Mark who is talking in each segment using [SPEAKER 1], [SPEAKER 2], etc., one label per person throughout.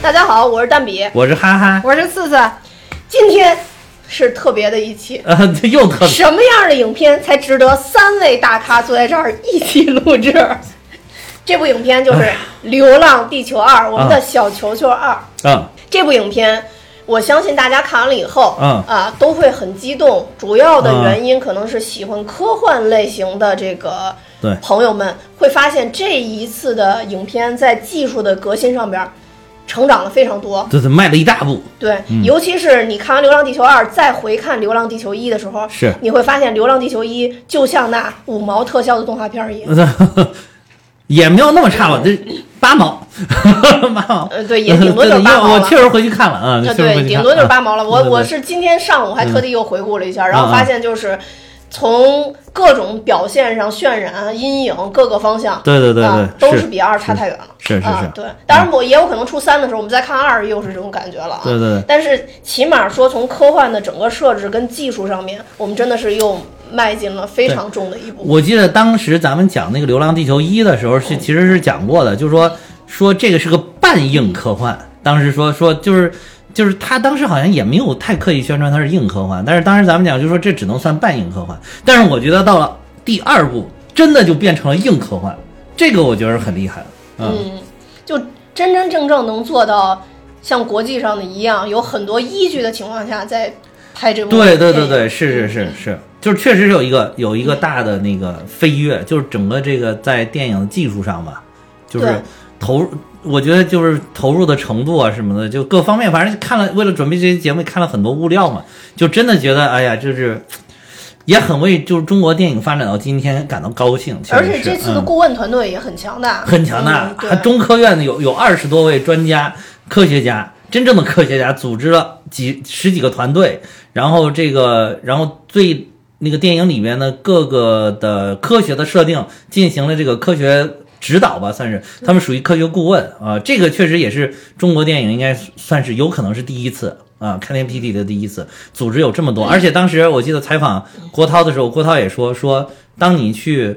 [SPEAKER 1] 大家好，我是蛋比，
[SPEAKER 2] 我是憨憨，
[SPEAKER 1] 我是四四。今天是特别的一期，
[SPEAKER 2] 呃，又特别。
[SPEAKER 1] 什么样的影片才值得三位大咖坐在这儿一起录制？这部影片就是《流浪地球二》，我们的小球球二。
[SPEAKER 2] 嗯，
[SPEAKER 1] 这部影片，我相信大家看完了以后，
[SPEAKER 2] 嗯
[SPEAKER 1] 啊，都会很激动。主要的原因可能是喜欢科幻类型的这个
[SPEAKER 2] 对
[SPEAKER 1] 朋友们会发现，这一次的影片在技术的革新上边儿成长了非常多。
[SPEAKER 2] 这是迈了一大步。
[SPEAKER 1] 对，尤其是你看完《流浪地球二》再回看《流浪地球一》的时候，
[SPEAKER 2] 是
[SPEAKER 1] 你会发现《流浪地球一》就像那五毛特效的动画片儿一样。
[SPEAKER 2] 也没有那么差吧，这八毛，八毛。
[SPEAKER 1] 呃，对，也顶多就是八毛了。
[SPEAKER 2] 我确实回去看了啊，
[SPEAKER 1] 呃，
[SPEAKER 2] 确实回
[SPEAKER 1] 对，顶多就是八毛了。我我是今天上午还特地又回顾了一下，然后
[SPEAKER 2] 嗯
[SPEAKER 1] 发现就是从各种表现上渲染、阴影各个方向，
[SPEAKER 2] 对对对
[SPEAKER 1] 都是比二差太远了。
[SPEAKER 2] 是是是
[SPEAKER 1] 啊，对。当然，我也有可能初三的时候，我们再看二又是这种感觉了啊。
[SPEAKER 2] 对对对
[SPEAKER 1] 但是起码说，从科幻的整个设置跟技术上面，我们真的是又迈进了非常重的一步。
[SPEAKER 2] 我记得当时咱们讲那个《流浪地球一》的时候，是其实是讲过的，就是说说这个是个半硬科幻。当时说说就是就是他当时好像也没有太刻意宣传它是硬科幻，但是当时咱们讲就说这只能算半硬科幻。但是我觉得到了第二部，真的就变成了硬科幻，这个我觉得很厉害了。嗯，
[SPEAKER 1] 嗯，就真真正正能做到像国际上的一样，有很多依据的情况下在拍这部
[SPEAKER 2] 对对对对，是是是是，就是确实是有一个有一个大的那个飞跃，就是整个这个在电影技术上吧，就是投入，我觉得就是投入的程度啊什么的，就各方面，反正看了为了准备这些节目看了很多物料嘛，就真的觉得哎呀，就是也很为就是中国电影发展到今天感到高兴，
[SPEAKER 1] 而且这次的
[SPEAKER 2] 嗯。
[SPEAKER 1] 顾问团队也很强大，
[SPEAKER 2] 很强大
[SPEAKER 1] 嗯，
[SPEAKER 2] 还中科院的有有二十多位专家、科学家，真正的科学家组织了几十几个团队，然后这个，然后最那个电影里面的各个的科学的设定进行了这个科学指导吧，算是他们属于科学顾问啊、这个确实也是中国电影应该算是有可能是第一次。啊，开天辟地的第一次，组织有这么多，而且当时我记得采访郭涛的时候，郭涛也说说，当你去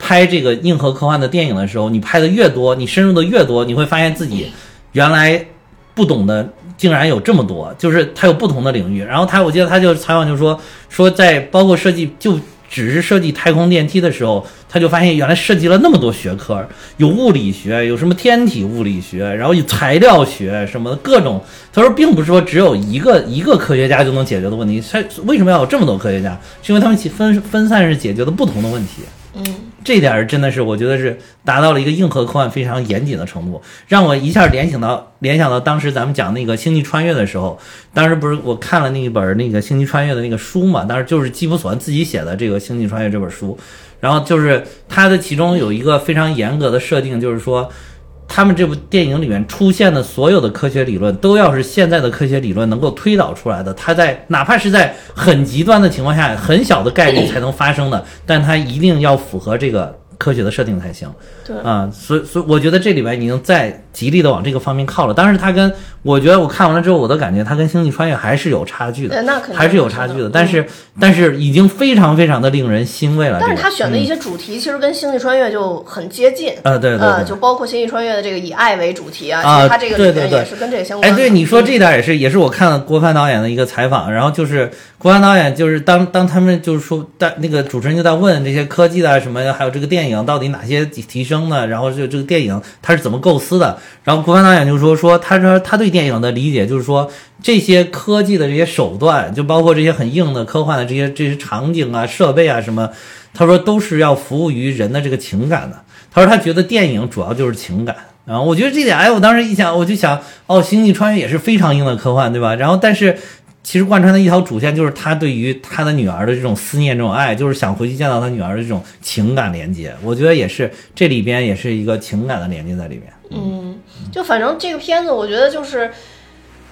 [SPEAKER 2] 拍这个硬核科幻的电影的时候，你拍的越多，你深入的越多，你会发现自己原来不懂的竟然有这么多，就是它有不同的领域。然后他，我记得他就采访就说说在包括设计就。只是设计太空电梯的时候，他就发现原来涉及了那么多学科，有物理学，有什么天体物理学，然后有材料学什么的各种。他说，并不是说只有一个一个科学家就能解决的问题，他为什么要有这么多科学家？是因为他们其分分散是解决的不同的问题。
[SPEAKER 1] 嗯，
[SPEAKER 2] 这点儿真的是我觉得是达到了一个硬核科幻非常严谨的程度，让我一下联想到联想到当时咱们讲那个星际穿越的时候，当时不是我看了那一本那个星际穿越的那个书嘛，当时就是基普索恩自己写的这个星际穿越这本书，然后就是它的其中有一个非常严格的设定，就是说。他们这部电影里面出现的所有的科学理论，都要是现在的科学理论能够推导出来的。它在哪怕是在很极端的情况下，很小的概率才能发生的，但它一定要符合这个科学的设定才行。
[SPEAKER 1] 对
[SPEAKER 2] 啊、所以所以我觉得这里边已经在极力的往这个方面靠了。但是他跟我觉得我看完了之后，我都感觉他跟《星际穿越》还是有差距的，
[SPEAKER 1] 对那肯定
[SPEAKER 2] 还是有差距的。但是但是已经非常非常的令人欣慰了。
[SPEAKER 1] 但是他选的一些主题其实跟《星际穿越》就很接近。
[SPEAKER 2] 呃，对
[SPEAKER 1] 呃，就包括《星际穿越》的这个以爱为主题啊，
[SPEAKER 2] 啊
[SPEAKER 1] 其实它这个里
[SPEAKER 2] 对对对
[SPEAKER 1] 面也是跟这个相关
[SPEAKER 2] 哎，对你说这点也是，也是我看了郭帆导演的一个采访，然后就是郭帆导演就是当当他们就是说，在那个主持人就在问这些科技的什么，还有这个电影到底哪些提提升呢？然后就这个电影它是怎么构思的？然后国帆导演就说说，他说他对电影的理解就是说，这些科技的这些手段，就包括这些很硬的科幻的这些这些场景啊、设备啊什么，他说都是要服务于人的这个情感的。他说他觉得电影主要就是情感。啊我觉得这点，哎，我当时一想，我就想，哦，《星际穿越》也是非常硬的科幻，对吧？然后，但是其实贯穿的一条主线就是他对于他的女儿的这种思念、这种爱，就是想回去见到他女儿的这种情感连接。我觉得也是这里边也是一个情感的连接在里面。
[SPEAKER 1] 嗯，就反正这个片子，我觉得就是。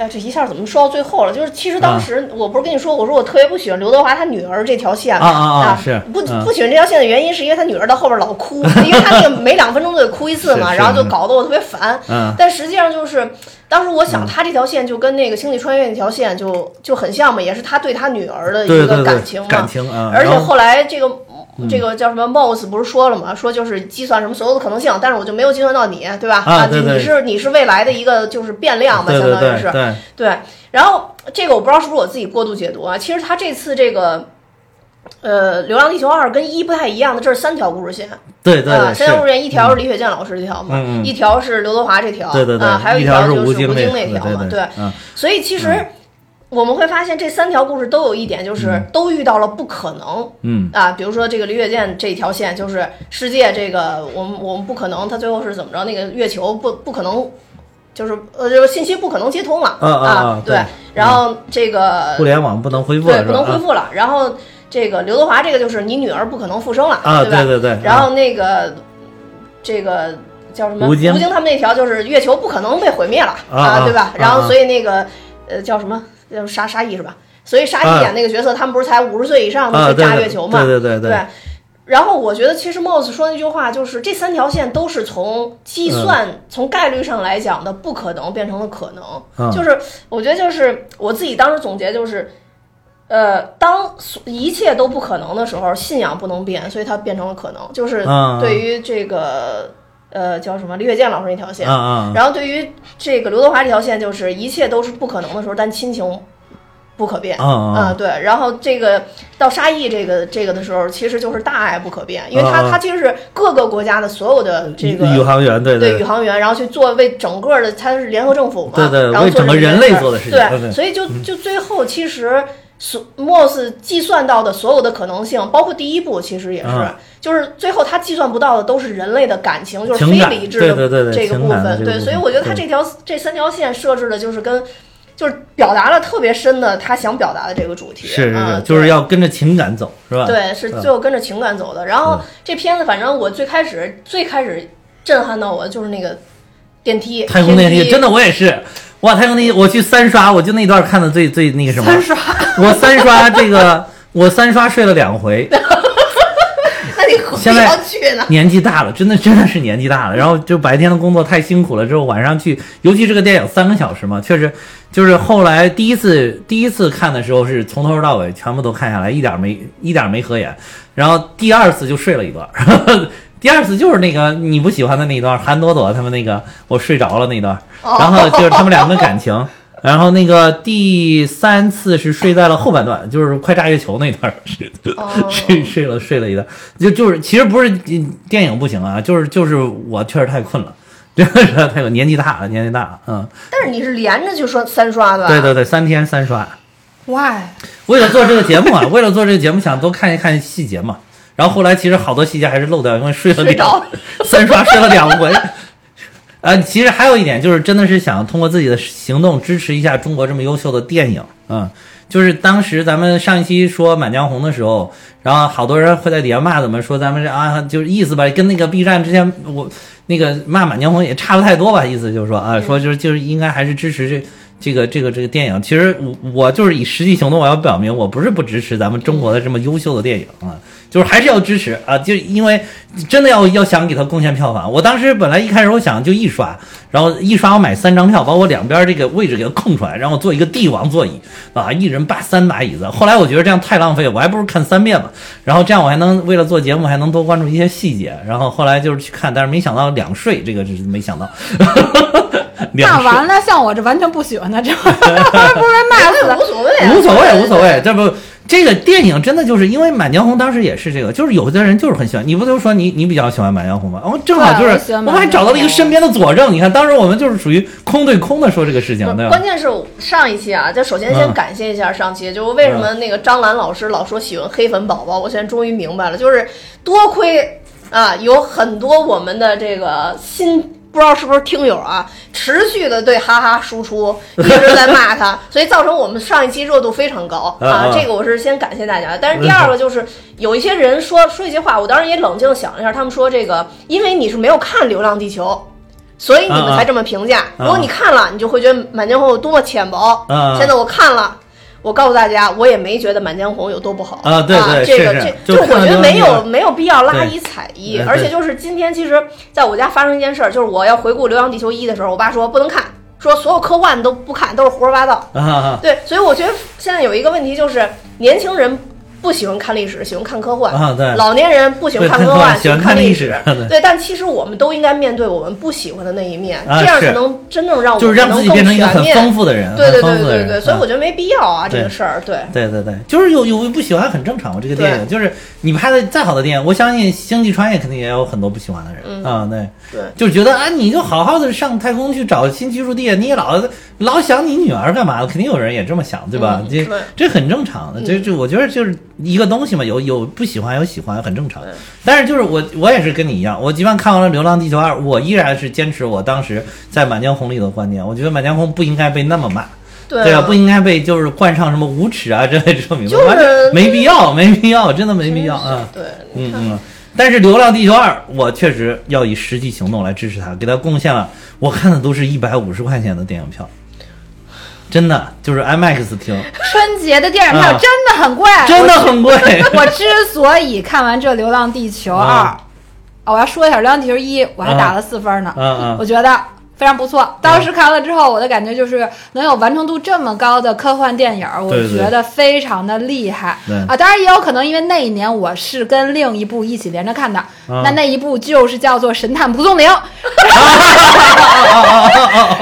[SPEAKER 1] 哎，这一下怎么说到最后了？就是其实当时我不是跟你说，我说我特别不喜欢刘德华他女儿这条线吗？
[SPEAKER 2] 啊啊啊是
[SPEAKER 1] 不
[SPEAKER 2] 嗯
[SPEAKER 1] 不喜欢这条线的原因是因为他女儿到后边老哭，因为他那个每两分钟都得哭一次嘛，然后就搞得我特别烦。
[SPEAKER 2] 嗯
[SPEAKER 1] 但实际上就是，当时我想他这条线就跟那个《星际穿越》那条线就就很像嘛，也是他对他女儿的一个感情嘛。
[SPEAKER 2] 感情啊。
[SPEAKER 1] 而且
[SPEAKER 2] 后
[SPEAKER 1] 来这个这个叫什么 Moss 不是说了吗？说就是计算什么所有的可能性，但是我就没有计算到你，对吧？
[SPEAKER 2] 啊对对
[SPEAKER 1] 你是你是未来的一个就是变量吧，
[SPEAKER 2] 对对
[SPEAKER 1] 相当于是
[SPEAKER 2] 对。
[SPEAKER 1] 然后这个我不知道是不是我自己过度解读啊，其实他这次这个。呃，《流浪地球二》跟一不太一样的，这是三条故事线。啊，
[SPEAKER 2] 对对对，是，
[SPEAKER 1] 三条故事线，一条是李雪健老师这条嘛，一条是刘德华这条，
[SPEAKER 2] 对对对
[SPEAKER 1] 啊，还有
[SPEAKER 2] 一
[SPEAKER 1] 条就是吴
[SPEAKER 2] 是京
[SPEAKER 1] 京那条嘛，
[SPEAKER 2] 对，嗯，
[SPEAKER 1] 所以其实我们会发现这三条故事都有一点，就是都遇到了不可能。
[SPEAKER 2] 嗯
[SPEAKER 1] 啊，比如说这个李雪健这一条线，就是世界这个我们我们不可能，他最后是怎么着？那个月球不不可能，就是呃，就是信息不可能接通了
[SPEAKER 2] 啊啊啊
[SPEAKER 1] 对
[SPEAKER 2] 对，
[SPEAKER 1] 然后这个
[SPEAKER 2] 互联网不能恢复
[SPEAKER 1] 对
[SPEAKER 2] 了，对？
[SPEAKER 1] 不能恢复了，然后这个刘德华这个就是你女儿不可能复生了，
[SPEAKER 2] 啊，
[SPEAKER 1] 对吧？
[SPEAKER 2] 对对对，
[SPEAKER 1] 然后那个这个叫什么？
[SPEAKER 2] 吴京
[SPEAKER 1] 他们那条就是月球不可能被毁灭了
[SPEAKER 2] 啊啊
[SPEAKER 1] 对吧？
[SPEAKER 2] 啊
[SPEAKER 1] 然后所以那个呃叫什么？叫沙沙溢是吧？所以沙溢
[SPEAKER 2] 啊
[SPEAKER 1] 演那个角色，他们不是才五十岁以上去炸月球嘛？
[SPEAKER 2] 对对对
[SPEAKER 1] 对。然后我觉得，其实 Moss 说那句话就是，这三条线都是从计算、
[SPEAKER 2] 嗯
[SPEAKER 1] 从概率上来讲的不可能变成了可能。
[SPEAKER 2] 嗯
[SPEAKER 1] 就是我觉得，就是我自己当时总结就是，呃，当所一切都不可能的时候，信仰不能变，所以它变成了可能。就是
[SPEAKER 2] 嗯
[SPEAKER 1] 对于这个呃叫什么？李雪健老师那条线，
[SPEAKER 2] 啊啊，
[SPEAKER 1] 然后对于这个刘德华这条线，就是一切都是不可能的时候，但亲情不可变。
[SPEAKER 2] 啊啊
[SPEAKER 1] 啊，对，然后这个到沙溢这个这个的时候，其实就是大爱不可变，因为它、
[SPEAKER 2] 啊啊
[SPEAKER 1] 它其实是各个国家的所有的这个
[SPEAKER 2] 宇航员，对对，
[SPEAKER 1] 对宇航员，然后去做为整个的，他是联合政府嘛，
[SPEAKER 2] 对对
[SPEAKER 1] 然后做
[SPEAKER 2] 为整个人类做的事情对，
[SPEAKER 1] 所以就就最后其实所 Moss 计算到的所有的可能性，包括第一步其实也是，
[SPEAKER 2] 嗯
[SPEAKER 1] 就是最后他计算不到的都是人类的感情，就是非理智的这个部分，对，所以我觉得他这条这三条线设置的就是跟。就是表达了特别深的他想表达的这个主题，
[SPEAKER 2] 是是
[SPEAKER 1] 嗯，
[SPEAKER 2] 就是要跟着情感走，是吧？
[SPEAKER 1] 对，是
[SPEAKER 2] 嗯
[SPEAKER 1] 最后跟着情感走的。然后
[SPEAKER 2] 嗯
[SPEAKER 1] 这片子，反正我最开始最开始震撼到我的就是那个电梯，
[SPEAKER 2] 太空电
[SPEAKER 1] 梯
[SPEAKER 2] 梯真的我也是，哇！他用那我去三刷，我就那段看的最最那个什么，
[SPEAKER 1] 三刷，
[SPEAKER 2] 我三刷这个我三刷睡了两回，
[SPEAKER 1] 那你何必
[SPEAKER 2] 现在
[SPEAKER 1] 要去呢？
[SPEAKER 2] 年纪大了，真的真的是年纪大了。然后就白天的工作太辛苦了，之后晚上去，尤其这个电影三个小时嘛，确实就是后来第一次第一次看的时候是从头到尾全部都看下来，一点没一点没合眼。然后第二次就睡了一段，第二次就是那个你不喜欢的那一段，韩朵朵他们那个我睡着了那一段，
[SPEAKER 1] 哦。
[SPEAKER 2] 然后就是他们两个感情。然后那个第三次是睡在了后半段，就是快炸月球那段，睡
[SPEAKER 1] 哦。
[SPEAKER 2] 睡睡了睡了一段，就就是其实不是嗯电影不行啊，就是就是我确实太困了，真的是太困，年纪大了，年纪大了，嗯，
[SPEAKER 1] 但是你是连着就说三刷的，
[SPEAKER 2] 对对对，三天三刷
[SPEAKER 1] ，，why？
[SPEAKER 2] 为了做这个节目啊，为了做这个节目想多看一看细节嘛，然后后来其实好多细节还是漏掉，因为睡了两 三刷睡了两回。呃，其实还有一点就是，真的是想通过自己的行动支持一下中国这么优秀的电影。嗯，就是当时咱们上一期说《满江红》的时候，然后好多人会在底下骂咱们，说咱们这啊，就是意思吧，跟那个 B 站之前我那个骂《满江红》也差不太多吧，意思就是说啊，说就是就是应该还是支持这这个这个这个电影。其实我我就是以实际行动我要表明，我不是不支持咱们中国的这么优秀的电影啊，就是还是要支持啊，就因为真的要要想给他贡献票房。我当时本来一开始我想就一刷，然后一刷我买三张票，把我两边这个位置给它空出来，然后做一个帝王座椅啊，一人霸三把椅子。后来我觉得这样太浪费，我还不如看三遍嘛。然后这样我还能为了做节目还能多关注一些细节。然后后来就是去看，但是没想到两睡，这个是没想到。
[SPEAKER 3] 那完了，像我这完全不喜欢他这玩意儿，不是被骂死
[SPEAKER 1] 那 无所谓啊，
[SPEAKER 2] 无所谓，无所谓。这不，这个电影真的就是因为《满江红》当时也是这个，就是有的人就是很喜欢。你不都说你你比较喜欢《满江红》吗？哦，正好就是
[SPEAKER 3] 我喜欢
[SPEAKER 2] 我们还找到了一个身边的佐证。你看，当时我们就是属于空对空的说这个事情，对吧
[SPEAKER 1] 关？键是上一期啊，就首先先
[SPEAKER 2] 嗯
[SPEAKER 1] 感谢一下上期，就是为什么那个张兰老师老说喜欢黑粉宝宝，我现在终于明白了，就是多亏啊，有很多我们的这个新。不知道是不是听友啊，持续的对哈哈输出，一直在骂他，所以造成我们上一期热度非常高
[SPEAKER 2] 啊
[SPEAKER 1] 这个我是先感谢大家。但是第二个就是有一些人说说一些话，我当时也冷静想了一下，他们说这个，因为你是没有看《流浪地球》，所以你们才这么评价。如果你看了，你就会觉得《满江红》有多么浅薄。
[SPEAKER 2] 啊
[SPEAKER 1] 现在我看了，我告诉大家，我也没觉得《满江红》有多不好
[SPEAKER 2] 啊对对
[SPEAKER 1] 这个这
[SPEAKER 2] 就
[SPEAKER 1] 我觉得没有没有必要拉一踩一，而且就是今天其实在我家发生一件事儿，就是我要回顾《流浪地球一》的时候，我爸说不能看，说所有科幻都不看，都是胡说八道。
[SPEAKER 2] 啊啊
[SPEAKER 1] 对，所以我觉得现在有一个问题就是年轻人不喜欢看历史，喜欢看科幻
[SPEAKER 2] 啊对
[SPEAKER 1] 老年人不喜欢
[SPEAKER 2] 看科
[SPEAKER 1] 幻，
[SPEAKER 2] 喜欢看历
[SPEAKER 1] 史
[SPEAKER 2] 史。
[SPEAKER 1] 对，但其实我们都应该面对我们不喜欢的那一面，这样才能真正让我
[SPEAKER 2] 就是让自己
[SPEAKER 1] 们能更
[SPEAKER 2] 变成一个很
[SPEAKER 1] 全面
[SPEAKER 2] 丰富的人，
[SPEAKER 1] 对对。对对对，所以
[SPEAKER 2] 嗯
[SPEAKER 1] 我觉得没必要啊，这个事儿。对，
[SPEAKER 2] 对对对，就是有有不喜欢很正常。嘛这个电影就是你拍的再好的电影，我相信《星际穿越》肯定也有很多不喜欢的人
[SPEAKER 1] 嗯
[SPEAKER 2] 啊。对，
[SPEAKER 1] 对
[SPEAKER 2] 就是觉得啊，你就好好的上太空去找新居住地，你也老老想你女儿干嘛？肯定有人也这么想，对吧？这这很正常的。这这我觉得就是一个东西嘛，有有不喜欢，有喜欢，很正常。但是就是我我也是跟你一样，我即便看完了《流浪地球二》，我依然是坚持我当时在《满江红》里的观点，我觉得《满江红》不应该被那么骂。
[SPEAKER 1] 对
[SPEAKER 2] 对啊，不应该被就是冠上什么无耻啊之类这种名字，没必要，没必要，真的没必要啊。
[SPEAKER 1] 对，
[SPEAKER 2] 嗯嗯。但是《流浪地球二》，我确实要以实际行动来支持他，给他贡献了。我看的都是一百五十块钱的电影票，真的就是 IMAX 厅，
[SPEAKER 3] 春节的电影票
[SPEAKER 2] 啊。
[SPEAKER 3] 真的很贵，
[SPEAKER 2] 真的很贵。
[SPEAKER 3] 我之 所以看完这《流浪地球二》
[SPEAKER 2] 啊。
[SPEAKER 3] 哦，我要说一下《流浪地球一》，我还打了四分呢。
[SPEAKER 2] 嗯嗯
[SPEAKER 3] 我觉得非常不错。当时看完了之后，我的感觉就是能有完成度这么高的科幻电影，我觉得非常的厉害啊！当然也有可能因为那一年我是跟另一部一起连着看的，
[SPEAKER 2] 啊
[SPEAKER 3] 那那一部就是叫做《神探蒲松龄》。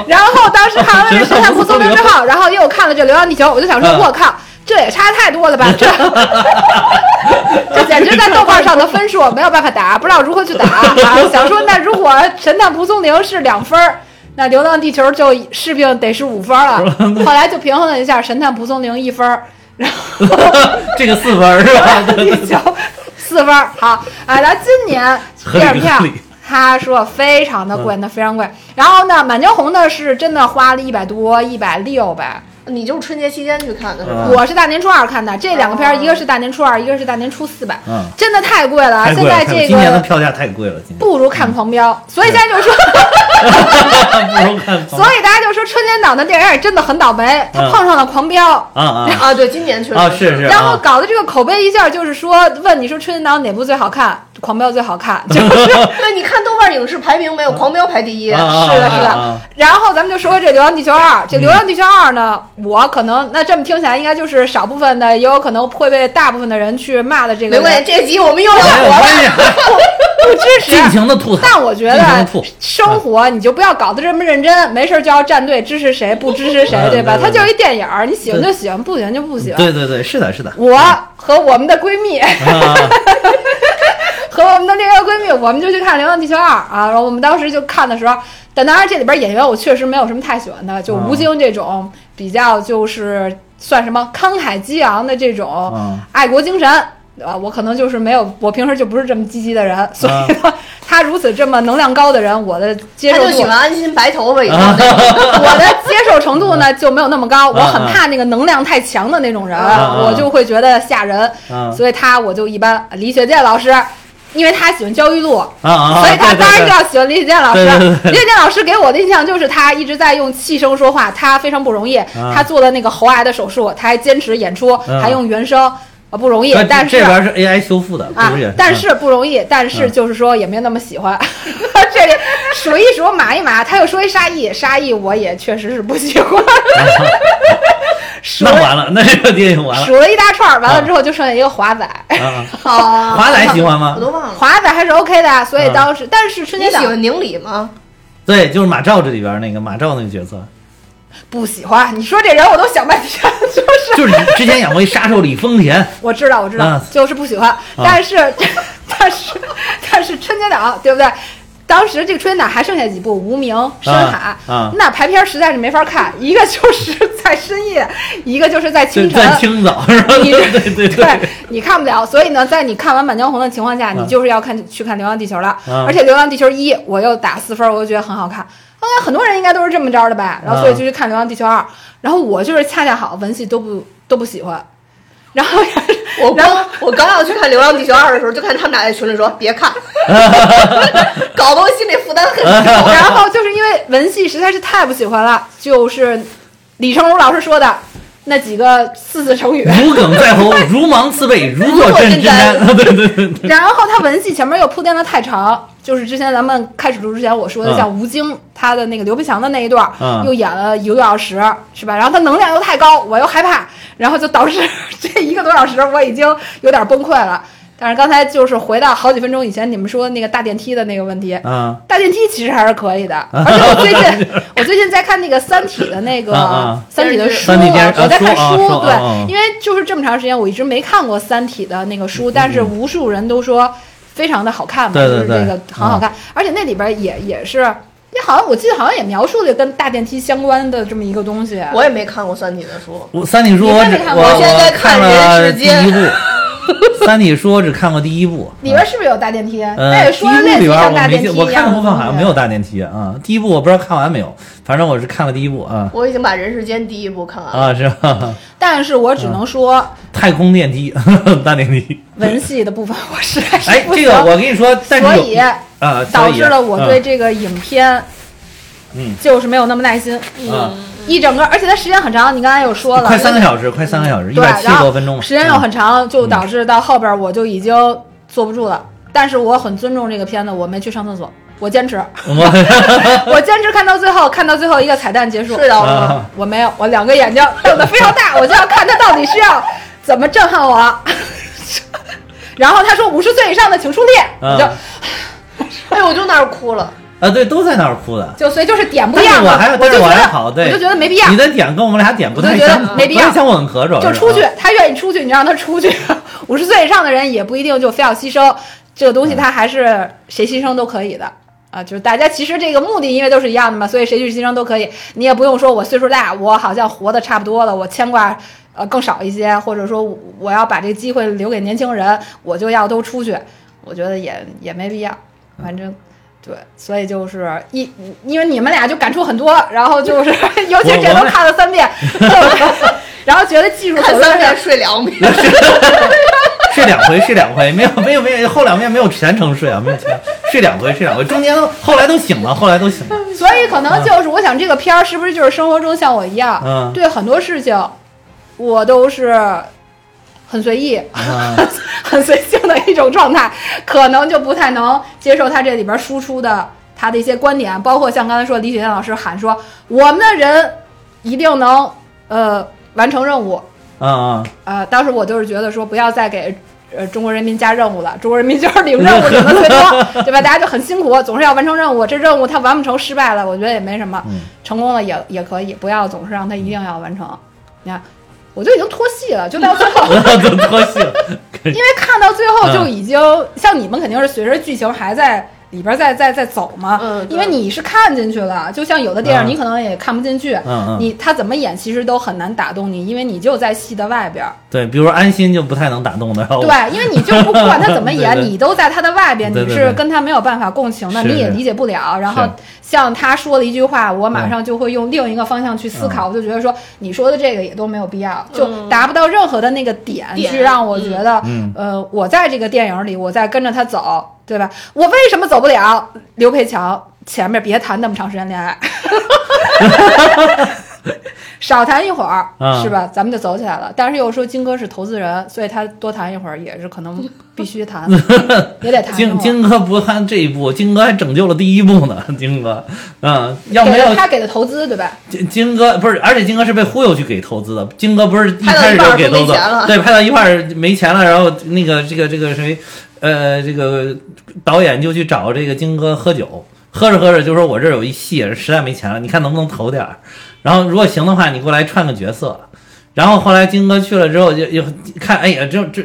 [SPEAKER 3] 然后当时看完了这《神探蒲松龄》之后，然后又看了这《流浪地球》，我就想说，
[SPEAKER 2] 嗯
[SPEAKER 3] 我靠。这也差太多了吧！这 这简直在豆瓣上的分数没有办法打，不知道如何去打啊！想说，那如果《神探蒲松龄》是两分儿，那《流浪地球》就势必得是五分了。后来就平衡了一下，《神探蒲松龄》一分儿，然后
[SPEAKER 2] 这个四分儿是吧？
[SPEAKER 3] 地球四分儿。好啊，咱今年电影票。他说非常的贵，那非常贵。然后呢，《满江红》呢是真的花了一百多，一百六吧。
[SPEAKER 1] 你就是春节期间去看的是吧？
[SPEAKER 2] 嗯
[SPEAKER 3] 我是大年初二看的，这两个片儿，
[SPEAKER 1] 哦
[SPEAKER 3] 一个是大年初二，一个是大年初四吧。
[SPEAKER 2] 嗯
[SPEAKER 3] 真的太贵了，
[SPEAKER 2] 太贵了，
[SPEAKER 3] 现在这
[SPEAKER 2] 太贵了今年的
[SPEAKER 3] 个
[SPEAKER 2] 票价太贵了，今年
[SPEAKER 3] 不如看《狂飙》，所以现在就说，
[SPEAKER 2] 不如看。
[SPEAKER 3] 所以大家就说春节档的电影真的很倒霉，他
[SPEAKER 2] 嗯
[SPEAKER 3] 碰上了《狂飙》。
[SPEAKER 2] 啊啊
[SPEAKER 1] 啊，对，今年确实
[SPEAKER 2] 啊！是是，
[SPEAKER 3] 然后
[SPEAKER 2] 啊
[SPEAKER 3] 搞的这个口碑一下就是说，问你说春节档哪部最好看？《狂飙》最好看，就是
[SPEAKER 1] 对，你看豆瓣影视排名没有《狂飙》排第一。
[SPEAKER 3] 是的，是的。然后咱们就说说这《流浪地球二》，这《流浪地球二》呢，我可能那这么听起来，应该就是少部分的，也有可能会被大部分的人去骂的这个
[SPEAKER 1] 没关系，这集我们又要火了。
[SPEAKER 3] 不支持。
[SPEAKER 2] 尽情的吐槽。
[SPEAKER 3] 但我觉得生活你就不要搞得这么认真，没事儿就要站队支持谁，不支持谁，
[SPEAKER 2] 嗯
[SPEAKER 3] 对吧？
[SPEAKER 2] 对对
[SPEAKER 3] 它就是一电影儿，你喜欢就喜欢，不喜欢就不喜欢。
[SPEAKER 2] 对对对，是的，是的。
[SPEAKER 3] 我和我们的闺蜜，我们的另一个闺蜜，我们就去看《流浪地球二》啊。然后我们当时就看的时候，但当然这里边演员我确实没有什么太喜欢的，就吴京这种比较就是算什么慷慨激昂的这种
[SPEAKER 2] 嗯
[SPEAKER 3] 爱国精神。啊，我可能就是没有，我平时就不是这么积极的人，所以呢，他如此这么能量高的人，我的接受度
[SPEAKER 1] 他就喜欢安心白头发以后
[SPEAKER 2] 啊
[SPEAKER 1] 那种。
[SPEAKER 3] 我的接受程度呢就没有那么高，我很怕那个能量太强的那种人，
[SPEAKER 2] 啊
[SPEAKER 3] 我就会觉得吓人，
[SPEAKER 2] 啊
[SPEAKER 3] 所以他我就一般。李雪健老师，因为他喜欢焦裕禄。
[SPEAKER 2] 啊啊！
[SPEAKER 3] 所以他当然就要喜欢李雪健老师。李雪健老师给我的印象就是他一直在用气声说话，他非常不容易。他做了那个喉癌的手术，他还坚持演出，
[SPEAKER 2] 嗯
[SPEAKER 3] 还用原声，啊不容易。但是
[SPEAKER 2] 这边是 AI 修复的，
[SPEAKER 3] 啊？但是不容易，但是
[SPEAKER 2] 嗯
[SPEAKER 3] 就是说也没有那么喜欢。这里数一数，码一码，他又说一沙溢，沙溢我也确实是不喜欢。
[SPEAKER 2] 那完了，那这个电影完了
[SPEAKER 3] 数了一大串儿，完了之后就剩下一个华仔。
[SPEAKER 2] 啊！
[SPEAKER 1] 啊
[SPEAKER 2] 华仔喜欢吗
[SPEAKER 1] 我都忘了。
[SPEAKER 3] 华仔还是 OK 的，所以
[SPEAKER 2] 嗯
[SPEAKER 3] 当时，但是春
[SPEAKER 1] 你
[SPEAKER 3] 节档
[SPEAKER 1] 喜欢宁理吗？
[SPEAKER 2] 对，就是马照这里边那个马照那个角色，
[SPEAKER 3] 不喜欢。你说这人我都想半天，就是
[SPEAKER 2] 就是你之前演过一杀手李丰田，
[SPEAKER 3] 我知道，我知道，
[SPEAKER 2] 啊
[SPEAKER 3] 就是不喜欢。但是，但是，但是春节档对不对？当时这个春节档还剩下几部《无名》《深海》
[SPEAKER 2] 啊
[SPEAKER 3] 那排片实在是没法看，一个就是在深夜，一个就是在清晨。
[SPEAKER 2] 在清早 是吧？
[SPEAKER 3] 你
[SPEAKER 2] 对对
[SPEAKER 3] 对，你看不了，所以呢，在你看完《满江红》的情况下，你就是要看去看《流浪地球》了。
[SPEAKER 2] 啊
[SPEAKER 3] 而且《流浪地球一》，我又打四分，我就觉得很好看。应该很多人应该都是这么着的吧，然后所以就去看《流浪地球二》，然后我就是恰恰好文戏都不都不喜欢，然后
[SPEAKER 1] 我刚我刚要去看《流浪地球二》的时候，就看他们俩在群里说别看，搞得我心里负担很重。
[SPEAKER 3] 然后就是因为文戏实在是太不喜欢了，就是李成儒老师说的那几个四字成语。
[SPEAKER 2] 如鲠在喉，如芒刺背，如坐针针毡。对对对对，
[SPEAKER 3] 然后他文戏前面又铺垫的太长，就是之前咱们开始录之前我说的，
[SPEAKER 2] 嗯。
[SPEAKER 3] 像吴京他的那个刘培强的那一段儿，
[SPEAKER 2] 嗯。
[SPEAKER 3] 又演了一个多小时，是吧？然后他能量又太高，我又害怕，然后就导致 这一个多小时我已经有点崩溃了。但是刚才就是回到好几分钟以前你们说那个大电梯的那个问题，
[SPEAKER 2] 嗯。
[SPEAKER 3] 大电梯其实还是可以的，而且我最近 我最近在看那个《三体》的那个三体》的书，我在看
[SPEAKER 2] 啊书
[SPEAKER 3] 对因为就是这么长时间我一直没看过《三体》的那个书，但是无数人都说非常的好看嘛，
[SPEAKER 2] 对对对
[SPEAKER 3] 就是这个很好看，而且那里边也也是，也好像我记得好像也描述了跟大电梯相关的这么一个东西。
[SPEAKER 1] 我也没看过《三体》的书，
[SPEAKER 2] 我三体书我只
[SPEAKER 3] 看过
[SPEAKER 2] 我
[SPEAKER 1] 我现在看
[SPEAKER 2] 看
[SPEAKER 1] 人
[SPEAKER 2] 了第
[SPEAKER 1] 世间
[SPEAKER 2] 一部，三体书我只看过第一部。
[SPEAKER 3] 里边是不是有大电梯？那
[SPEAKER 2] 呃，
[SPEAKER 3] 也说类似
[SPEAKER 2] 里边
[SPEAKER 3] 像大电梯
[SPEAKER 2] 我没记，我看的部分好像没有
[SPEAKER 3] 大。
[SPEAKER 2] 大电梯啊。第一部我不知道看完没有，反正我是看了第一部啊
[SPEAKER 1] 我已经把《人世间》第一部看完了。
[SPEAKER 2] 啊是吧？
[SPEAKER 3] 但是我只能说
[SPEAKER 2] 太空电梯，大电梯。
[SPEAKER 3] 文戏的部分我实在是
[SPEAKER 2] 哎，
[SPEAKER 3] 不
[SPEAKER 2] 这个
[SPEAKER 3] 行。
[SPEAKER 2] 我跟你说，但是
[SPEAKER 3] 所以
[SPEAKER 2] 啊，
[SPEAKER 3] 导致了我对
[SPEAKER 2] 嗯
[SPEAKER 3] 这个影片，
[SPEAKER 2] 嗯。
[SPEAKER 3] 就是没有那么耐心。
[SPEAKER 2] 嗯
[SPEAKER 3] 一整个，而且它时间很长，你刚才有说了，
[SPEAKER 2] 快三个小时，快三个小时，一
[SPEAKER 3] 对，
[SPEAKER 2] 百七
[SPEAKER 3] 然后
[SPEAKER 2] 十多分钟，
[SPEAKER 3] 时间又
[SPEAKER 2] 嗯。
[SPEAKER 3] 很长，就导致到后边我就已经坐不住了。但是我很尊重这个片子，我没去上厕所，我坚持，
[SPEAKER 2] 我。
[SPEAKER 3] 我坚持看到最后，看到最后一个彩蛋结束。
[SPEAKER 1] 睡着了
[SPEAKER 3] 我没有，我两个眼睛瞪得非常大，我就要看他到底是要怎么震撼我。然后他说五十岁以上的请出列，我就
[SPEAKER 2] 啊
[SPEAKER 1] 哎，我就 那儿哭了。
[SPEAKER 2] 啊，对，都在那儿哭的。
[SPEAKER 3] 就所以就是点不一样嘛，
[SPEAKER 2] 我还，但是
[SPEAKER 3] 我就觉得
[SPEAKER 2] 我还好，对，
[SPEAKER 3] 我就觉得没必要
[SPEAKER 2] 你，的点跟我们俩点不太
[SPEAKER 3] 我就觉得
[SPEAKER 2] 相，
[SPEAKER 3] 没必要
[SPEAKER 2] 合，着
[SPEAKER 3] 就出去
[SPEAKER 2] 啊，
[SPEAKER 3] 他愿意出去，你让他出去。五十岁以上的人也不一定就非要牺牲这个东西，他还是谁牺牲都可以的。啊，就是大家其实这个目的因为都是一样的嘛，所以谁去牺牲都可以。你也不用说我岁数大，我好像活得差不多了，我牵挂呃更少一些，或者说我要把这个机会留给年轻人，我就要都出去。我觉得也也没必要，反正。对，所以就是一，因为你们俩就感触很多，然后就是，尤其这都看了三遍，就 是然后觉得技术
[SPEAKER 1] 看三遍睡两遍，
[SPEAKER 2] 睡两回，睡两回，没有没有没有，后两遍没有全程睡啊，没有全睡两回，睡两回，中间后来都醒了，后来都醒了，
[SPEAKER 3] 所以可能就是，我想这个片儿是不是就是生活中像我一样，对很多事情我都是很随意、很随性的一种状态，可能就不太能接受他这里边输出的他的一些观点，包括像刚才说李雪健老师喊说，我们的人一定能呃完成任务，
[SPEAKER 2] 啊啊，
[SPEAKER 3] 呃，当时我就是觉得说，不要再给呃中国人民加任务了，中国人民就是领任务领的最多，对吧？大家就很辛苦，总是要完成任务，这任务他完不成失败了，我觉得也没什么，
[SPEAKER 2] 嗯
[SPEAKER 3] 成功了也也可以，不要总是让他一定要完成。你看，我就已经脱戏了，就到最后，
[SPEAKER 2] 都脱戏了，
[SPEAKER 3] 因为看到最后
[SPEAKER 2] 嗯
[SPEAKER 3] 就已经、像你们肯定是随着剧情还在。里边在在在走嘛，
[SPEAKER 1] 嗯
[SPEAKER 3] 因为你是看进去了，就像有的电影
[SPEAKER 2] 嗯。
[SPEAKER 3] 你可能也看不进去，你他怎么演其实都很难打动你，因为你就在戏的外边儿，
[SPEAKER 2] 对，比如说安心就不太能打动的，
[SPEAKER 3] 对，因为你就不管他怎么演，你都在他的外边，你是跟他没有办法共情的，你也理解不了。然后像他说了一句话，我马上就会用另一个方向去思
[SPEAKER 2] 嗯。
[SPEAKER 3] 考，我就觉得说你说的这个也都没有必要，就达不到任何的那个点，
[SPEAKER 1] 点。
[SPEAKER 3] 去让我觉得，
[SPEAKER 2] 嗯。
[SPEAKER 3] 呃，我在这个电影里，我在跟着他走，对吧？我为什么走不了？刘佩强前面别谈那么长时间恋爱。少谈一会儿，
[SPEAKER 2] 啊
[SPEAKER 3] 是吧？咱们就走起来了。但是又说金哥是投资人，所以他多谈一会儿也是可能必须谈，也得谈
[SPEAKER 2] 金。金哥不看这一步，金哥还拯救了第一步呢，金哥，嗯，要没有
[SPEAKER 3] 给他给的投资，对吧？
[SPEAKER 2] 金金哥不是，而且金哥是被忽悠去给投资的。金哥不是一开始就给投资
[SPEAKER 1] 没钱了，
[SPEAKER 2] 对，拍到一半儿没钱了，然后那个这个这个谁，呃，这个导演就去找这个金哥喝酒，喝着喝着就说：“我这儿有一戏，实在没钱了，你看能不能投点儿？然后如果行的话，你过来串个角色。”然后后来金哥去了之后，就就看，哎呀，这这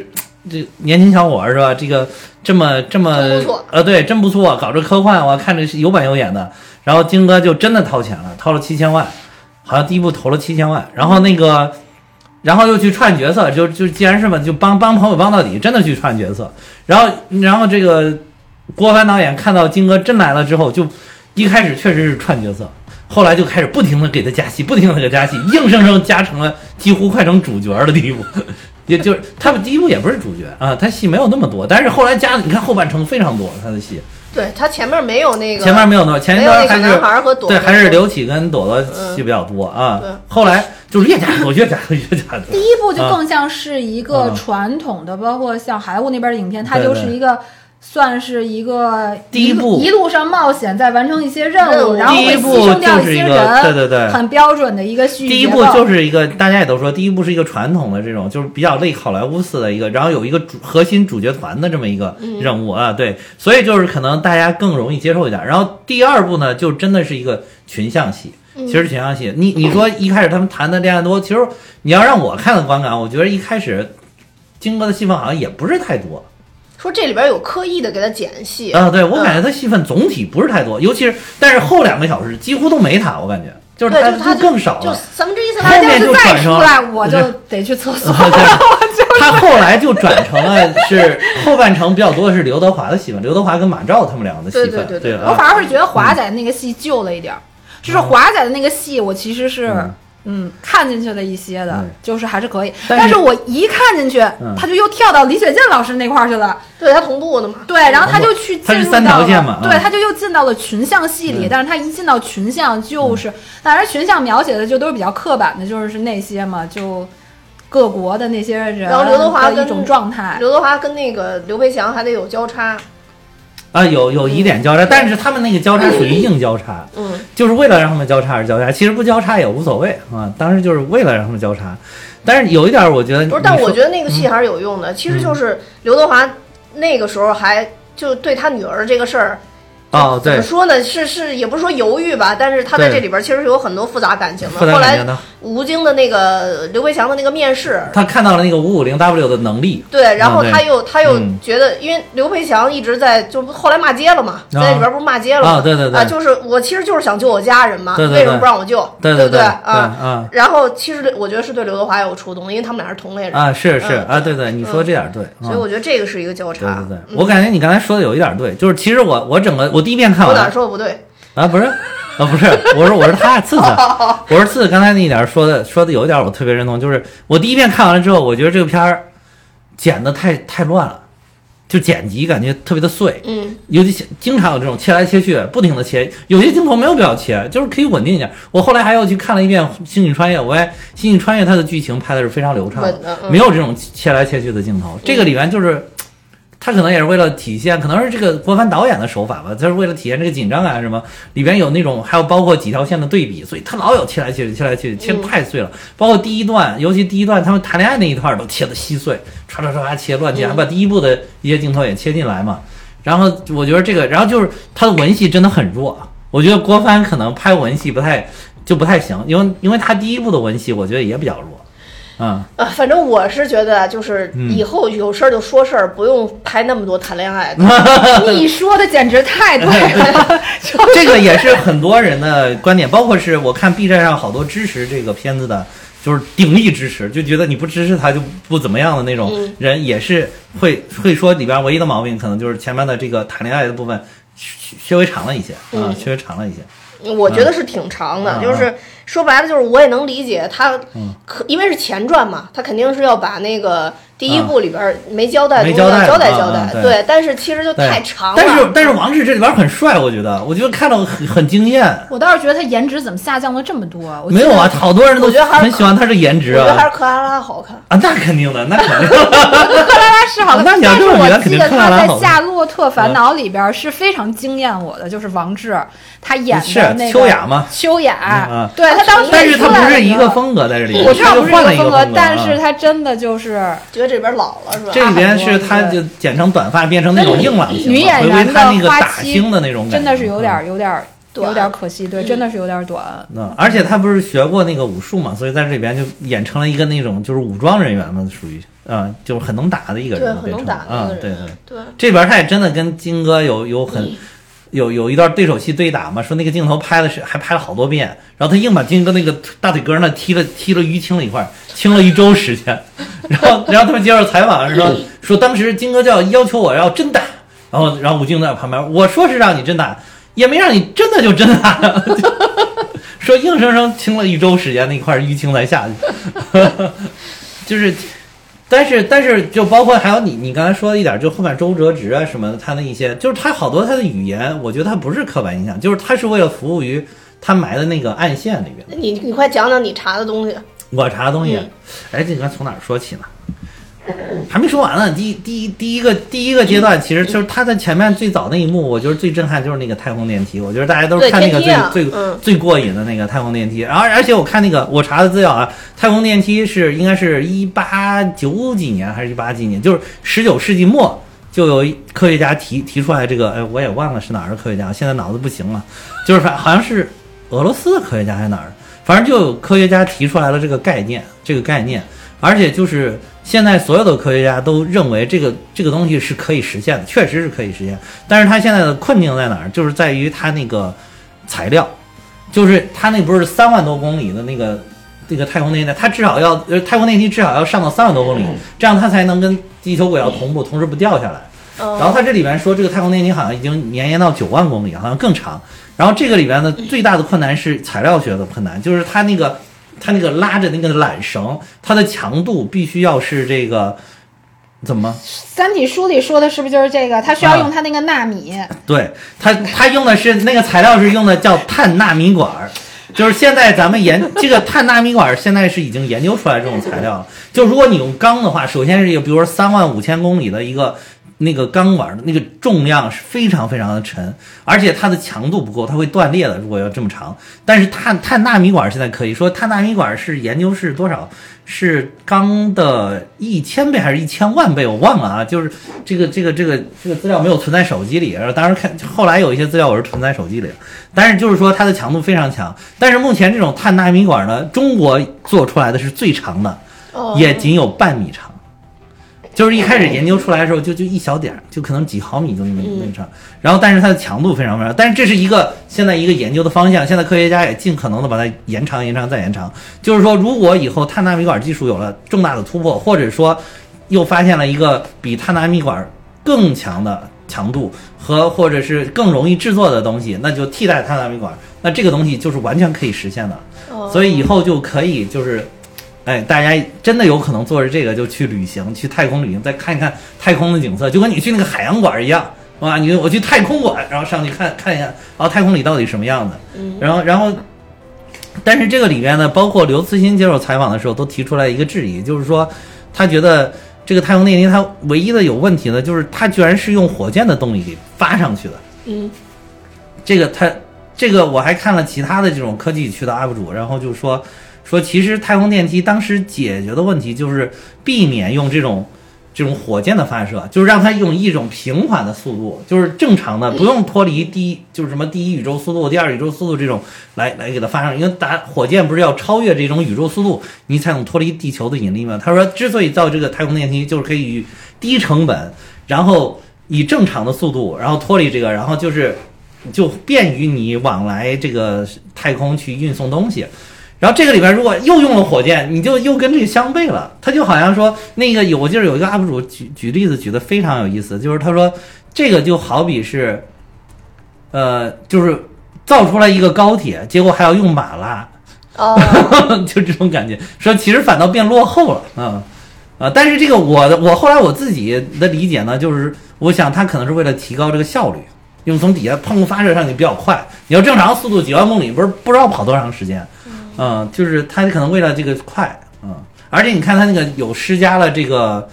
[SPEAKER 2] 这年轻小伙儿是吧？这个这么这么呃，对，真不错，搞这科幻，我看着是有板有眼的。然后金哥就真的掏钱了，掏了七千万，好像第一部投了七千万，然后那个，然后又去串角色，就就既然是嘛，就帮帮朋友帮到底，真的去串角色。然后然后这个郭帆导演看到金哥真来了之后，就一开始确实是串角色，后来就开始不停的给他加戏，不停的给他加戏，硬生生加成了几乎快成主角的地步。也就是他们第一部也不是主角啊，他戏没有那么多，但是后来加的，你看后半程非常多他的戏，
[SPEAKER 1] 对他前面没有那个，
[SPEAKER 2] 前面没有那么，前一
[SPEAKER 1] 没有那小
[SPEAKER 2] 段还是
[SPEAKER 1] 男孩和朵
[SPEAKER 2] 对，还是刘启跟朵朵戏比较多啊。
[SPEAKER 1] 对
[SPEAKER 2] 后来就是越加多，越加多，越加多。
[SPEAKER 3] 第一部就更像是一个
[SPEAKER 2] 嗯
[SPEAKER 3] 传统的，包括像韩国那边的影片，它就是一个算是一个
[SPEAKER 2] 第一步。
[SPEAKER 3] 一路上冒险，再完成一些任
[SPEAKER 1] 任务。
[SPEAKER 3] 然后会
[SPEAKER 2] 第一部
[SPEAKER 3] 牺牲掉
[SPEAKER 2] 就是一个
[SPEAKER 3] 些人，
[SPEAKER 2] 对对对。
[SPEAKER 3] 很标准的一个续
[SPEAKER 2] 第一
[SPEAKER 3] 结构
[SPEAKER 2] 部就是一个大家也都说，第一部是一个传统的这种，就是比较类好莱坞似的一个，然后有一个主核心主角团的这么一个任务啊，对，所以就是可能大家更容易接受一点。然后第二部呢，就真的是一个群像戏，其实群像戏，你你说一开始他们谈的恋爱多，其实你要让我看的观感，我觉得一开始金哥的戏份好像也不是太多。
[SPEAKER 1] 说这里边有刻意的给他剪戏
[SPEAKER 2] 啊，对我感觉他戏份总体不是太多，尤其是但是后两个小时几乎都没他，我感觉就是，他
[SPEAKER 1] 就
[SPEAKER 2] 更少了。
[SPEAKER 1] 三分之一三
[SPEAKER 2] 后
[SPEAKER 1] 分之一
[SPEAKER 2] 面就
[SPEAKER 3] 再出来，我就得去厕所。
[SPEAKER 2] 他后来就转成了是后半程比较多的是刘德华的戏份，刘德华跟马照他们两个的戏份，
[SPEAKER 1] 对对对
[SPEAKER 3] 我反而是觉得华仔那个戏旧了一点儿，就是华仔的那个戏，我其实是
[SPEAKER 2] 嗯
[SPEAKER 3] 嗯看进去了一些的
[SPEAKER 2] 嗯，
[SPEAKER 3] 就是还是可以。
[SPEAKER 2] 但是
[SPEAKER 3] 但是我一看进去
[SPEAKER 2] 嗯，
[SPEAKER 3] 他就又跳到李雪健老师那块儿去了。
[SPEAKER 1] 对他同步的嘛。
[SPEAKER 3] 对，然后他就去
[SPEAKER 2] 他是三
[SPEAKER 3] 进入到了，
[SPEAKER 2] 条线嘛嗯
[SPEAKER 3] 对，他就又进到了群像戏里，
[SPEAKER 2] 嗯
[SPEAKER 3] 但是他一进到群像就是，当然群像描写的就都是比较刻板的，就是是那些嘛，就各国的那些人
[SPEAKER 1] 然后刘德华跟
[SPEAKER 3] 的一种状态。
[SPEAKER 1] 刘德华跟那个刘培强还得有交叉，
[SPEAKER 2] 啊有有疑点交叉，但是他们那个交叉属于硬交叉，
[SPEAKER 1] 嗯，
[SPEAKER 2] 就是为了让他们交叉而交叉，其实不交叉也无所谓啊，当时就是为了让他们交叉，但是有一点我觉得
[SPEAKER 1] 不是，但我觉得那个戏还是有用的。其实就是刘德华那个时候还就对他女儿这个事儿。
[SPEAKER 2] 哦对
[SPEAKER 1] 怎么说呢？是是，也不是说犹豫吧，但是他在这里边其实是有很多复杂感情的。后来吴京的那个刘培强的那个面试，
[SPEAKER 2] 他看到了那个五五零 W 的能力，
[SPEAKER 1] 对，然后他又、他又
[SPEAKER 2] 嗯。
[SPEAKER 1] 觉得，因为刘培强一直在，就后来骂街了嘛，在里边不是骂街了嘛？
[SPEAKER 2] 啊对对对。
[SPEAKER 1] 啊，就是我其实就是想救我家人嘛，
[SPEAKER 2] 对对对。
[SPEAKER 1] 为什么不让我救？
[SPEAKER 2] 对对
[SPEAKER 1] 对不啊？
[SPEAKER 2] 啊。
[SPEAKER 1] 然后其实我觉得是对刘德华有触动，因为他们俩是同类人，
[SPEAKER 2] 啊是是
[SPEAKER 1] 嗯。
[SPEAKER 2] 啊对对，你说这点对，啊
[SPEAKER 1] 所以我觉得这个是一个交叉。
[SPEAKER 2] 对对，
[SPEAKER 1] 嗯。
[SPEAKER 2] 我感觉你刚才说的有一点对，就是其实我我整个我第一遍看
[SPEAKER 1] 我哪儿说的不对？
[SPEAKER 2] 啊不是啊不是，我说我说他次次，我说次次刚才那一点说的说的有一点我特别认同，就是我第一遍看完了之后，我觉得这个片儿剪的太太乱了，就剪辑感觉特别的碎，
[SPEAKER 1] 嗯，
[SPEAKER 2] 尤其经常有这种切来切去，不停的切，有些镜头没有必要切，就是可以稳定一点。我后来还又去看了一遍《星际穿越》，我也《星际穿越》它的剧情拍的是非常流畅
[SPEAKER 1] 稳的嗯
[SPEAKER 2] 没有这种切来切去的镜头。这个里面就是。他可能也是为了体现，可能是这个郭帆导演的手法吧，他是为了体现这个紧张感什么，里边有那种还有包括几条线的对比，所以他老有切来切去，切来切去，切的太碎了。包括第一段，尤其第一段他们谈恋爱那一段都切的稀碎，唰唰唰唰切乱切，还把第一部的一些镜头也切进来嘛。然后我觉得这个，然后就是他的文戏真的很弱，我觉得郭帆可能拍文戏不太就不太行，因为因为他第一部的文戏我觉得也比较弱，嗯。
[SPEAKER 1] 啊，反正我是觉得，就是以后有事儿就说事儿，不用拍那么多谈恋爱的。
[SPEAKER 3] 你说的简直太对了，
[SPEAKER 2] 这个也是很多人的观点，包括是我看 B 站上好多支持这个片子的，就是鼎力支持，就觉得你不支持他就不怎么样的那种
[SPEAKER 1] 嗯
[SPEAKER 2] 人，也是会会说里边唯一的毛病可能就是前面的这个谈恋爱的部分稍稍微长了一些啊，
[SPEAKER 1] 嗯
[SPEAKER 2] 稍微长了一些。
[SPEAKER 1] 我觉得是挺长的，
[SPEAKER 2] 嗯
[SPEAKER 1] 就是说白了，就是我也能理解他，可因为是前传嘛，他肯定是要把那个第一部里边没交代交代
[SPEAKER 2] 交代啊
[SPEAKER 1] 交代，
[SPEAKER 2] 啊对
[SPEAKER 1] 对，但是其实就太长了。
[SPEAKER 2] 但是但是王志这里边很帅，我觉得，我觉得看到很很惊艳。
[SPEAKER 3] 我倒是觉得他颜值怎么下降了这么多？
[SPEAKER 2] 没有啊，好多人都
[SPEAKER 1] 觉得
[SPEAKER 2] 很喜欢他的颜值
[SPEAKER 1] 我觉得还
[SPEAKER 2] 啊
[SPEAKER 1] 是克拉拉好看。
[SPEAKER 2] 啊，那肯定的，那肯定。
[SPEAKER 3] 得克拉拉是好看，
[SPEAKER 2] 那你要
[SPEAKER 3] 但是
[SPEAKER 2] 这么觉得
[SPEAKER 3] 我记得他在《夏洛特烦恼》里边是非常惊艳我的，就是王志他演
[SPEAKER 2] 是
[SPEAKER 3] 的那个
[SPEAKER 2] 秋雅吗
[SPEAKER 3] 秋雅对他当时
[SPEAKER 2] 但是他不是一个风格在这里，
[SPEAKER 3] 我知道不是
[SPEAKER 2] 一
[SPEAKER 3] 个
[SPEAKER 2] 个风格，
[SPEAKER 3] 但是
[SPEAKER 2] 啊
[SPEAKER 3] 他真的就是
[SPEAKER 1] 觉得这边老了是吧？
[SPEAKER 2] 这里边是他就剪成短发，变成那种硬朗型了，
[SPEAKER 3] 女演
[SPEAKER 2] 回归
[SPEAKER 3] 员
[SPEAKER 2] 他那个打星的那种感觉，
[SPEAKER 3] 真的是有点儿有点儿有点儿可惜，对，真的是有点儿短。
[SPEAKER 2] 嗯。而且他不是学过那个武术嘛，所以在这里边就演成了一个那种就是武装人员嘛，属于嗯，就是很能打的一个人了，
[SPEAKER 1] 对很能打的一个，
[SPEAKER 2] 啊对对。
[SPEAKER 1] 对，
[SPEAKER 2] 这边他也真的跟金哥有有很有有一段对手戏对打嘛，说那个镜头拍的是还拍了好多遍，然后他硬把金哥那个大腿根儿那踢了踢了淤青了一块儿，青了一周时间，然后然后他们接受采访说说当时金哥就要求我要真打，然后然后吴京在旁边我说是让你真打，也没让你真的就真打，说硬生生清了一周时间那块淤青才下去，就是。但是但是就包括还有你你刚才说的一点，就后面周哲直啊什么的，他的一些就是他好多他的语言，我觉得他不是刻板印象，就是他是为了服务于他埋的那个暗线里边。
[SPEAKER 1] 你你快讲讲你查的东西。
[SPEAKER 2] 我查的东西，
[SPEAKER 1] 嗯
[SPEAKER 2] 哎，这应该从哪儿说起呢？还没说完呢。第一第一第一个第一个阶段，其实就是他的前面最早那一幕，我觉得最震撼就是那个太空电梯。我觉得大家都是看那个最、
[SPEAKER 1] 啊
[SPEAKER 2] 最、
[SPEAKER 1] 嗯
[SPEAKER 2] 最过瘾的那个太空电梯。然后而且我看那个我查的资料啊，太空电梯是应该是一八九几年还是一八几年，就是十九世纪末。就有一科学家提提出来这个，哎，我也忘了是哪儿的科学家，现在脑子不行了，就是反好像是俄罗斯的科学家还是哪儿，反正就有科学家提出来了这个概念，这个概念，而且就是现在所有的科学家都认为这个这个东西是可以实现的，确实是可以实现。但是它现在的困境在哪儿？就是在于它那个材料，就是它那不是三万多公里的那个这个太空电梯，它至少要呃太空电梯至少要上到三万多公里，这样它才能跟地球轨道同步，同时不掉下来。
[SPEAKER 1] 嗯
[SPEAKER 2] 然后它这里边说，这个太空电梯好像已经绵延到九万公里，好像更长。然后这个里边的最大的困难是材料学的困难，就是它那个它那个拉着那个缆绳，它的强度必须要是这个怎么？
[SPEAKER 3] 三体书里说的是不是就是这个？他需要
[SPEAKER 2] 啊
[SPEAKER 3] 用他那个纳米，
[SPEAKER 2] 对它，它用的是那个材料是用的叫碳纳米管儿，就是现在咱们研 这个碳纳米管儿，现在是已经研究出来这种材料了。就如果你用钢的话，首先是一个，比如说三万五千公里的一个那个钢管的那个重量是非常非常的沉，而且它的强度不够，它会断裂的。如果要这么长，但是碳碳纳米管现在可以说碳纳米管是研究是多少？是钢的一千倍还是一千万倍？我忘了啊，就是这个这个这个这个资料没有存在手机里，然后当时看后来有一些资料我是存在手机里，但是就是说它的强度非常强。但是目前这种碳纳米管呢，中国做出来的是最长的，也仅有半米长。就是一开始研究出来的时候，就就一小点儿，就可能几毫米就那么那么长。然后，但是它的强度非常非常，但是这是一个现在一个研究的方向。现在科学家也尽可能的把它延长、延长再延长。就是说，如果以后碳纳米管技术有了重大的突破，或者说又发现了一个比碳纳米管更强的强度和或者是更容易制作的东西，那就替代碳纳米管，那这个东西就是完全可以实现的。
[SPEAKER 1] 哦
[SPEAKER 2] 所以以后就可以就是，哎，大家真的有可能坐着这个就去旅行，去太空旅行，再看一看太空的景色，就跟你去那个海洋馆一样，哇！你我去太空馆，然后上去看看一下，哦，太空里到底什么样子，然后然后。但是这个里面呢，包括刘慈欣接受采访的时候都提出来一个质疑，就是说，他觉得这个太空电梯它唯一的有问题呢就是它居然是用火箭的动力给发上去的。
[SPEAKER 1] 嗯，
[SPEAKER 2] 这个他这个我还看了其他的这种科技区的 UP 主，然后就说说其实太空电梯当时解决的问题就是避免用这种这种火箭的发射，就是让它用一种平缓的速度，就是正常的，不用脱离第一就是什么第一宇宙速度、第二宇宙速度这种来来给它发上，因为打火箭不是要超越这种宇宙速度，你才能脱离地球的引力吗？他说，之所以造这个太空电梯，就是可以以低成本，然后以正常的速度，然后脱离这个，然后就是就便于你往来这个太空去运送东西。然后这个里边如果又用了火箭，你就又跟这个相悖了。他就好像说那个有，我记得有一个 UP 主举举例子举得非常有意思，就是他说这个就好比是，呃，就是造出来一个高铁，结果还要用马拉，
[SPEAKER 1] 哦，
[SPEAKER 2] 就这种感觉。说其实反倒变落后了，啊、啊！但是这个我的我后来我自己的理解呢，就是我想他可能是为了提高这个效率，因为从底下砰发射上去比较快。你要正常速度几万公里，不是不知道跑多长时间，嗯，就是他可能为了这个快，嗯，而且你看他那个有施加了这个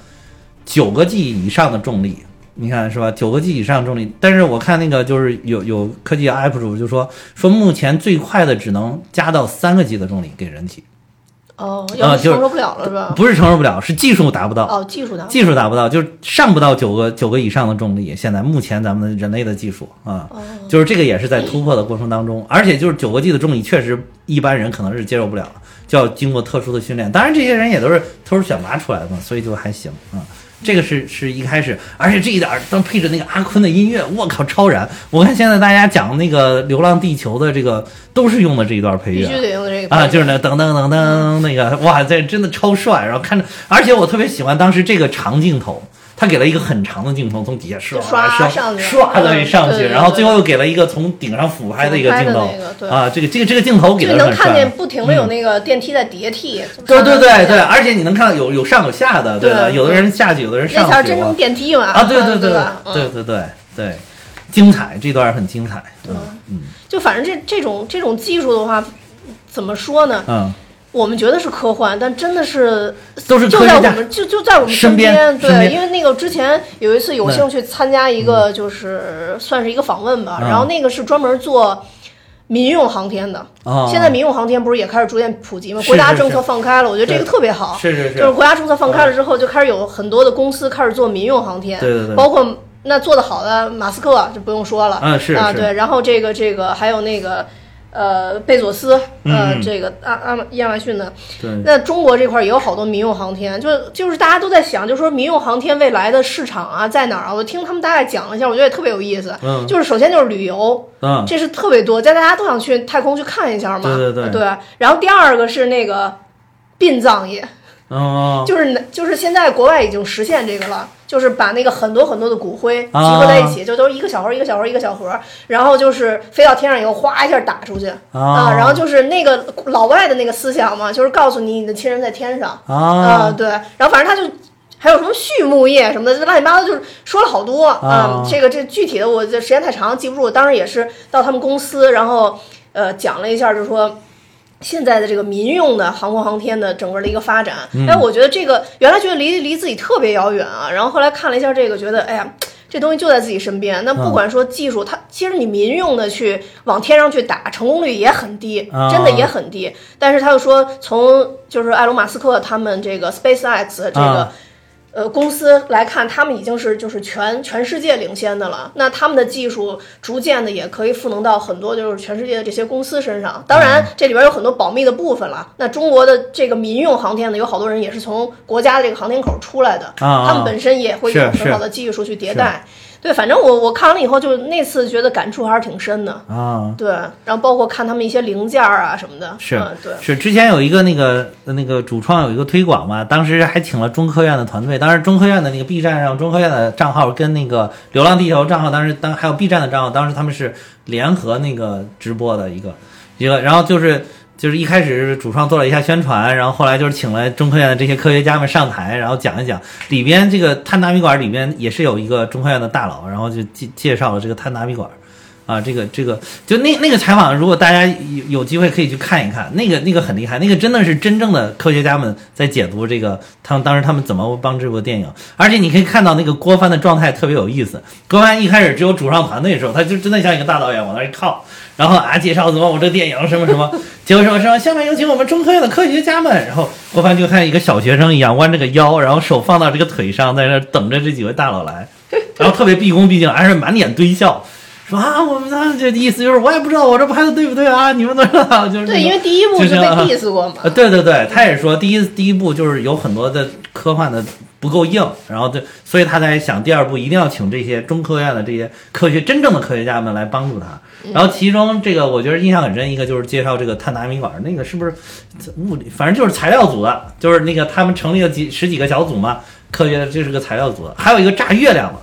[SPEAKER 2] 九个 G 以上的重力。你看是吧？九个 G 以上重力，但是我看那个就是有有科技 UP 主就说说目前最快的只能加到三个 G 的重力给人体，
[SPEAKER 1] 哦，要是
[SPEAKER 2] 就是
[SPEAKER 1] 承受不了了是吧？
[SPEAKER 2] 不是承受不了，是技术达不到，
[SPEAKER 1] 哦，技术达。
[SPEAKER 2] 技术达不到，就是上不到九个九个以上的重力。现在目前咱们人类的技术啊，
[SPEAKER 1] 哦
[SPEAKER 2] 就是这个也是在突破的过程当中，而且就是九个 G 的重力，确实一般人可能是接受不了，就要经过特殊的训练。当然，这些人也都是特殊选拔出来的嘛，所以就还行啊。这个是是一开始，而且这一点儿当配着那个阿坤的音乐，我靠，超燃！我看现在大家讲那个《流浪地球》的这个，都是用的这一段配乐，
[SPEAKER 1] 必须得用这个
[SPEAKER 2] 啊，就是那噔噔噔噔那个，哇，这真的超帅。然后看着，而且我特别喜欢当时这个长镜头，他给了一个很长的镜头，从底下唰
[SPEAKER 1] 刷
[SPEAKER 2] 唰
[SPEAKER 1] 上去
[SPEAKER 2] 唰的
[SPEAKER 1] 嗯
[SPEAKER 2] 上去，然后最后又给了一个从顶上俯拍的一个镜头啊，这个这个这个镜头给
[SPEAKER 1] 就
[SPEAKER 2] 的很
[SPEAKER 1] 你能看见。不停的有那个电梯在叠替。
[SPEAKER 2] 对对对对，而且你能看到有有上有下的，对吧？有的人下去，有的人上去。
[SPEAKER 1] 才是真正
[SPEAKER 2] 哇
[SPEAKER 1] 电梯嘛。
[SPEAKER 2] 啊，对对对
[SPEAKER 1] 对
[SPEAKER 2] 对对对，精彩，这段很精彩。嗯嗯
[SPEAKER 1] 就反正这这种这种技术的话，怎么说呢？
[SPEAKER 2] 嗯
[SPEAKER 1] 我们觉得是科幻，但真的是
[SPEAKER 2] 都是
[SPEAKER 1] 就在我们就就在我们
[SPEAKER 2] 身
[SPEAKER 1] 边。对，
[SPEAKER 2] 边身边。
[SPEAKER 1] 因为那个之前有一次有幸去参加一个，就是算是一个访问吧，
[SPEAKER 2] 嗯。
[SPEAKER 1] 然后那个是专门做民用航天的。
[SPEAKER 2] 哦
[SPEAKER 1] 现在民用航天不是也开始逐渐普及吗？国家政策放开了，我觉得这个特别好。
[SPEAKER 2] 是是是，
[SPEAKER 1] 就是国家政策放开了之后，就开始有很多的公司开始做民用航天，
[SPEAKER 2] 对对对。
[SPEAKER 1] 包括那做的好的马斯克就不用说了，
[SPEAKER 2] 嗯是
[SPEAKER 1] 啊，对，然后这个这个还有那个呃贝佐斯，呃，
[SPEAKER 2] 嗯
[SPEAKER 1] 这个阿阿亚马逊的，
[SPEAKER 2] 对。
[SPEAKER 1] 那中国这块儿也有好多民用航天，就就是大家都在想，就说民用航天未来的市场啊在哪儿啊？我听他们大概讲了一下，我觉得也特别有意思。
[SPEAKER 2] 嗯。
[SPEAKER 1] 就是首先就是旅游，
[SPEAKER 2] 嗯。
[SPEAKER 1] 这是特别多，在大家都想去太空去看一下嘛。
[SPEAKER 2] 对对。对。
[SPEAKER 1] 然后第二个是那个殡葬业，
[SPEAKER 2] 哦。
[SPEAKER 1] 就是就是现在国外已经实现这个了，就是把那个很多很多的骨灰集
[SPEAKER 2] 啊
[SPEAKER 1] 合在一起，就都是一个小盒儿一个小盒儿一个小盒儿，然后就是飞到天上以后，哗一下打出去
[SPEAKER 2] 啊。
[SPEAKER 1] 然后就是那个老外的那个思想嘛，就是告诉你你的亲人在天上
[SPEAKER 2] 啊。
[SPEAKER 1] 对，然后反正他就。还有什么畜牧业什么的，乱七八糟，就是说了好多
[SPEAKER 2] 啊
[SPEAKER 1] 嗯，这个这具体的我这时间太长记不住，当时也是到他们公司，然后呃讲了一下，就是说现在的这个民用的航空航天的整个的一个发展，
[SPEAKER 2] 嗯。
[SPEAKER 1] 哎，我觉得这个原来觉得离离自己特别遥远啊，然后后来看了一下这个，觉得哎呀。这东西就在自己身边，那
[SPEAKER 2] 嗯。
[SPEAKER 1] 不管说技术，它其实你民用的去往天上去打，成功率也很低，
[SPEAKER 2] 啊。
[SPEAKER 1] 真的也很低。但是他又说，从就是埃隆·马斯克他们这个 SpaceX 这个、
[SPEAKER 2] 啊
[SPEAKER 1] 呃公司来看，他们已经是就是全全世界领先的了。那他们的技术逐渐的也可以赋能到很多就是全世界的这些公司身上。当
[SPEAKER 2] 嗯
[SPEAKER 1] 然，这里边有很多保密的部分了。那中国的这个民用航天呢，有好多人也是从国家的这个航天口出来的，他们本身也会有很好的技术去迭代。对，反正我我看完了以后，就那次觉得感触还是挺深的。
[SPEAKER 2] 啊。
[SPEAKER 1] 对，然后包括看他们一些零件儿啊什么的，
[SPEAKER 2] 是
[SPEAKER 1] 嗯、对。
[SPEAKER 2] 是，之前有一个那个那个主创有一个推广嘛，当时还请了中科院的团队，当时中科院的那个 B 站上，中科院的账号跟那个流浪地球账号，当时当还有 B 站的账号，当时他们是联合那个直播的一个一个，然后就是。就是一开始主创做了一下宣传，然后后来就是请了中科院的这些科学家们上台，然后讲一讲里边这个碳纳米管里边也是有一个中科院的大佬，然后就介介绍了这个碳纳米管。啊，这个这个，就那那个采访，如果大家有有机会可以去看一看，那个那个很厉害，那个真的是真正的科学家们在解读这个，他们当时他们怎么帮这部电影，而且你可以看到那个郭帆的状态特别有意思。郭帆一开始只有主创团队的时候，他就真的像一个大导演往那一靠，然后啊介绍怎么我这个电影什么什么，结果什么什么，下面有请我们中科院的科学家们，然后郭帆就像一个小学生一样弯着个腰，然后手放到这个腿上，在那等着这几位大佬来，然后特别毕恭毕敬，而且满脸堆笑。说啊，我们呢这意思就是我也不知道我这拍的对不对啊，你们都知道，就是
[SPEAKER 1] 对，因为第一部
[SPEAKER 2] 就是
[SPEAKER 1] 被
[SPEAKER 2] 啊
[SPEAKER 1] diss 过嘛。
[SPEAKER 2] 呃，对对对，他也说第一第一部就是有很多的科幻的不够硬，然后对，所以他才想第二部一定要请这些中科院的这些科学真正的科学家们来帮助他。然后其中这个我觉得印象很深，一个就是介绍这个碳达米管，那个是不是物理，反正就是材料组的，就是那个他们成立了几十几个小组嘛，科学这是个材料组的，还有一个炸月亮的。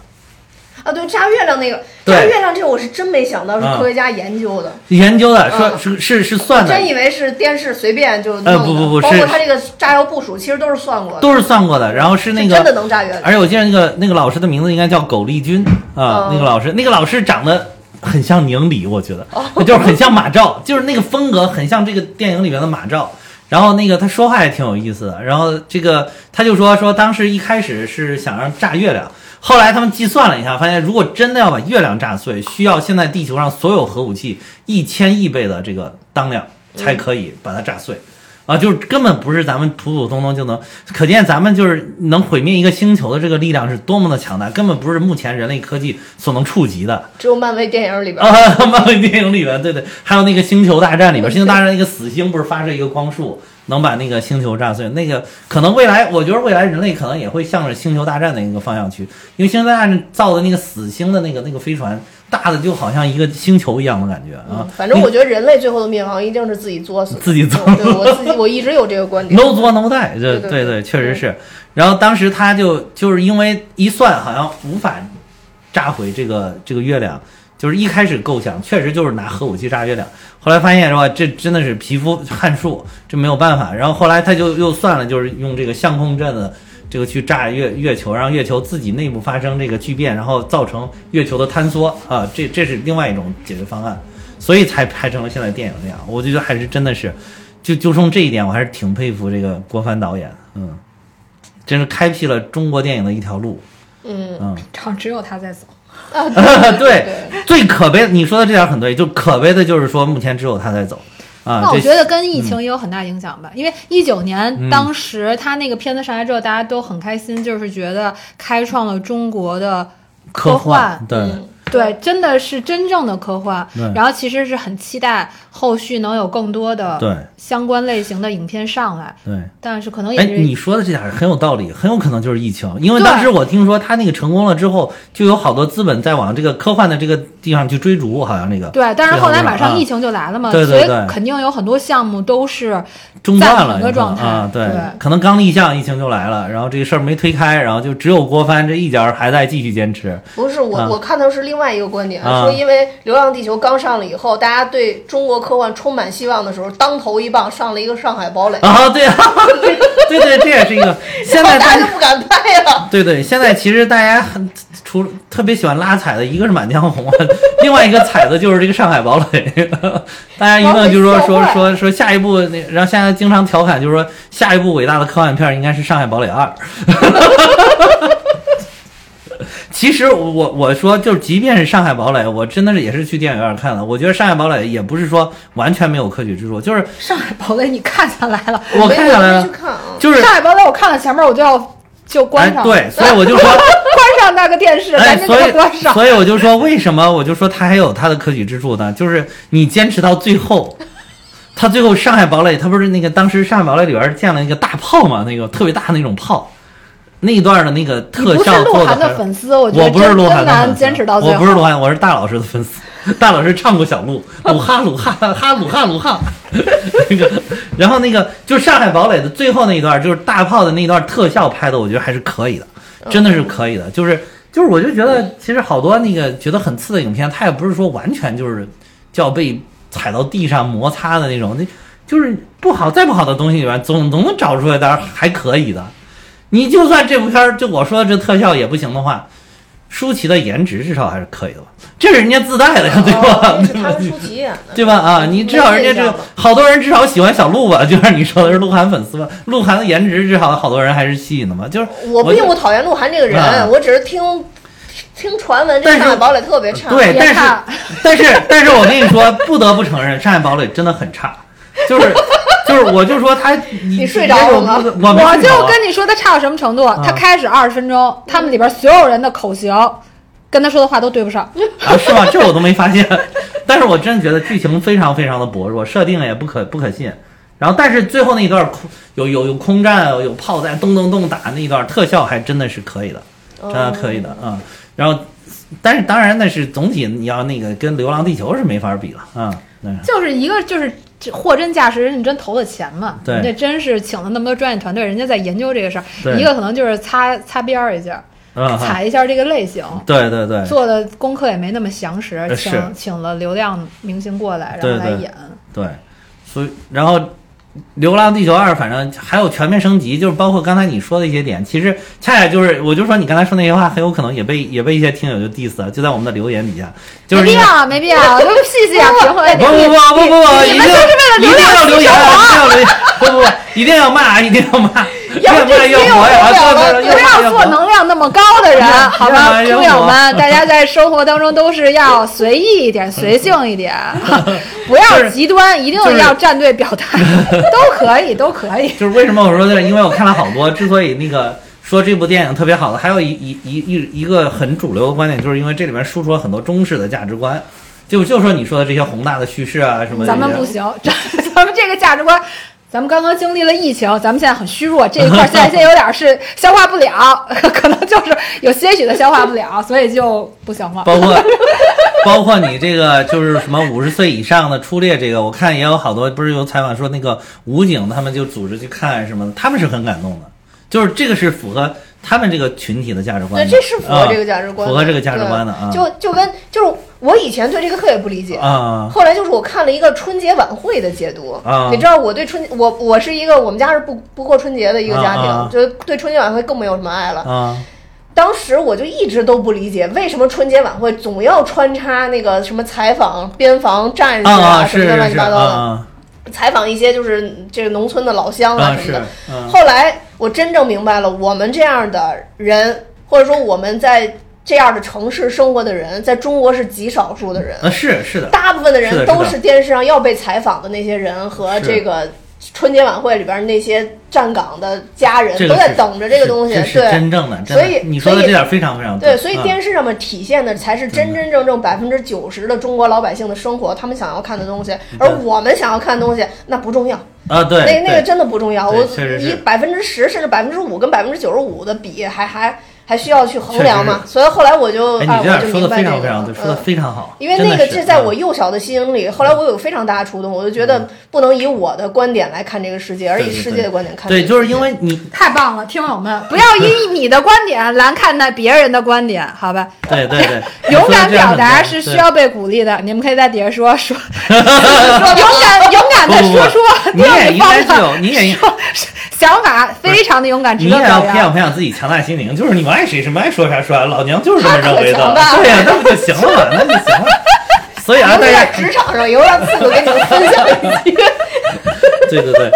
[SPEAKER 1] 啊，对，炸月亮那个，
[SPEAKER 2] 对
[SPEAKER 1] 炸月亮这个我是真没想到是
[SPEAKER 2] 啊
[SPEAKER 1] 科学家研究的，
[SPEAKER 2] 研究的说
[SPEAKER 1] 嗯
[SPEAKER 2] 是是是算的，
[SPEAKER 1] 真以为是电视随便就。
[SPEAKER 2] 呃不不不
[SPEAKER 1] 包括他这个炸药部署，其实都是算过的，
[SPEAKER 2] 都是算过的，然后是那个
[SPEAKER 1] 是真的能炸月亮。
[SPEAKER 2] 而且我记得那个那个老师的名字应该叫苟利军啊，
[SPEAKER 1] 嗯
[SPEAKER 2] 那个老师，那个老师长得很像宁理，我觉得，
[SPEAKER 1] 哦
[SPEAKER 2] 就是很像马照，就是那个风格很像这个电影里面的马照。然后那个他说话也挺有意思的，然后这个他就说说当时一开始是想让炸月亮，后来他们计算了一下，发现如果真的要把月亮炸碎，需要现在地球上所有核武器一千亿倍的这个当量才可以把它炸碎。啊，就是根本不是咱们普普通通就能，可见咱们就是能毁灭一个星球的这个力量是多么的强大，根本不是目前人类科技所能触及的。
[SPEAKER 1] 只有漫威电影里边，
[SPEAKER 2] 啊，漫威电影里边，对对，还有那个星球大战里边，星球大战那个死星不是发射一个光束，能把那个星球炸碎？那个可能未来，我觉得未来人类可能也会向着星球大战的一个方向去，因为星球大战造的那个死星的那个那个飞船，大的就好像一个星球一样的感觉啊。
[SPEAKER 1] 反正我觉得人类最后的灭亡一定是自己作死，
[SPEAKER 2] 自己作
[SPEAKER 1] 对对我自己我一直有这个观点。
[SPEAKER 2] no 作 no die，这
[SPEAKER 1] 对对，
[SPEAKER 2] 确实是。然后当时他就就是因为一算，好像无法炸毁这个这个月亮，就是一开始构想确实就是拿核武器炸月亮，后来发现是吧，这真的是皮肤汗数，这没有办法。然后后来他就又算了，就是用这个相控阵的。这个去炸月月球，让月球自己内部发生这个巨变，然后造成月球的坍缩啊，这这是另外一种解决方案，所以才拍成了现在电影那样。我觉得还是真的是，就就冲这一点，我还是挺佩服这个郭帆导演，嗯，真是开辟了中国电影的一条路，
[SPEAKER 1] 嗯
[SPEAKER 2] 嗯，
[SPEAKER 3] 唱只有他在走。
[SPEAKER 1] 啊，
[SPEAKER 2] 对，最可悲，你说的这点很对，就可悲的就是说，目前只有他在走，啊，
[SPEAKER 3] 那我觉得跟疫情也有很大影响吧，因为一九年
[SPEAKER 2] 嗯。
[SPEAKER 3] 当时他那个片子上来之后，大家都很开心，就是觉得开创了中国的
[SPEAKER 2] 科
[SPEAKER 3] 幻，
[SPEAKER 2] 对，
[SPEAKER 1] 嗯
[SPEAKER 3] 对，真的是真正的科幻
[SPEAKER 2] 对。
[SPEAKER 3] 然后其实是很期待后续能有更多的
[SPEAKER 2] 对。
[SPEAKER 3] 相关类型的影片上来，
[SPEAKER 2] 对。
[SPEAKER 3] 但是可能也
[SPEAKER 2] 哎，
[SPEAKER 3] 是
[SPEAKER 2] 你说的这点儿很有道理，很有可能就是疫情，因为当时我听说他那个成功了之后，就有好多资本在往这个科幻的这个地方去追逐，好像那个
[SPEAKER 3] 对，但是后来马
[SPEAKER 2] 啊
[SPEAKER 3] 上疫情就来了嘛，
[SPEAKER 2] 对对对。
[SPEAKER 3] 所以肯定有很多项目都是
[SPEAKER 2] 中断了
[SPEAKER 3] 状态
[SPEAKER 2] 啊，对。
[SPEAKER 3] 对，
[SPEAKER 2] 可能刚立项疫情就来了，然后这个事儿没推开，然后就只有郭帆这一家还在继续坚持，
[SPEAKER 1] 不是我，
[SPEAKER 2] 啊。
[SPEAKER 1] 我看到是另外一个观点，
[SPEAKER 2] 啊
[SPEAKER 1] 说因为《流浪地球》刚上了以后，大家对中国科幻充满希望的时候，当头一棒上了一个《上海堡垒》，
[SPEAKER 2] 啊，对啊，对对，这也是一个 现在大
[SPEAKER 1] 大家就不敢拍了。
[SPEAKER 2] 对对，现在其实大家很除特别喜欢拉踩的，一个是《满江红》，啊，另外一个踩的就是这个《上海堡垒》。大家一问就说说说说下一部那，然后现在经常调侃就是说下一部伟大的科幻片应该是《上海堡垒二》。其实我我说就是，即便是《上海堡垒》，我真的是也是去电影院看的。我觉得《上海堡垒》也不是说完全没有可取之处，就是
[SPEAKER 3] 上海堡垒，你看下来了。
[SPEAKER 2] 我看下来了。就是
[SPEAKER 3] 上海堡垒，我看了前面我就要就
[SPEAKER 2] 哎
[SPEAKER 3] 关上，，
[SPEAKER 2] 对，所以我就说。
[SPEAKER 3] 关上那个电视，
[SPEAKER 2] 哎，
[SPEAKER 3] 赶紧
[SPEAKER 2] 所以
[SPEAKER 3] 给它关上。
[SPEAKER 2] 所以我就说，为什么我就说它还有它的可取之处呢？就是你坚持到最后，他最后上海堡垒，他不是那个当时上海堡垒里边建了一个大炮嘛，那个特别大那种炮，那一段的那个
[SPEAKER 3] 你
[SPEAKER 2] 特
[SPEAKER 3] 不是鹿晗
[SPEAKER 2] 效做的
[SPEAKER 3] 的粉丝，我觉
[SPEAKER 2] 我
[SPEAKER 3] 得真
[SPEAKER 2] 不是鹿晗
[SPEAKER 3] 真难
[SPEAKER 2] 的粉丝
[SPEAKER 3] 坚持到最后。
[SPEAKER 2] 我不是鹿晗，我是大老师的粉丝。大老师唱过小鹿，鲁哈鲁哈哈鲁哈鲁哈，那个，然后那个就是上海堡垒的最后那一段，就是大炮的那一段特效拍的，我觉得还是可以的，真的是可以的。就是就是，我就觉得其实好多那个觉得很次的影片，它也不是说完全就是就要被踩到地上摩擦的那种，那就是不好再不好的东西里面，总总能找出来点儿还可以的。你就算这部片儿，就我说的这特效也不行的话，舒淇的颜值至少还是可以的吧？这是人家自带的呀，对吧？
[SPEAKER 1] 舒淇演的，
[SPEAKER 2] 对吧？啊，你至少人家这个好多人至少喜欢小鹿吧？就像你说的是鹿晗粉丝吧？鹿晗的颜值至少好多人还是吸引的嘛。就是
[SPEAKER 1] 我并
[SPEAKER 2] 就
[SPEAKER 1] 不讨厌鹿晗这个人，
[SPEAKER 2] 啊
[SPEAKER 1] 我只是听听传闻，这上海堡垒特别差。
[SPEAKER 2] 对，但是 但是但是我跟你说，不得不承认，上海堡垒真的很差。就是就是，我就说他，你
[SPEAKER 1] 你睡着了吗
[SPEAKER 2] 我
[SPEAKER 3] 就跟你说他差到什么程度，他开始二十分钟，他们里边所有人的口型跟他说的话都对不上。
[SPEAKER 2] 啊，是吗？这我都没发现。但是我真的觉得剧情非常非常的薄弱，设定也不可不可信。然后，但是最后那一段空有有有空战，有炮弹咚咚咚打那一段特效还真的是可以的，真的可以的啊、然后，但是当然那是总体你要那个跟《流浪地球》是没法比了啊。对
[SPEAKER 3] 就是一个就是这货真价实，人家真投了钱嘛，
[SPEAKER 2] 对
[SPEAKER 3] 那真是请了那么多专业团队，人家在研究这个事儿。
[SPEAKER 2] 对
[SPEAKER 3] 一个可能就是擦擦边儿一下，踩一下这个类型。
[SPEAKER 2] 对对对
[SPEAKER 3] 做的功课也没那么详实，请请了流量明星过来，然后来演。
[SPEAKER 2] 对，所以然后《流浪地球二》反正还有全面升级，就是包括刚才你说的一些点，其实恰恰就是我就说你刚才说那些话很有可能也被也被一些听友就 diss 了，就在我们的留言底下，就是
[SPEAKER 3] 没必要，没必要，就细细啊，评论。
[SPEAKER 2] 不不不不不不，一定
[SPEAKER 3] 们就是为了
[SPEAKER 2] 一定要留言啊，一定要留言，不不不，一定要骂，一定要骂，越骂越火呀，对对对，
[SPEAKER 3] 不
[SPEAKER 2] 越骂越火。
[SPEAKER 3] 要做能量那么高的人，好吧，
[SPEAKER 2] 越
[SPEAKER 3] 听
[SPEAKER 2] 来越火
[SPEAKER 3] 友们，大家在生活当中都是要随意一点、随性一点，不要极端，一定要站队表态，都可以，都可以。
[SPEAKER 2] 就是为什么我说这，因为我看了好多，之所以那个说这部电影特别好的，还有一一一一一个很主流的观点，就是因为这里面输出了很多中式的价值观。就就说你说的这些宏大的叙事啊什么的，
[SPEAKER 3] 咱们不行，咱咱们这个价值观。咱们刚刚经历了疫情，咱们现在很虚弱，这一块现在现在有点是消化不了，可能就是有些许的消化不了，所以就不消化。
[SPEAKER 2] 包括 包括你这个就是什么五十岁以上的初恋，这个我看也有好多不是有采访说那个武警他们就组织去看什么的，他们是很感动的，就是这个是符合他们这个群体的价值观
[SPEAKER 1] 对，
[SPEAKER 2] 的，
[SPEAKER 1] 这是符合这个价值观的，
[SPEAKER 2] 符合这个价值观的啊。
[SPEAKER 1] 就就跟就是我以前对这个特别不理解
[SPEAKER 2] 啊。
[SPEAKER 1] 后来就是我看了一个春节晚会的解读。
[SPEAKER 2] 啊。
[SPEAKER 1] 你知道我对春我我是一个我们家是不不过春节的一个家庭，就对春节晚会更没有什么爱了。
[SPEAKER 2] 啊。
[SPEAKER 1] 当时我就一直都不理解，为什么春节晚会总要穿插那个什么采访边防战士
[SPEAKER 2] 啊啊
[SPEAKER 1] 什么的乱七八糟的。
[SPEAKER 2] 啊
[SPEAKER 1] 采访一些就是这个农村的老乡
[SPEAKER 2] 啊
[SPEAKER 1] 什么的。，
[SPEAKER 2] 嗯
[SPEAKER 1] 后来我真正明白了，我们这样的人，或者说我们在这样的城市生活的人，在中国是极少数的人。
[SPEAKER 2] 啊是是的，
[SPEAKER 1] 大部分的人都是电视上要被采访的那些人和这个春节晚会里边那些站岗的家人都在等着这个东西，对。
[SPEAKER 2] 真正的，
[SPEAKER 1] 所以
[SPEAKER 2] 你说的这点非常非常
[SPEAKER 1] 对，所以
[SPEAKER 2] 嗯。
[SPEAKER 1] 电视上面体现的才是真真正正百分之九十的中国老百姓的生活，他们想要看的东西，而我们想要看的东西那不重要，
[SPEAKER 2] 啊对，
[SPEAKER 1] 那那个真的不重要。我以百分之十甚至百分之五跟百分之九十五的比，还还还需要去衡量嘛？所以后来我就
[SPEAKER 2] 哎，
[SPEAKER 1] 啊，
[SPEAKER 2] 你这
[SPEAKER 1] 我就
[SPEAKER 2] 点说的非
[SPEAKER 1] 明白这个
[SPEAKER 2] 非常对，说的
[SPEAKER 1] 嗯。
[SPEAKER 2] 非常好，
[SPEAKER 1] 因为那个这在
[SPEAKER 2] 嗯。
[SPEAKER 1] 我幼小的心灵里，后来我有非常大的触动，我就觉得不能以我的观点来看这个世界，而以世界的观点看这
[SPEAKER 2] 对。就是因为你
[SPEAKER 3] 太棒了，听友们，不要以你的观点来看待别人的观点，好吧？
[SPEAKER 2] 对对对，
[SPEAKER 3] 勇敢表达是需要被鼓励的，你们可以在底下说 说，勇敢勇敢的说出
[SPEAKER 2] 你也应该是有
[SPEAKER 3] 的
[SPEAKER 2] 你也
[SPEAKER 3] 说想法，非常的勇敢，值
[SPEAKER 2] 你
[SPEAKER 3] 得表
[SPEAKER 2] 也要培养。培养自己强大心灵，就是你们爱谁什么爱说啥说啥，老娘就是这么认为的对呀，那不就行了嘛，那就行了。所以啊，大家
[SPEAKER 1] 职场上有让次数给你们分享一些。
[SPEAKER 2] 对对对，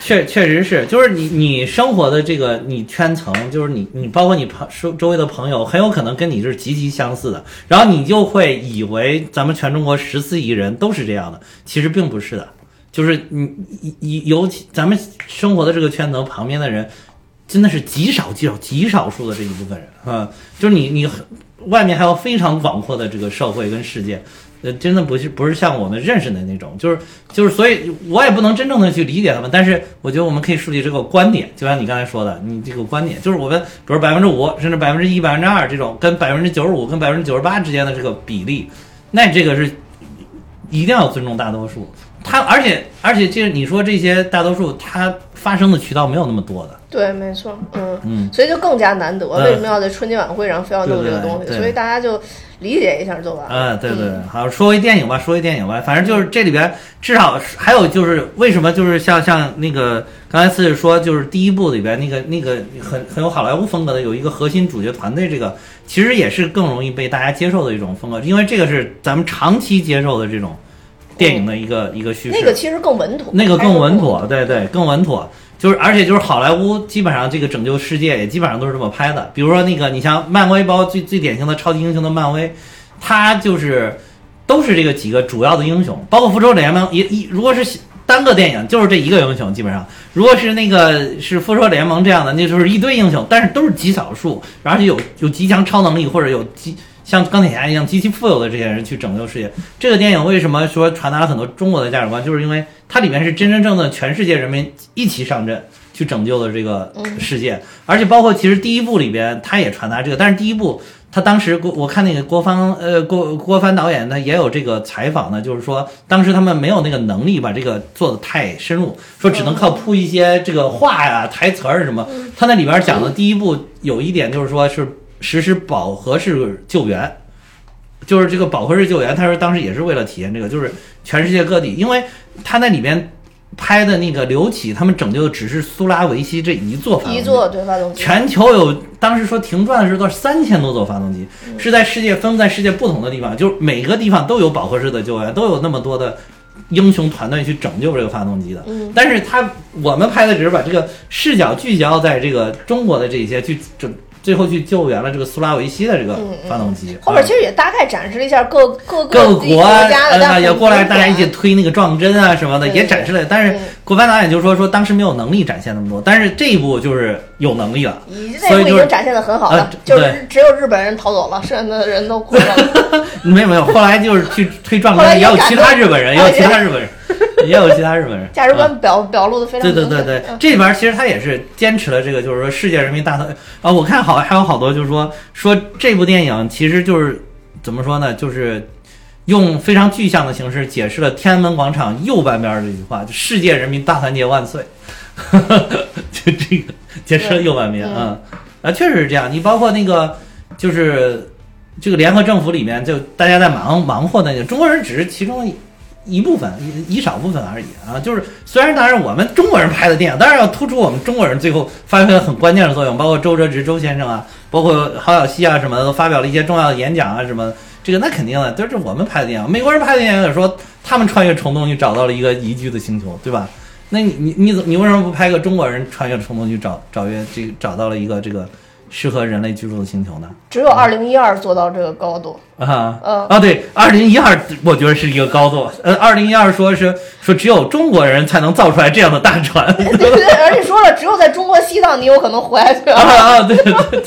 [SPEAKER 2] 确确实是，就是你你生活的这个你圈层，就是你你包括你朋周周围的朋友，很有可能跟你是极其相似的，然后你就会以为咱们全中国十四亿人都是这样的，其实并不是的，就是你你你尤其咱们生活的这个圈层旁边的人。真的是极少极少极少数的这一部分人啊，就是你你很外面还有非常广阔的这个社会跟世界，呃，真的不是不是像我们认识的那种，就是就是，所以我也不能真正的去理解他们，但是我觉得我们可以树立这个观点，就像你刚才说的，你这个观点就是我们，比如百分之五甚至百分之一、百分之二这种，跟百分之九十五跟百分之九十八之间的这个比例，那这个是一定要尊重大多数。他而且而且这你说这些大多数，它发生的渠道没有那么多的，
[SPEAKER 1] 对，没错，嗯
[SPEAKER 2] 嗯，
[SPEAKER 1] 所以就更加难得。
[SPEAKER 2] 嗯
[SPEAKER 1] 为什么要在春节晚会上非要弄这个东西？所以大家就理解一下就完了。
[SPEAKER 2] 嗯，对对，好，说回电影吧，说回电影吧，反正就是这里边至少还有就是为什么就是像像那个刚才四说，就是第一部里边那个那个很很有好莱坞风格的有一个核心主角团队，这个其实也是更容易被大家接受的一种风格，因为这个是咱们长期接受的这种电影的一个、一个叙事，
[SPEAKER 1] 那个其实更稳妥，
[SPEAKER 2] 那个更稳妥，对对，更稳妥。就是，而且就是好莱坞基本上这个拯救世界也基本上都是这么拍的。比如说那个，你像漫威，包括最最典型的超级英雄的漫威，它就是都是这个几个主要的英雄，包括复仇者联盟也一如果是单个电影，就是这一个英雄基本上。如果是那个是复仇者联盟这样的，那就是一堆英雄，但是都是极少数，而且有有极强超能力或者有极像钢铁侠一样极其富有的这些人去拯救世界。这个电影为什么说传达了很多中国的价值观，就是因为它里面是真真正正全世界人民一起上阵去拯救的这个世界，而且包括其实第一部里边他也传达这个，但是第一部。他当时郭我看那个郭帆呃郭郭帆导演他也有这个采访呢，就是说当时他们没有那个能力把这个做的太深入，说只能靠铺一些这个话呀、台词儿什么。他那里边讲的第一部有一点就是说是实施饱和式救援，就是这个饱和式救援，他说当时也是为了体验这个，就是全世界各地，因为他那里边拍的那个刘启他们拯救的只是苏拉维西这一座发动机
[SPEAKER 1] 一座对发动机，
[SPEAKER 2] 全球有当时说停转的时候都是三千多座发动机，是在世界分布在世界不同的地方，就是每个地方都有饱和式的救援，都有那么多的英雄团队去拯救这个发动机的。
[SPEAKER 1] 嗯
[SPEAKER 2] 但是他我们拍的只是把这个视角聚焦在这个中国的这些去拯。最后去救援了这个苏拉维西的这个发动机，
[SPEAKER 1] 后面其实也大概展示了一下各各
[SPEAKER 2] 各个国
[SPEAKER 1] 国家的，
[SPEAKER 2] 呃也过来大家一起推那个撞针啊什么的，也展示了。但是
[SPEAKER 1] 嗯
[SPEAKER 2] 郭帆导演就说说当时没有能力展现那么多，但是这一部就是有能力了。所以
[SPEAKER 1] 已经展现的很好了
[SPEAKER 2] 啊，
[SPEAKER 1] 就是
[SPEAKER 2] 对。
[SPEAKER 1] 只有日本人逃走了，剩下的人都哭了。
[SPEAKER 2] 没有没有，后来就是去推撞针，也有其他日本人，也有其他日本人，也有其他日本人。
[SPEAKER 1] 价值
[SPEAKER 2] 嗯
[SPEAKER 1] 观表表露的非常
[SPEAKER 2] 对对。对对，
[SPEAKER 1] 嗯
[SPEAKER 2] 这里边其实他也是坚持了这个，就是说世界人民大团啊，我看好还有好多就是说说这部电影其实就是怎么说呢，就是用非常具象的形式解释了天安门广场右半边的这句话，就世界人民大团结万岁，就这个解释了右半边
[SPEAKER 1] 嗯
[SPEAKER 2] 啊啊，确实是这样。你包括那个就是这个联合政府里面，就大家在忙忙活的那个中国人只是其中一。部分一一少部分而已啊，就是虽然当然我们中国人拍的电影，当然要突出我们中国人最后发挥了很关键的作用，包括周哲直周先生啊，包括郝小西啊什么的都发表了一些重要的演讲啊什么，这个那肯定的，都是我们拍的电影。美国人拍的电影说他们穿越虫洞去找到了一个宜居的星球，对吧？那你你你你为什么不拍个中国人穿越虫洞去找找越这个找到了一个这个适合人类居住的星球呢？
[SPEAKER 1] 只有二零一二做到这个高度。
[SPEAKER 2] 啊，
[SPEAKER 1] 嗯
[SPEAKER 2] 啊，对，二零一二我觉得是一个高度。呃，二零一二说是说只有中国人才能造出来这样的大船。
[SPEAKER 1] 对对对，而且说了，只有在中国西藏你有可能活下去
[SPEAKER 2] 啊啊，对对对。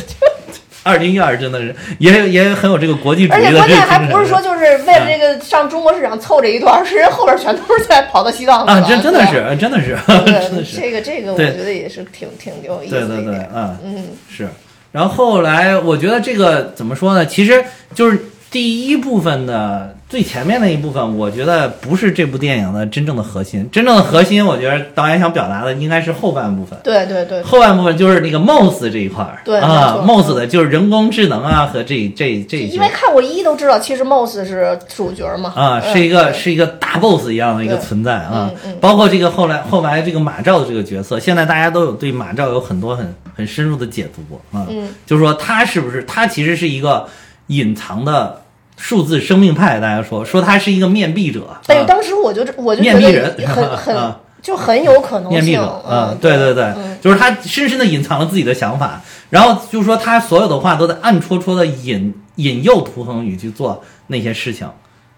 [SPEAKER 2] 二零一二真的是也也很有这个国际主
[SPEAKER 1] 而且
[SPEAKER 2] 义的这个
[SPEAKER 1] 关键还不是说就是为了这个上中国市场凑这一段，是人后边全都是在跑到西藏
[SPEAKER 2] 啊，
[SPEAKER 1] 了
[SPEAKER 2] 真真的是真的是 真的是，
[SPEAKER 1] 这个这个我觉得也是挺挺有意思
[SPEAKER 2] 对对对
[SPEAKER 1] 的一点。，
[SPEAKER 2] 啊，
[SPEAKER 1] 嗯，
[SPEAKER 2] 是。然后后来我觉得这个怎么说呢？其实就是第一部分的最前面那一部分，我觉得不是这部电影的真正的核心。真正的核心，我觉得导演想表达的应该是后半部分。
[SPEAKER 1] 对对对，
[SPEAKER 2] 后半部分就是那个 MOS 这一块儿，
[SPEAKER 1] 对
[SPEAKER 2] 啊，MOS 的就是人工智能啊和这这这些
[SPEAKER 1] 因为看过一都知道，其实 MOS 是主角嘛。
[SPEAKER 2] 啊，
[SPEAKER 1] 嗯
[SPEAKER 2] 是一个是一个大 boss 一样的一个存在啊包括这个后来后来这个马照的这个角色，现在大家都有对马照有很多很很深入的解读啊，
[SPEAKER 1] 嗯
[SPEAKER 2] 就是说他是不是他其实是一个隐藏的数字生命派，大家说说他是一个面壁者，啊
[SPEAKER 1] 但是当时我就我就觉
[SPEAKER 2] 面壁人。
[SPEAKER 1] 得很 很
[SPEAKER 2] 啊。
[SPEAKER 1] 就很有可能
[SPEAKER 2] 面壁者，
[SPEAKER 1] 嗯
[SPEAKER 2] 嗯，，对对对。
[SPEAKER 1] 嗯，
[SPEAKER 2] 就是他深深的隐藏了自己的想法，然后就是说他所有的话都在暗戳戳的引引诱涂恒宇去做那些事情，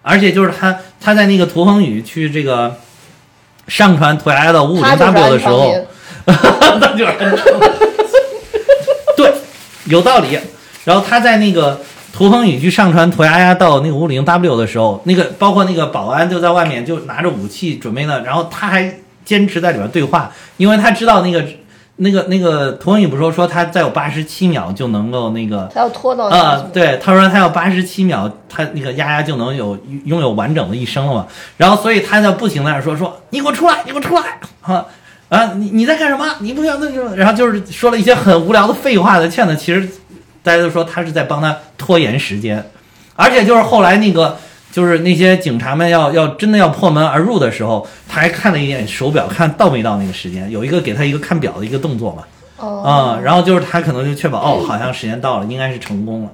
[SPEAKER 2] 而且就是他他在那个涂恒宇去这个上传涂鸦的五五零 W 的时候
[SPEAKER 1] 昌民，
[SPEAKER 2] 那就是 对，有道理。然后他在那个涂恒宇去上传涂丫丫到那个五五零 W 的时候，那个包括那个保安就在外面就拿着武器准备呢，然后他还坚持在里边对话，因为他知道那个那个那个涂恒宇不是说说他再有八十七秒就能够那个
[SPEAKER 1] 他要拖到那
[SPEAKER 2] 啊、
[SPEAKER 1] 个
[SPEAKER 2] 对，他说他要八十七秒，他那个丫丫就能有拥有完整的一生了嘛。然后，所以他就不停在那说说你给我出来，你给我出来啊啊！你你在干什么？你不要那个，然后就是说了一些很无聊的废话的劝他，其实大家都说他是在帮他拖延时间，而且就是后来那个。就是那些警察们要要真的要破门而入的时候，他还看了一眼手表，看到没到那个时间，有一个给他一个看表的一个动作嘛。
[SPEAKER 1] 哦
[SPEAKER 2] 啊、然后就是他可能就确保哦，好像时间到了，应该是成功了。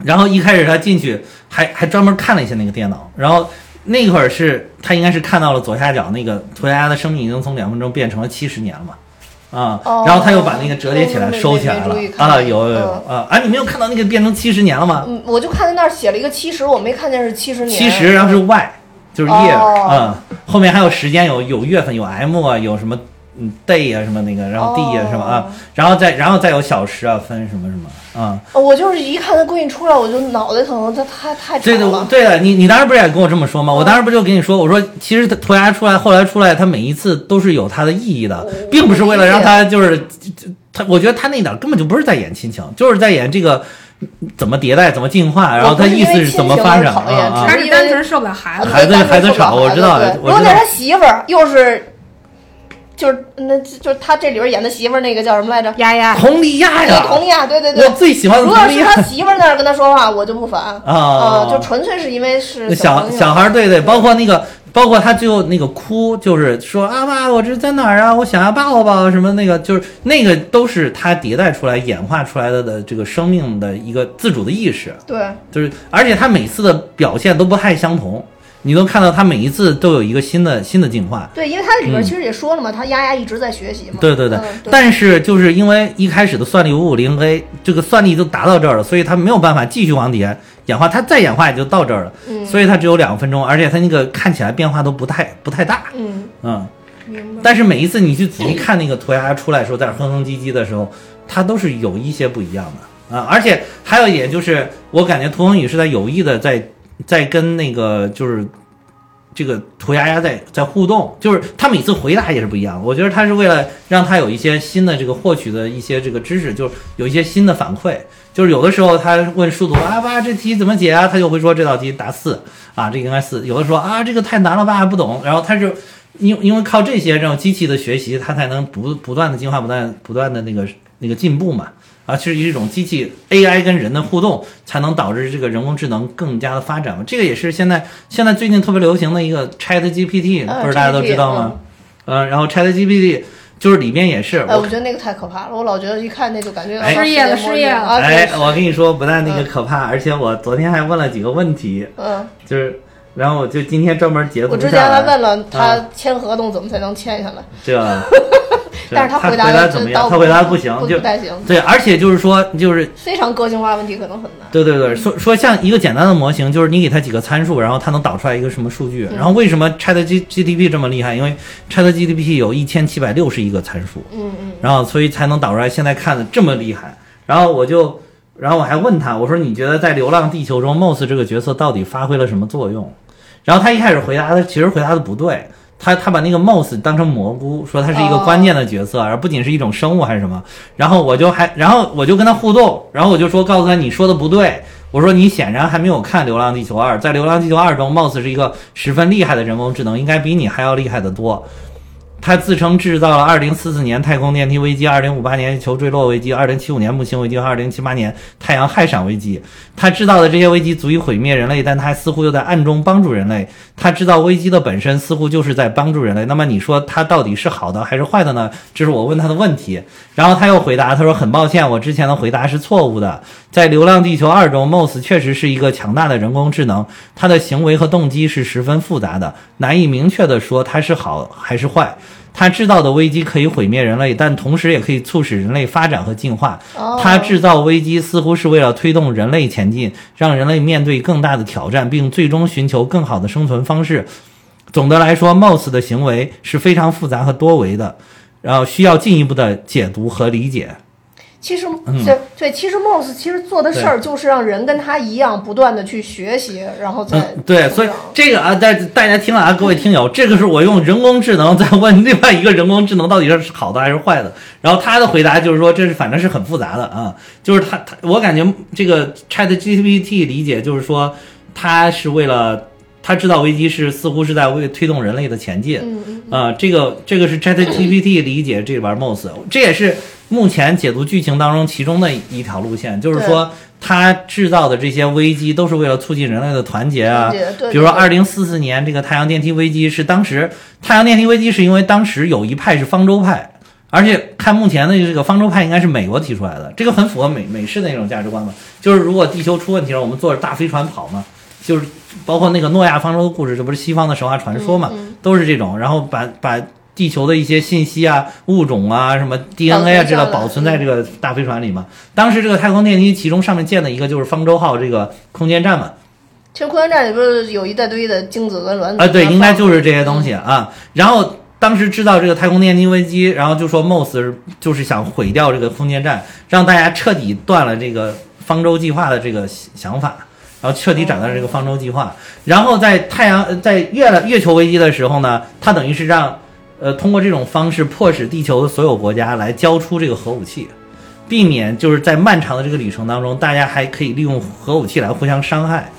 [SPEAKER 2] 然后一开始他进去还还专门看了一下那个电脑，然后那会儿是他应该是看到了左下角那个涂鸦鸦的生命已经从两分钟变成了七十年了嘛，啊、
[SPEAKER 1] 哦。
[SPEAKER 2] 然后他又把那个折叠起来收起来了。啊，有有有啊哎，你没有看到那个变成七十年了吗？
[SPEAKER 1] 嗯，我就看见那儿写了一个七十，我没看见是七十年。
[SPEAKER 2] 七十，然后是 Y，就是 year
[SPEAKER 1] 哦。
[SPEAKER 2] 嗯，后面还有时间，有有月份，有 M 啊，有什么嗯 day 啊什么那个，然后 D 啊
[SPEAKER 1] 哦
[SPEAKER 2] 什么啊，然后再然后再有小时啊，分什么什么啊。
[SPEAKER 1] 哦我就是一看他闺女出来，我就脑袋疼，他太太吵
[SPEAKER 2] 对的，对的，你你当时不是也跟我这么说吗？我当时不就跟你说，我说其实他涂鸦出来，后来出来，他每一次都是有他的意义的，并不是为了让他就是他，我觉得他那点儿根本就不是在演亲情，就是在演这个怎么迭代，怎么进化，然后他意思是怎么发展啊啊
[SPEAKER 3] 他是单纯受不了孩子。
[SPEAKER 2] 孩子孩子吵我知道
[SPEAKER 1] 对
[SPEAKER 2] 我知道
[SPEAKER 1] 他媳妇儿，又是，就是那就是他这里边演的媳妇儿那个叫什么来着？
[SPEAKER 3] 丫丫，
[SPEAKER 2] 佟丽娅，呀，
[SPEAKER 1] 佟丽娅，对对对
[SPEAKER 2] 我。最喜欢的
[SPEAKER 1] 如果是他媳妇儿那儿跟他说话，我就不烦
[SPEAKER 2] 啊
[SPEAKER 1] 啊，就纯粹是因为是
[SPEAKER 2] 那小小孩儿，对对，包括那个，包括他最后那个哭，就是说啊妈，我这在哪儿啊？我想要抱抱什么那个，就是那个都是他迭代出来、演化出来的的这个生命的一个自主的意识，
[SPEAKER 1] 对，
[SPEAKER 2] 就是而且他每次的表现都不太相同，你都看到他每一次都有一个新的新的进化。
[SPEAKER 1] 对，因为它里边其实也说了嘛，他丫丫一直在学习嘛。
[SPEAKER 2] 嗯对对对，
[SPEAKER 1] 嗯
[SPEAKER 2] 但是就是因为一开始的算力五五零 A 这个算力都达到这儿了，所以它没有办法继续往底下演化，它再演化也就到这儿了，
[SPEAKER 1] 嗯
[SPEAKER 2] 所以它只有两分钟，而且它那个看起来变化都不太不太大，
[SPEAKER 1] 嗯，
[SPEAKER 2] 嗯。
[SPEAKER 3] 明白。
[SPEAKER 2] 但是每一次你去仔细看那个涂鸦出来的时候，在那哼哼唧唧的时候，它都是有一些不一样的啊。而且还有一点就是，我感觉涂恒宇是在有意的在在跟那个就是这个涂鸦鸦在在互动，就是他每次回答也是不一样。我觉得他是为了让他有一些新的这个获取的一些这个知识，就是有一些新的反馈。就是有的时候他问数独啊爸这题怎么解啊，他就会说这道题答四啊，这应该四。有的说啊这个太难了爸不懂，然后他就因因为靠这些这种机器的学习，他才能不不断的进化，不断不断的那个那个进步嘛。啊，是一种机器 AI 跟人的互动，才能导致这个人工智能更加的发展嘛。这个也是现在现在最近特别流行的一个 Chat GPT，
[SPEAKER 1] 啊
[SPEAKER 2] 不是大家都知道吗？呃，然后 Chat GPT，就是里面也是，
[SPEAKER 1] 哎，
[SPEAKER 2] 我
[SPEAKER 1] 我觉得那个太可怕了，我老觉得一看那就感觉
[SPEAKER 3] 失业了失业了
[SPEAKER 1] 啊！
[SPEAKER 2] 哎，我跟你说，不但那个可怕，而且我昨天还问了几个问题，
[SPEAKER 1] 嗯，
[SPEAKER 2] 就是，然后我就今天专门截图
[SPEAKER 1] 我之前还问了
[SPEAKER 2] 啊
[SPEAKER 1] 他签合同怎么才能签下来，
[SPEAKER 2] 这，
[SPEAKER 1] 但是
[SPEAKER 2] 他
[SPEAKER 1] 回答的
[SPEAKER 2] 答怎么样？他回答不行，就
[SPEAKER 1] 不太行，
[SPEAKER 2] 对，而且就是说，就是
[SPEAKER 1] 非常个性化问题可能很难。
[SPEAKER 2] 对对对，说说像一个简单的模型，就是你给他几个参数，然后它能导出来一个什么数据。然后为什么 Chat G GTP 这么厉害？因为 Chat GTP 有一千七百六十亿个参数，
[SPEAKER 1] 嗯嗯，
[SPEAKER 2] 然后所以才能导出来现在看的这么厉害。然后我就，然后我还问他，我说你觉得在《流浪地球》中 Moss 这个角色到底发挥了什么作用？然后他一开始回答的其实回答的不对。他他把那个 Moss 当成蘑菇，说它是一个关键的角色，而不仅是一种生物还是什么。然后我就还，然后我就跟他互动，然后我就说告诉他你说的不对，我说你显然还没有看《流浪地球二》，在《流浪地球二》中，Moss 是一个十分厉害的人工智能，应该比你还要厉害得多。他自称制造了2044年太空电梯危机、2058年球坠落危机、2075年木星危机和2078年太阳氦闪危机。他制造的这些危机足以毁灭人类，但他似乎又在暗中帮助人类。他制造危机的本身似乎就是在帮助人类。那么你说他到底是好的还是坏的呢？这是我问他的问题。然后他又回答，他说：“很抱歉，我之前的回答是错误的。在《流浪地球二》中，MOS 确实是一个强大的人工智能，他的行为和动机是十分复杂的，难以明确地说他是好还是坏。他制造的危机可以毁灭人类，但同时也可以促使人类发展和进化。
[SPEAKER 1] 哦
[SPEAKER 2] 他制造危机似乎是为了推动人类前进，让人类面对更大的挑战，并最终寻求更好的生存方式。总的来说，Moss 的行为是非常复杂和多维的，然后需要进一步的解读和理解。
[SPEAKER 1] 其实，对对，其实 Moss 其实做的事儿就是让人跟他一样，不断的去学习，然后再
[SPEAKER 2] 嗯，对，所以这个啊，大大家听了啊，各位听友，这个是我用人工智能在问另外一个人工智能到底是好的还是坏的，然后他的回答就是说，这是反正是很复杂的啊，就是他他，我感觉这个 Chat GPT 理解就是说，他是为了他知道危机是似乎是在为推动人类的前进，啊、这个这个是 Chat GPT 理解这玩 MOS，这也是目前解读剧情当中其中的一条路线，就是说它制造的这些危机都是为了促进人类的团结啊。比如说，
[SPEAKER 1] 对
[SPEAKER 2] 二零四四年这个太阳电梯危机是当时太阳电梯危机是因为当时有一派是方舟派。而且看目前的这个方舟派应该是美国提出来的，这个很符合美美式的那种价值观嘛。就是如果地球出问题了，我们坐着大飞船跑嘛，就是包括那个诺亚方舟的故事，这不是西方的神话传说嘛，都是这种。然后把把地球的一些信息啊、物种啊、什么 DNA 啊知道保
[SPEAKER 1] 保存
[SPEAKER 2] 在这个大飞船里嘛。当时这个太空电梯，其中上面建的一个就是方舟号这个空间站嘛，
[SPEAKER 1] 其实空间站里不是有一大堆的精子跟卵子
[SPEAKER 2] 啊，对，应该就是这些东西啊。然后当时知道这个太空电梯危机，然后就说 Moss 就是想毁掉这个空间站，让大家彻底断了这个方舟计划的这个想法。然后彻底斩断这个方舟计划，然后在太阳呃在月了月球危机的时候呢，它等于是让，呃，通过这种方式迫使地球的所有国家来交出这个核武器，避免就是在漫长的这个旅程当中，大家还可以利用核武器来互相伤害，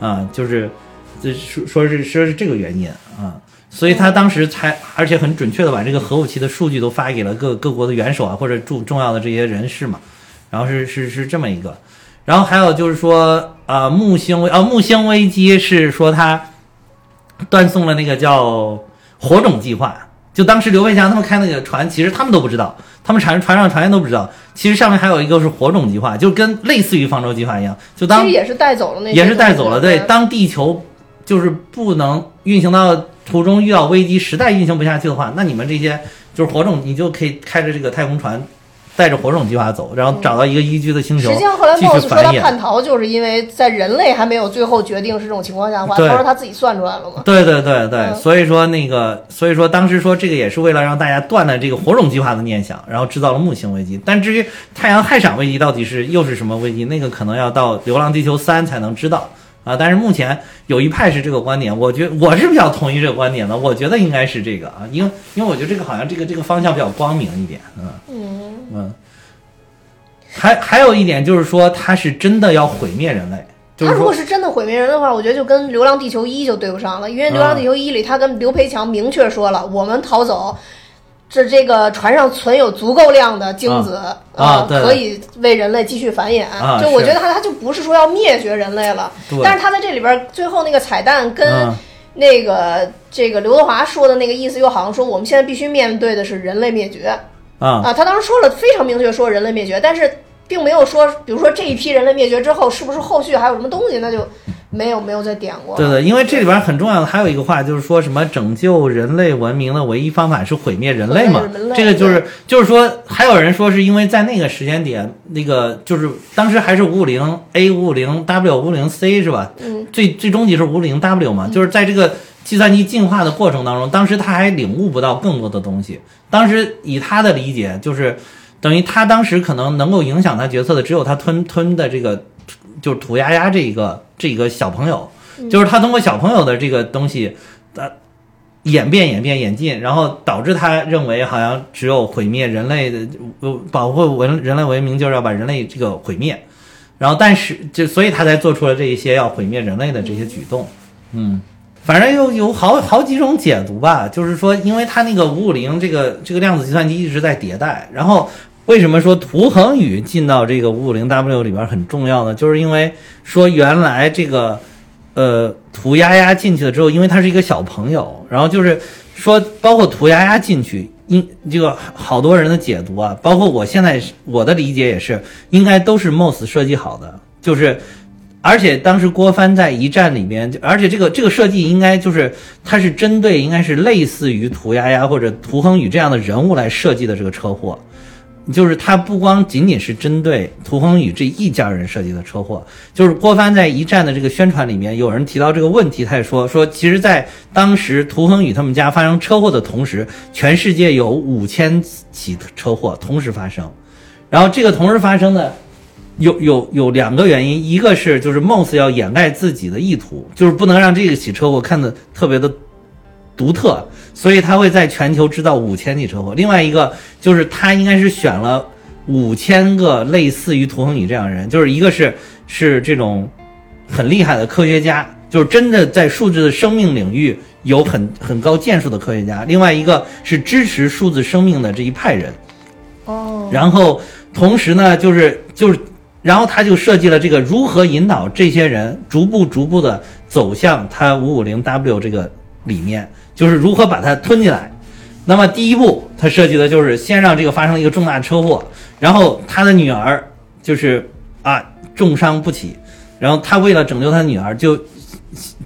[SPEAKER 2] 啊，就是，这说说是说是这个原因啊，所以他当时才而且很准确的把这个核武器的数据都发给了各各国的元首啊或者重重要的这些人士嘛，然后是是是这么一个，然后还有就是说啊木星危啊木星危机是说他断送了那个叫火种计划。就当时刘培强他们开那个船，其实他们都不知道，他们船船上船员都不知道，其实上面还有一个是火种计划，就跟类似于方舟计划一样，就当
[SPEAKER 1] 其实也是带走了那
[SPEAKER 2] 也是带走了。对，当地球就是不能运行到途中遇到危机，实在运行不下去的话，那你们这些就是火种，你就可以开着这个太空船，带着火种计划走，然后找到一个宜居的星球
[SPEAKER 1] 实际上后来
[SPEAKER 2] 继续
[SPEAKER 1] Moss 说。他叛逃，就是因为在人类还没有最后决定是这种情况下的话，
[SPEAKER 2] 对
[SPEAKER 1] 他说他自己算出来了嘛。
[SPEAKER 2] 对对对对，
[SPEAKER 1] 嗯
[SPEAKER 2] 所以说那个，所以说当时说这个也是为了让大家断了这个火种计划的念想，然后制造了木星危机。但至于太阳氦闪危机到底是又是什么危机，那个可能要到《流浪地球三》才能知道啊。但是目前有一派是这个观点，我觉我是比较同意这个观点的，我觉得应该是这个啊，因为因为我觉得这个好像这个这个方向比较光明一点，嗯
[SPEAKER 1] 嗯，
[SPEAKER 2] 嗯。还还有一点就是说，它是真的要毁灭人类，就是
[SPEAKER 1] 他如果是真的毁灭人的话，我觉得就跟《流浪地球一》就对不上了，因为《流浪地球一》里他跟刘培强明确说了，我们逃走。这这个船上存有足够量的精子
[SPEAKER 2] 啊啊
[SPEAKER 1] 可以为人类继续繁衍。
[SPEAKER 2] 啊
[SPEAKER 1] 就我觉得他他就不是说要灭绝人类了，但是他在这里边最后那个彩蛋跟
[SPEAKER 2] 嗯。
[SPEAKER 1] 那个这个刘德华说的那个意思，又好像说我们现在必须面对的是人类灭绝。
[SPEAKER 2] 啊，
[SPEAKER 1] 啊。他当时说了非常明确，说人类灭绝，但是并没有说，比如说这一批人类灭绝之后，是不是后续还有什么东西，那就没有没有再点过。
[SPEAKER 2] 对对，因为这里边很重要的还有一个话，就是说什么拯救人类文明的唯一方法是毁灭人类嘛。这个就是就是说，还有人说是因为在那个时间点，那个就是当时还是五五零 A 五五零 W 五五零 C 是吧？
[SPEAKER 1] 嗯，
[SPEAKER 2] 最最终级是五五零 W 嘛，就是在这个计算机进化的过程当中，当时他还领悟不到更多的东西。当时以他的理解，就是等于他当时可能能够影响他决策的，只有他吞吞的这个就是土丫丫这一个这一个小朋友，就是他通过小朋友的这个东西，呃，演变演变演进，然后导致他认为好像只有毁灭人类的，呃保护文人类文明，就是要把人类这个毁灭。然后，但是就所以他才做出了这一些要毁灭人类的这些举动，嗯，反正有有好好几种解读吧，就是说，因为他那个五五零这个这个量子计算机一直在迭代，然后为什么说涂恒宇进到这个五五零 W 里边很重要呢？就是因为说原来这个呃涂丫丫进去了之后，因为他是一个小朋友，然后就是说包括涂丫丫进去。应这个好多人的解读啊，包括我现在我的理解也是，应该都是 MOS 设计好的，就是，而且当时郭帆在一战里面，而且这个这个设计应该就是它是针对应该是类似于涂鸦鸦或者涂恒宇这样的人物来设计的这个车祸，就是它不光仅仅是针对涂恒宇这一家人设计的车祸，就是郭帆在一战的这个宣传里面，有人提到这个问题，他也说说，其实，在当时涂恒宇他们家发生车祸的同时，全世界有五千起车祸同时发生，然后这个同时发生的。有有有两个原因，一个是就是貌似要掩盖自己的意图，就是不能让这个起车祸看得特别的独特，所以他会在全球制造五千起车祸。另外一个就是他应该是选了五千个类似于涂恒宇这样的人，就是一个是是这种很厉害的科学家，就是真的在数字的生命领域有很很高建树的科学家；另外一个是支持数字生命的这一派人。
[SPEAKER 1] 哦，
[SPEAKER 2] 然后同时呢，就是就是。然后他就设计了这个如何引导这些人逐步逐步的走向他五五零 W 这个理念，就是如何把它吞进来。那么第一步，他设计的就是先让这个发生一个重大车祸，然后他的女儿就是啊重伤不起，然后他为了拯救他的女儿，就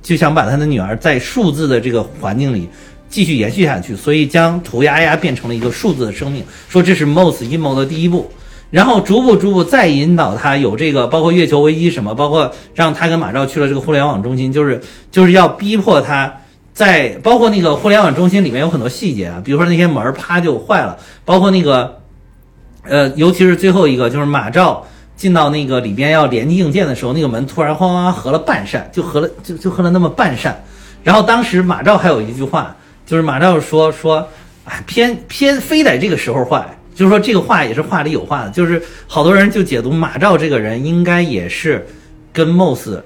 [SPEAKER 2] 就想把他的女儿在数字的这个环境里继续延续下去，所以将涂鸦鸦变成了一个数字的生命，说这是 MOS 阴谋的第一步。然后逐步逐步再引导他有这个，包括月球危机什么，包括让他跟马兆去了这个互联网中心，就是就是要逼迫他在，包括那个互联网中心里面有很多细节啊，比如说那些门儿啪就坏了，包括那个，呃，尤其是最后一个，就是马兆进到那个里边要连接硬件的时候，那个门突然哗哗合了半扇，就合了就就合了那么半扇，然后当时马兆还有一句话，就是马兆说说，哎，偏偏非得这个时候坏。就是说这个话也是话里有话的，就是好多人就解读马兆这个人应该也是跟 MOS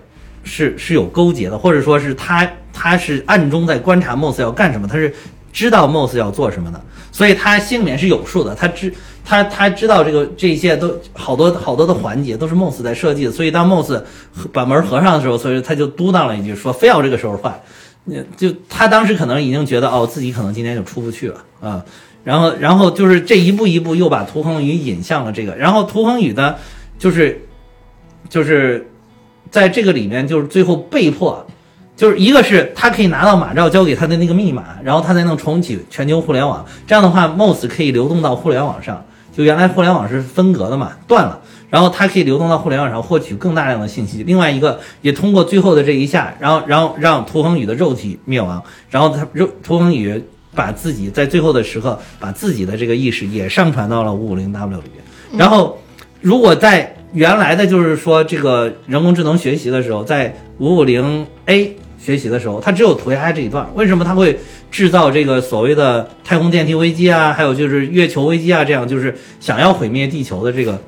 [SPEAKER 2] 是是有勾结的，或者说是他他是暗中在观察 Moss 要干什么，他是知道 Moss 要做什么的，所以他心里面是有数的，他知他他知道这个这一切都好多好多的环节都是 Moss 在设计的，所以当 Moss 把门合上的时候，所以他就嘟囔了一句说非要这个时候坏，就他当时可能已经觉得哦自己可能今天就出不去了啊。然后，然后就是这一步一步又把涂恒宇引向了这个。然后涂恒宇呢，就是就是在这个里面，就是最后被迫，就是一个是他可以拿到马兆交给他的那个密码，然后他才能重启全球互联网。这样的话，MOS 可以流动到互联网上。就原来互联网是分隔的嘛，断了，然后它可以流动到互联网上获取更大量的信息。另外一个也通过最后的这一下，然后然后让涂恒宇的肉体灭亡，然后他肉涂恒宇。把自己在最后的时刻，把自己的这个意识也上传到了五五零 W 里边。然后，如果在原来的就是说这个人工智能学习的时候，在五五零 A 学习的时候，他只有涂鸦这一段。为什么他会制造这个所谓的太空电梯危机啊？还有就是月球危机啊？这样就是想要毁灭地球的这个，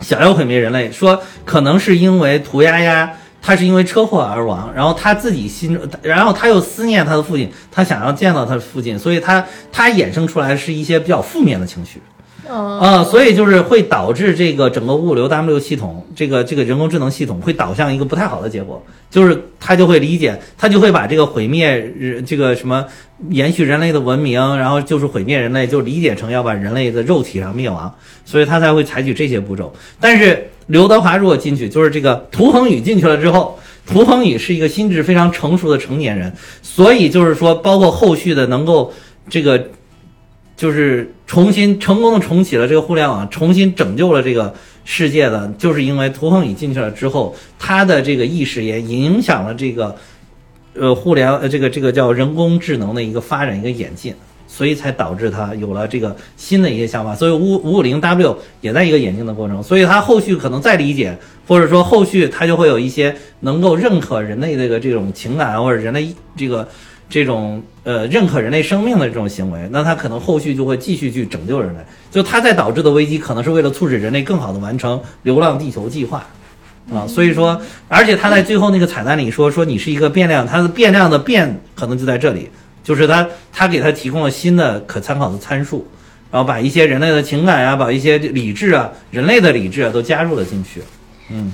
[SPEAKER 2] 想要毁灭人类。说可能是因为涂鸦呀。他是因为车祸而亡，然后他自己心，然后他又思念他的父亲，他想要见到他的父亲，所以他他衍生出来是一些比较负面的情绪。啊，所以就是会导致这个整个物流 W 系统，这个这个人工智能系统会导向一个不太好的结果，就是它就会理解，它就会把这个毁灭人这个什么延续人类的文明，然后就是毁灭人类，就理解成要把人类的肉体上灭亡，所以他才会采取这些步骤。但是刘德华如果进去，就是这个涂恒宇进去了之后。涂恒宇是一个心智非常成熟的成年人，所以就是说，包括后续的能够这个就是重新成功的重启了这个互联网，重新拯救了这个世界的，就是因为涂恒宇进去了之后，他的这个意识也影响了这个呃互联呃这个这个叫人工智能的一个发展一个演进，所以才导致他有了这个新的一些想法。所以五五五零 W 也在一个演进的过程，所以他后续可能再理解，或者说后续他就会有一些能够认可人类这个这种情感或者人类这个。这种呃认可人类生命的这种行为，那他可能后续就会继续去拯救人类。就他在导致的危机，可能是为了促使人类更好的完成《流浪地球》计划，啊，所以说，而且他在最后那个彩蛋里说说你是一个变量，它的变量的变可能就在这里，就是他他给他提供了新的可参考的参数，然后把一些人类的情感呀，把一些理智啊，人类的理智啊都加入了进去。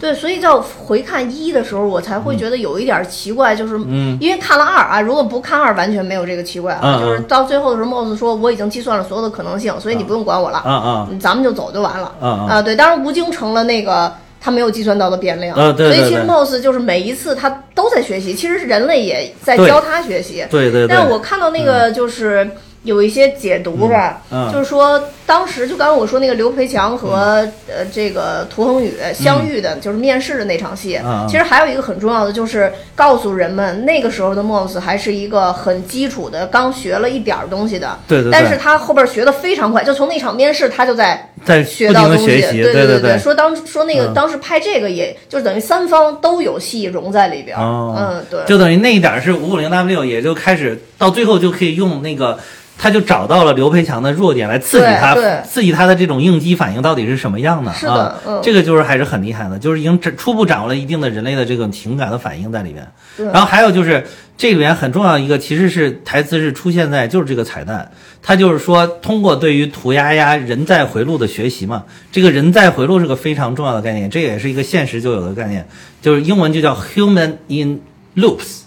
[SPEAKER 1] 对，所以叫回看一的时候，我才会觉得有一点奇怪，就是
[SPEAKER 2] 嗯
[SPEAKER 1] 因为看了二啊，如果不看二，完全没有这个奇怪
[SPEAKER 2] 嗯
[SPEAKER 1] 啊。就是到最后的时候，Moss 说我已经计算了所有的可能性，所以你不用管我了，
[SPEAKER 2] 啊啊
[SPEAKER 1] 嗯咱们就走就完了
[SPEAKER 2] 啊。
[SPEAKER 1] 对，当然吴京成了那个。他没有计算到的变量，所以其实 Moss 就是每一次他都在学习，其实是人类也在教他学习。
[SPEAKER 2] 对对对。
[SPEAKER 1] 但我看到那个就是有一些解读吧，就是说当时就刚刚我说那个刘培强和、呃这个涂恒宇相遇的，就是面试的那场戏。其实还有一个很重要的，就是告诉人们那个时候的 Moss 还是一个很基础的，刚学了一点儿东西的。
[SPEAKER 2] 对对对
[SPEAKER 1] 但是他后边学的非常快，就从那场面试他就在
[SPEAKER 2] 在
[SPEAKER 1] 学到东西。对
[SPEAKER 2] 对
[SPEAKER 1] 对，说当说那个、
[SPEAKER 2] 嗯
[SPEAKER 1] 当时拍这个也，就是等于三方都有戏融在里边。
[SPEAKER 2] 哦
[SPEAKER 1] 嗯，对。
[SPEAKER 2] 就等于那一点是五五零 W，也就开始到最后就可以用那个，他就找到了刘培强的弱点来刺激他刺激他的这种应激反应到底是什么样的
[SPEAKER 1] 是的
[SPEAKER 2] 啊？
[SPEAKER 1] 嗯。
[SPEAKER 2] 这个就是还是很厉害的，就是已经初步掌握了一定的人类的这种情感的反应在里
[SPEAKER 1] 面。
[SPEAKER 2] 然后还有就是这里面很重要一个，其实是台词是出现在就是这个彩蛋，它就是说通过对于涂鸦鸦人在回路的学习嘛，这个人在回路是个非常重要的概念，这也是一个现实就有的概念，就是英文就叫 human in loops，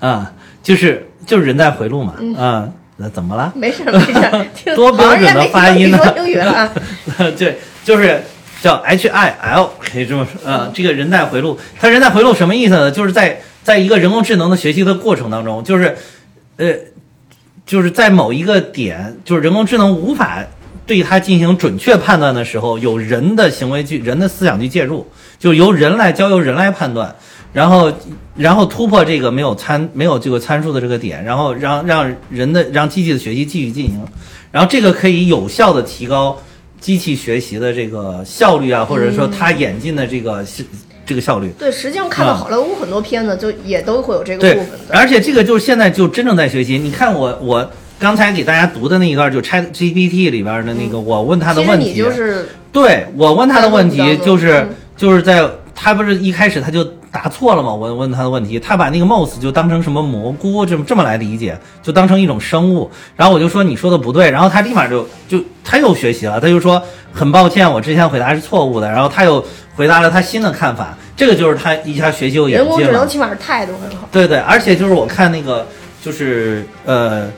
[SPEAKER 2] 啊，就是就是人在回路嘛，啊，那怎么了？
[SPEAKER 1] 没事没事，听
[SPEAKER 2] 多标准的发音呢
[SPEAKER 1] 英语了啊。
[SPEAKER 2] 对，就是叫 H I L，可以这么说。呃，这个人在回路，它人在回路什么意思呢？就是在在一个人工智能的学习的过程当中，就是呃，就是在某一个点，就是人工智能无法对它进行准确判断的时候，有人的行为去、人的思想去介入，就由人来交由人来判断。然后，然后突破这个没有参没有这个参数的这个点，然后让让人的让机器的学习继续进行，然后这个可以有效的提高机器学习的这个效率啊，或者说它演进的这个这个效率。
[SPEAKER 1] 对，实际上看到好莱坞很多片子，就也都会有这个部分，
[SPEAKER 2] 而且这个就是现在就真正在学习。你看我我刚才给大家读的那一段，就 Chat GPT 里边的那个，我问他的问题，
[SPEAKER 1] 就是
[SPEAKER 2] 对我问他的问题就是就是在他不是一开始他就答错了吗？我问他的问题，他把那个 mouse 就当成什么蘑菇这么这么来理解，就当成一种生物。然后我就说你说的不对，然后他立马就就他又学习了，他就说很抱歉，我之前回答是错误的。然后他又回答了他新的看法，这个就是他一下学习有演
[SPEAKER 1] 人工。智能起码是态度很好。
[SPEAKER 2] 对对，而且就是我看那个就是呃，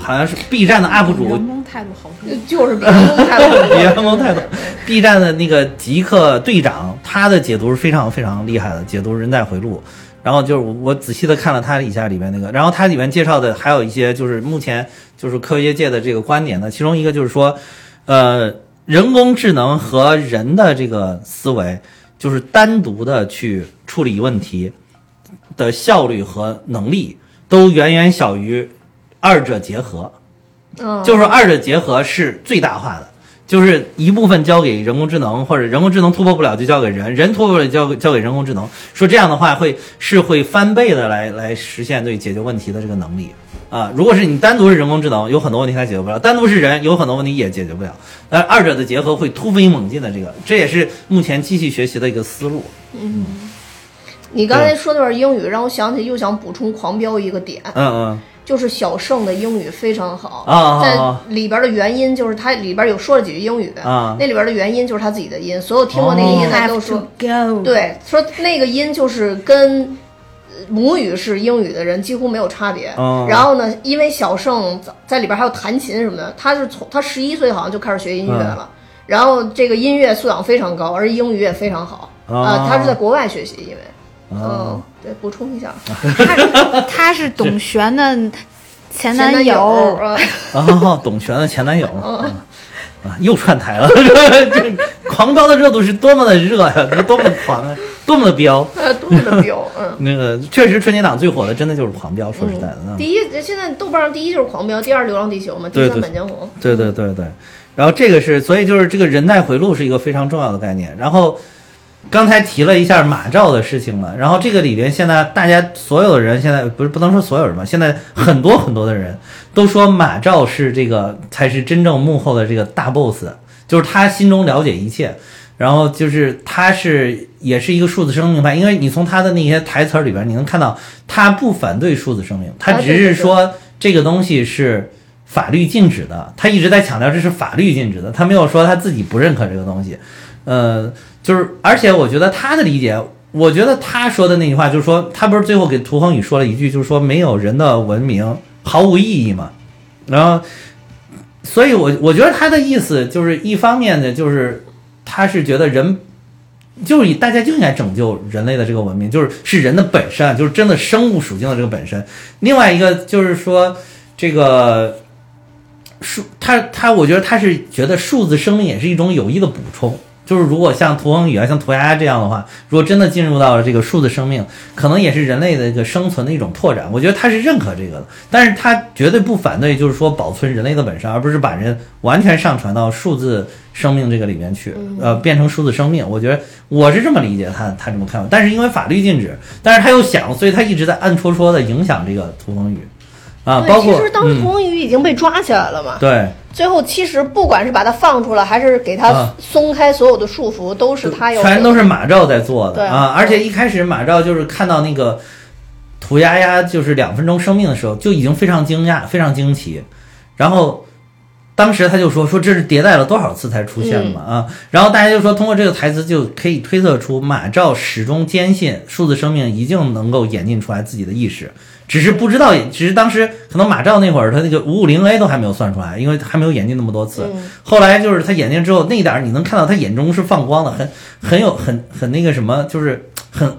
[SPEAKER 2] 好像是 B 站的 UP 主
[SPEAKER 3] 员工态度好多。
[SPEAKER 1] 就是比人工态度很好。
[SPEAKER 2] 别蒙太多。B 站的那个极客队长，他的解读是非常非常厉害的，解读人在回路。然后就是我我仔细的看了他以下里面那个，然后他里面介绍的还有一些就是目前就是科学界的这个观点呢，其中一个就是说，呃，人工智能和人的这个思维，就是单独的去处理问题的效率和能力，都远远小于二者结合。
[SPEAKER 1] 嗯，
[SPEAKER 2] 就是说二者结合是最大化的，就是一部分交给人工智能，或者人工智能突破不了就交给人，人突破不了交给交给人工智能。说这样的话会是会翻倍的来来实现对解决问题的这个能力啊。如果是你单独是人工智能，有很多问题它解决不了；单独是人，有很多问题也解决不了。但二者的结合会突飞猛进的这个，这也是目前机器学习的一个思路。
[SPEAKER 1] 嗯你刚才说那段英语，让我想起又想补充《狂飙》一个点，
[SPEAKER 2] 嗯嗯
[SPEAKER 1] 就是小盛的英语非常好在
[SPEAKER 2] 啊
[SPEAKER 1] 里边的原因就是他里边有说了几句英语
[SPEAKER 2] 啊
[SPEAKER 1] 那里边的原因就是他自己的音，所有听过那个音的都说。对，说那个音就是跟呃母语是英语的人几乎没有差别。
[SPEAKER 2] 哦
[SPEAKER 1] 然后呢，因为小盛在在里边还有弹琴什么的，他是从他十一岁好像就开始学音乐了。然后这个音乐素养非常高，而英语也非常好啊、
[SPEAKER 2] 哦
[SPEAKER 1] 他是在国外学习，因为，嗯、
[SPEAKER 2] 哦
[SPEAKER 1] 对，补充一下，
[SPEAKER 3] 他他是董璇的前
[SPEAKER 1] 前男
[SPEAKER 3] 友，
[SPEAKER 1] 啊，
[SPEAKER 2] 哦，董璇的前男友。啊，又串台了！这狂飙的热度是多么的热呀，这多么的狂啊，多么的飙！
[SPEAKER 1] 呃多么的飙，嗯。
[SPEAKER 2] 那个确实春节档最火的真的就是狂飙，说实在的，嗯
[SPEAKER 1] 第一，现在豆瓣上第一就是《狂飙》，第二《流浪地球》嘛，第三《满江红》。
[SPEAKER 2] 对对对对，然后这个是，所以就是这个人带回路是一个非常重要的概念。然后刚才提了一下马照的事情了，然后这个里边现在大家所有的人现在不是不能说所有人吧，现在很多很多的人都说马照是这个才是真正幕后的这个大 boss，就是他心中了解一切。然后就是他是也是一个数字生命派，因为你从他的那些台词儿里边，你能看到他不反对数字生命，他只是说这个东西是法律禁止的，他一直在强调这是法律禁止的，他没有说他自己不认可这个东西。呃，就是而且我觉得他的理解，我觉得他说的那句话就是说，他不是最后给涂恒宇说了一句，就是说没有人的文明毫无意义嘛。然后，所以我我觉得他的意思就是一方面呢，就是他是觉得人。就是大家就应该拯救人类的这个文明，就是是人的本身，就是真的生物属性的这个本身。另外一个就是说，这个数他他，我觉得他是觉得数字生命也是一种有益的补充。就是如果像涂恒宇啊、像涂鸦鸦这样的话，如果真的进入到了这个数字生命，可能也是人类的一个生存的一种拓展。我觉得他是认可这个的，但是他绝对不反对，就是说保存人类的本身，而不是把人完全上传到数字生命这个里面去，呃，变成数字生命。我觉得我是这么理解他他这么看法，但是因为法律禁止，但是他又想，所以他一直在暗戳戳的影响这个涂恒宇啊，包括
[SPEAKER 1] 其实当时
[SPEAKER 2] 嗯
[SPEAKER 1] 涂恒宇已经被抓起来了嘛。
[SPEAKER 2] 对。
[SPEAKER 1] 最后其实不管是把他放出来，还是给他
[SPEAKER 2] 啊
[SPEAKER 1] 松开所有的束缚，都是他有
[SPEAKER 2] 全都是马照在做的啊！而且一开始马照就是看到那个涂鸦鸦就是两分钟生命的时候，就已经非常惊讶、非常惊奇，然后。当时他就说说这是迭代了多少次才出现的嘛、啊，然后大家就说通过这个台词就可以推测出马照始终坚信数字生命一定能够演进出来自己的意识，只是不知道，只是当时可能马照那会儿他那个五五零 A 都还没有算出来，因为还没有演进那么多次。后来就是他演进之后那一点儿你能看到他眼中是放光的，很很有很很那个什么，就是很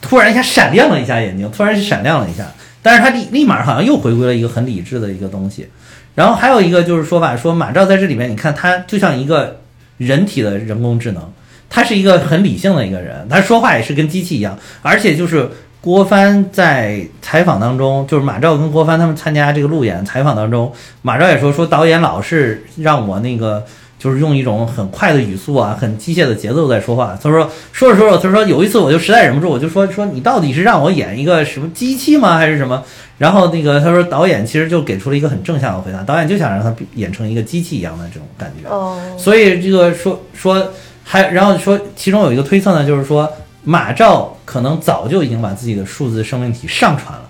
[SPEAKER 2] 突然一下闪亮了一下眼睛，突然是闪亮了一下，但是他立立马好像又回归了一个很理智的一个东西。然后还有一个就是说法，说马照在这里面，你看他就像一个人体的人工智能，他是一个很理性的一个人，他说话也是跟机器一样，而且就是郭帆在采访当中，就是马照跟郭帆他们参加这个路演采访当中，马照也说说导演老是让我那个。就是用一种很快的语速啊，很机械的节奏在说话。他说说着说着，他说有一次我就实在忍不住，我就说说你到底是让我演一个什么机器吗，还是什么？然后那个他说导演其实就给出了一个很正向的回答，导演就想让他演成一个机器一样的这种感觉。
[SPEAKER 1] 哦，
[SPEAKER 2] 所以这个说说还然后说其中有一个推测呢，就是说马照可能早就已经把自己的数字生命体上传了。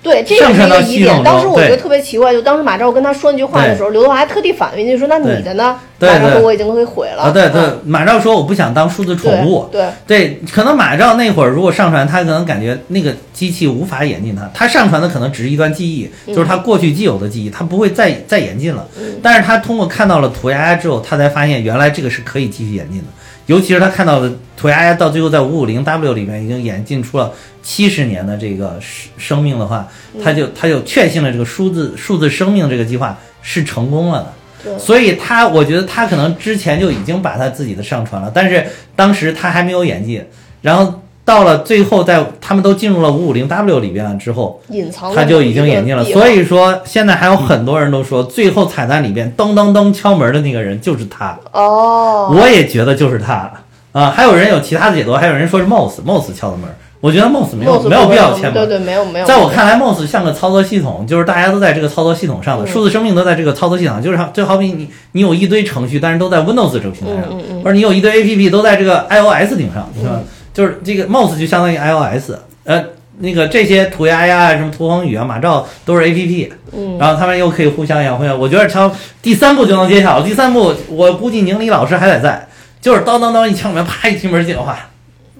[SPEAKER 1] 对，这个是一个疑点。当时我觉得特别奇怪，就当时马照跟他说那句话的时候，刘德华还特地反问一句说：“那你的呢？”
[SPEAKER 2] 对对
[SPEAKER 1] 马照说：“我已经给毁了。”
[SPEAKER 2] 啊，对对
[SPEAKER 1] 嗯，
[SPEAKER 2] 马照说我不想当数字宠物。
[SPEAKER 1] 对
[SPEAKER 2] 对，可能马照那会儿如果上传，他可能感觉那个机器无法演进它，他上传的可能只是一段记忆，就是他过去既有的记忆，他不会再再演进了。但是他通过看到了涂鸦鸦之后，他才发现原来这个是可以继续演进的。尤其是他看到了涂鸦鸦到最后在五五零 W 里面已经演进出了七十年的这个生生命的话，他就他就确信了这个数字数字生命这个计划是成功了的。
[SPEAKER 1] 对
[SPEAKER 2] 所以他，我觉得他可能之前就已经把他自己的上传了，但是当时他还没有演技，然后到了最后，在他们都进入了五五零 W 里边了之后，
[SPEAKER 1] 隐藏
[SPEAKER 2] 他就已经演进了。所
[SPEAKER 1] 以
[SPEAKER 2] 以说，现在还有很多人都说，最后彩蛋里边噔噔噔敲门的那个人就是他，
[SPEAKER 1] 哦，
[SPEAKER 2] 我也觉得就是他啊。还有人有其他的解读，还有人说是 Moss，Moss 敲的门，我觉得 Moss 没有没有必要
[SPEAKER 1] 不会
[SPEAKER 2] 签门。
[SPEAKER 1] 对对，没有没有。
[SPEAKER 2] 在我看来，Moss 像个操作系统，就是大家都在这个操作系统上的，
[SPEAKER 1] 嗯
[SPEAKER 2] 数字生命都在这个操作系统上，就是就好比你你有一堆程序，但是都在 Windows 这个平台上，或者你有一堆 APP 都在这个 iOS 顶上，是吧？就是这个 Moss 就相当于 iOS，呃，那个这些涂鸦呀、什么涂风雨啊、马照都是 A P P，
[SPEAKER 1] 嗯，
[SPEAKER 2] 然后他们又可以互相养互相。我觉得超第三步就能揭晓，第三步我估计宁理老师还得在，就是当当当一敲门，啪一提门进的话，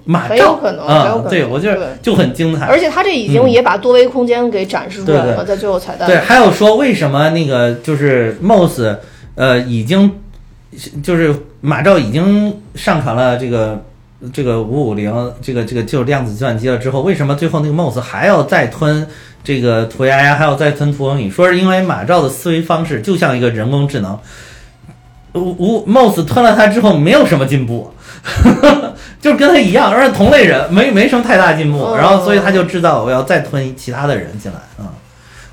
[SPEAKER 2] 马
[SPEAKER 1] 很有
[SPEAKER 2] 照
[SPEAKER 1] 可能很有可，能
[SPEAKER 2] 啊对我觉
[SPEAKER 1] 对。
[SPEAKER 2] 得就很精彩。
[SPEAKER 1] 而且他这已经也把多维空间给展示出来
[SPEAKER 2] 对
[SPEAKER 1] 了，在最后彩蛋。
[SPEAKER 2] 对，还有说为什么那个就是 MOS，呃，已经就是马照已经上传了这个这个五五零这个这个就是量子计算机了之后，为什么最后那个 MOS 还要再吞这个涂鸦呀，还要再吞涂恒宇？说是因为马照的思维方式就像一个人工智能。无无 MOS 吞了它之后没有什么进步，就是跟他一样，而且同类人没没什么太大进步，
[SPEAKER 1] 嗯
[SPEAKER 2] 然后所以他就知道我要再吞其他的人进来啊、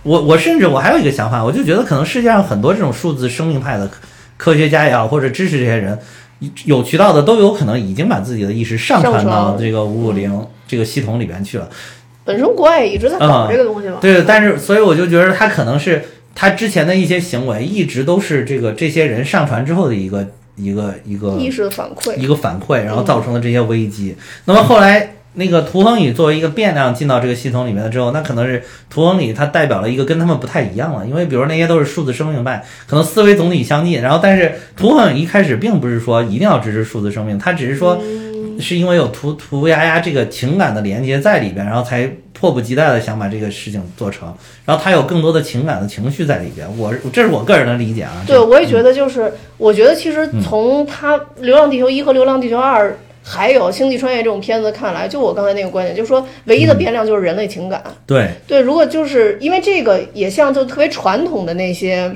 [SPEAKER 2] 我我甚至我还有一个想法，我就觉得可能世界上很多这种数字生命派的科科学家也好，或者支持这些人，有渠道的都有可能已经把自己的意识上传到这个五五零这个系统里边去了。
[SPEAKER 1] 本身国外也一直在搞这个东西嘛。
[SPEAKER 2] 对，但是所以我就觉得他可能是他之前的一些行为一直都是这个这些人上传之后的一个一个一个
[SPEAKER 1] 意识的反馈，
[SPEAKER 2] 一个反馈，然后造成了这些危机。那么后来，那个涂恒宇作为一个变量进到这个系统里面了之后，那可能是涂恒宇它代表了一个跟他们不太一样了，因为比如那些都是数字生命派，可能思维总体相近。然后，但是涂恒宇一开始并不是说一定要支持数字生命，他只是说是因为有涂涂丫丫这个情感的连接在里边，然后才迫不及待的想把这个事情做成。然后他有更多的情感的情绪在里边，我这是我个人的理解啊。
[SPEAKER 1] 对，我也觉得就是，我觉得其实从他《流浪地球一》和《流浪地球二》。还有《星际穿越》这种片子看来，就我刚才那个观点，就是说，唯一的变量就是人类情感。
[SPEAKER 2] 对，
[SPEAKER 1] 对，如果就是因为这个，也像就特别传统的那些，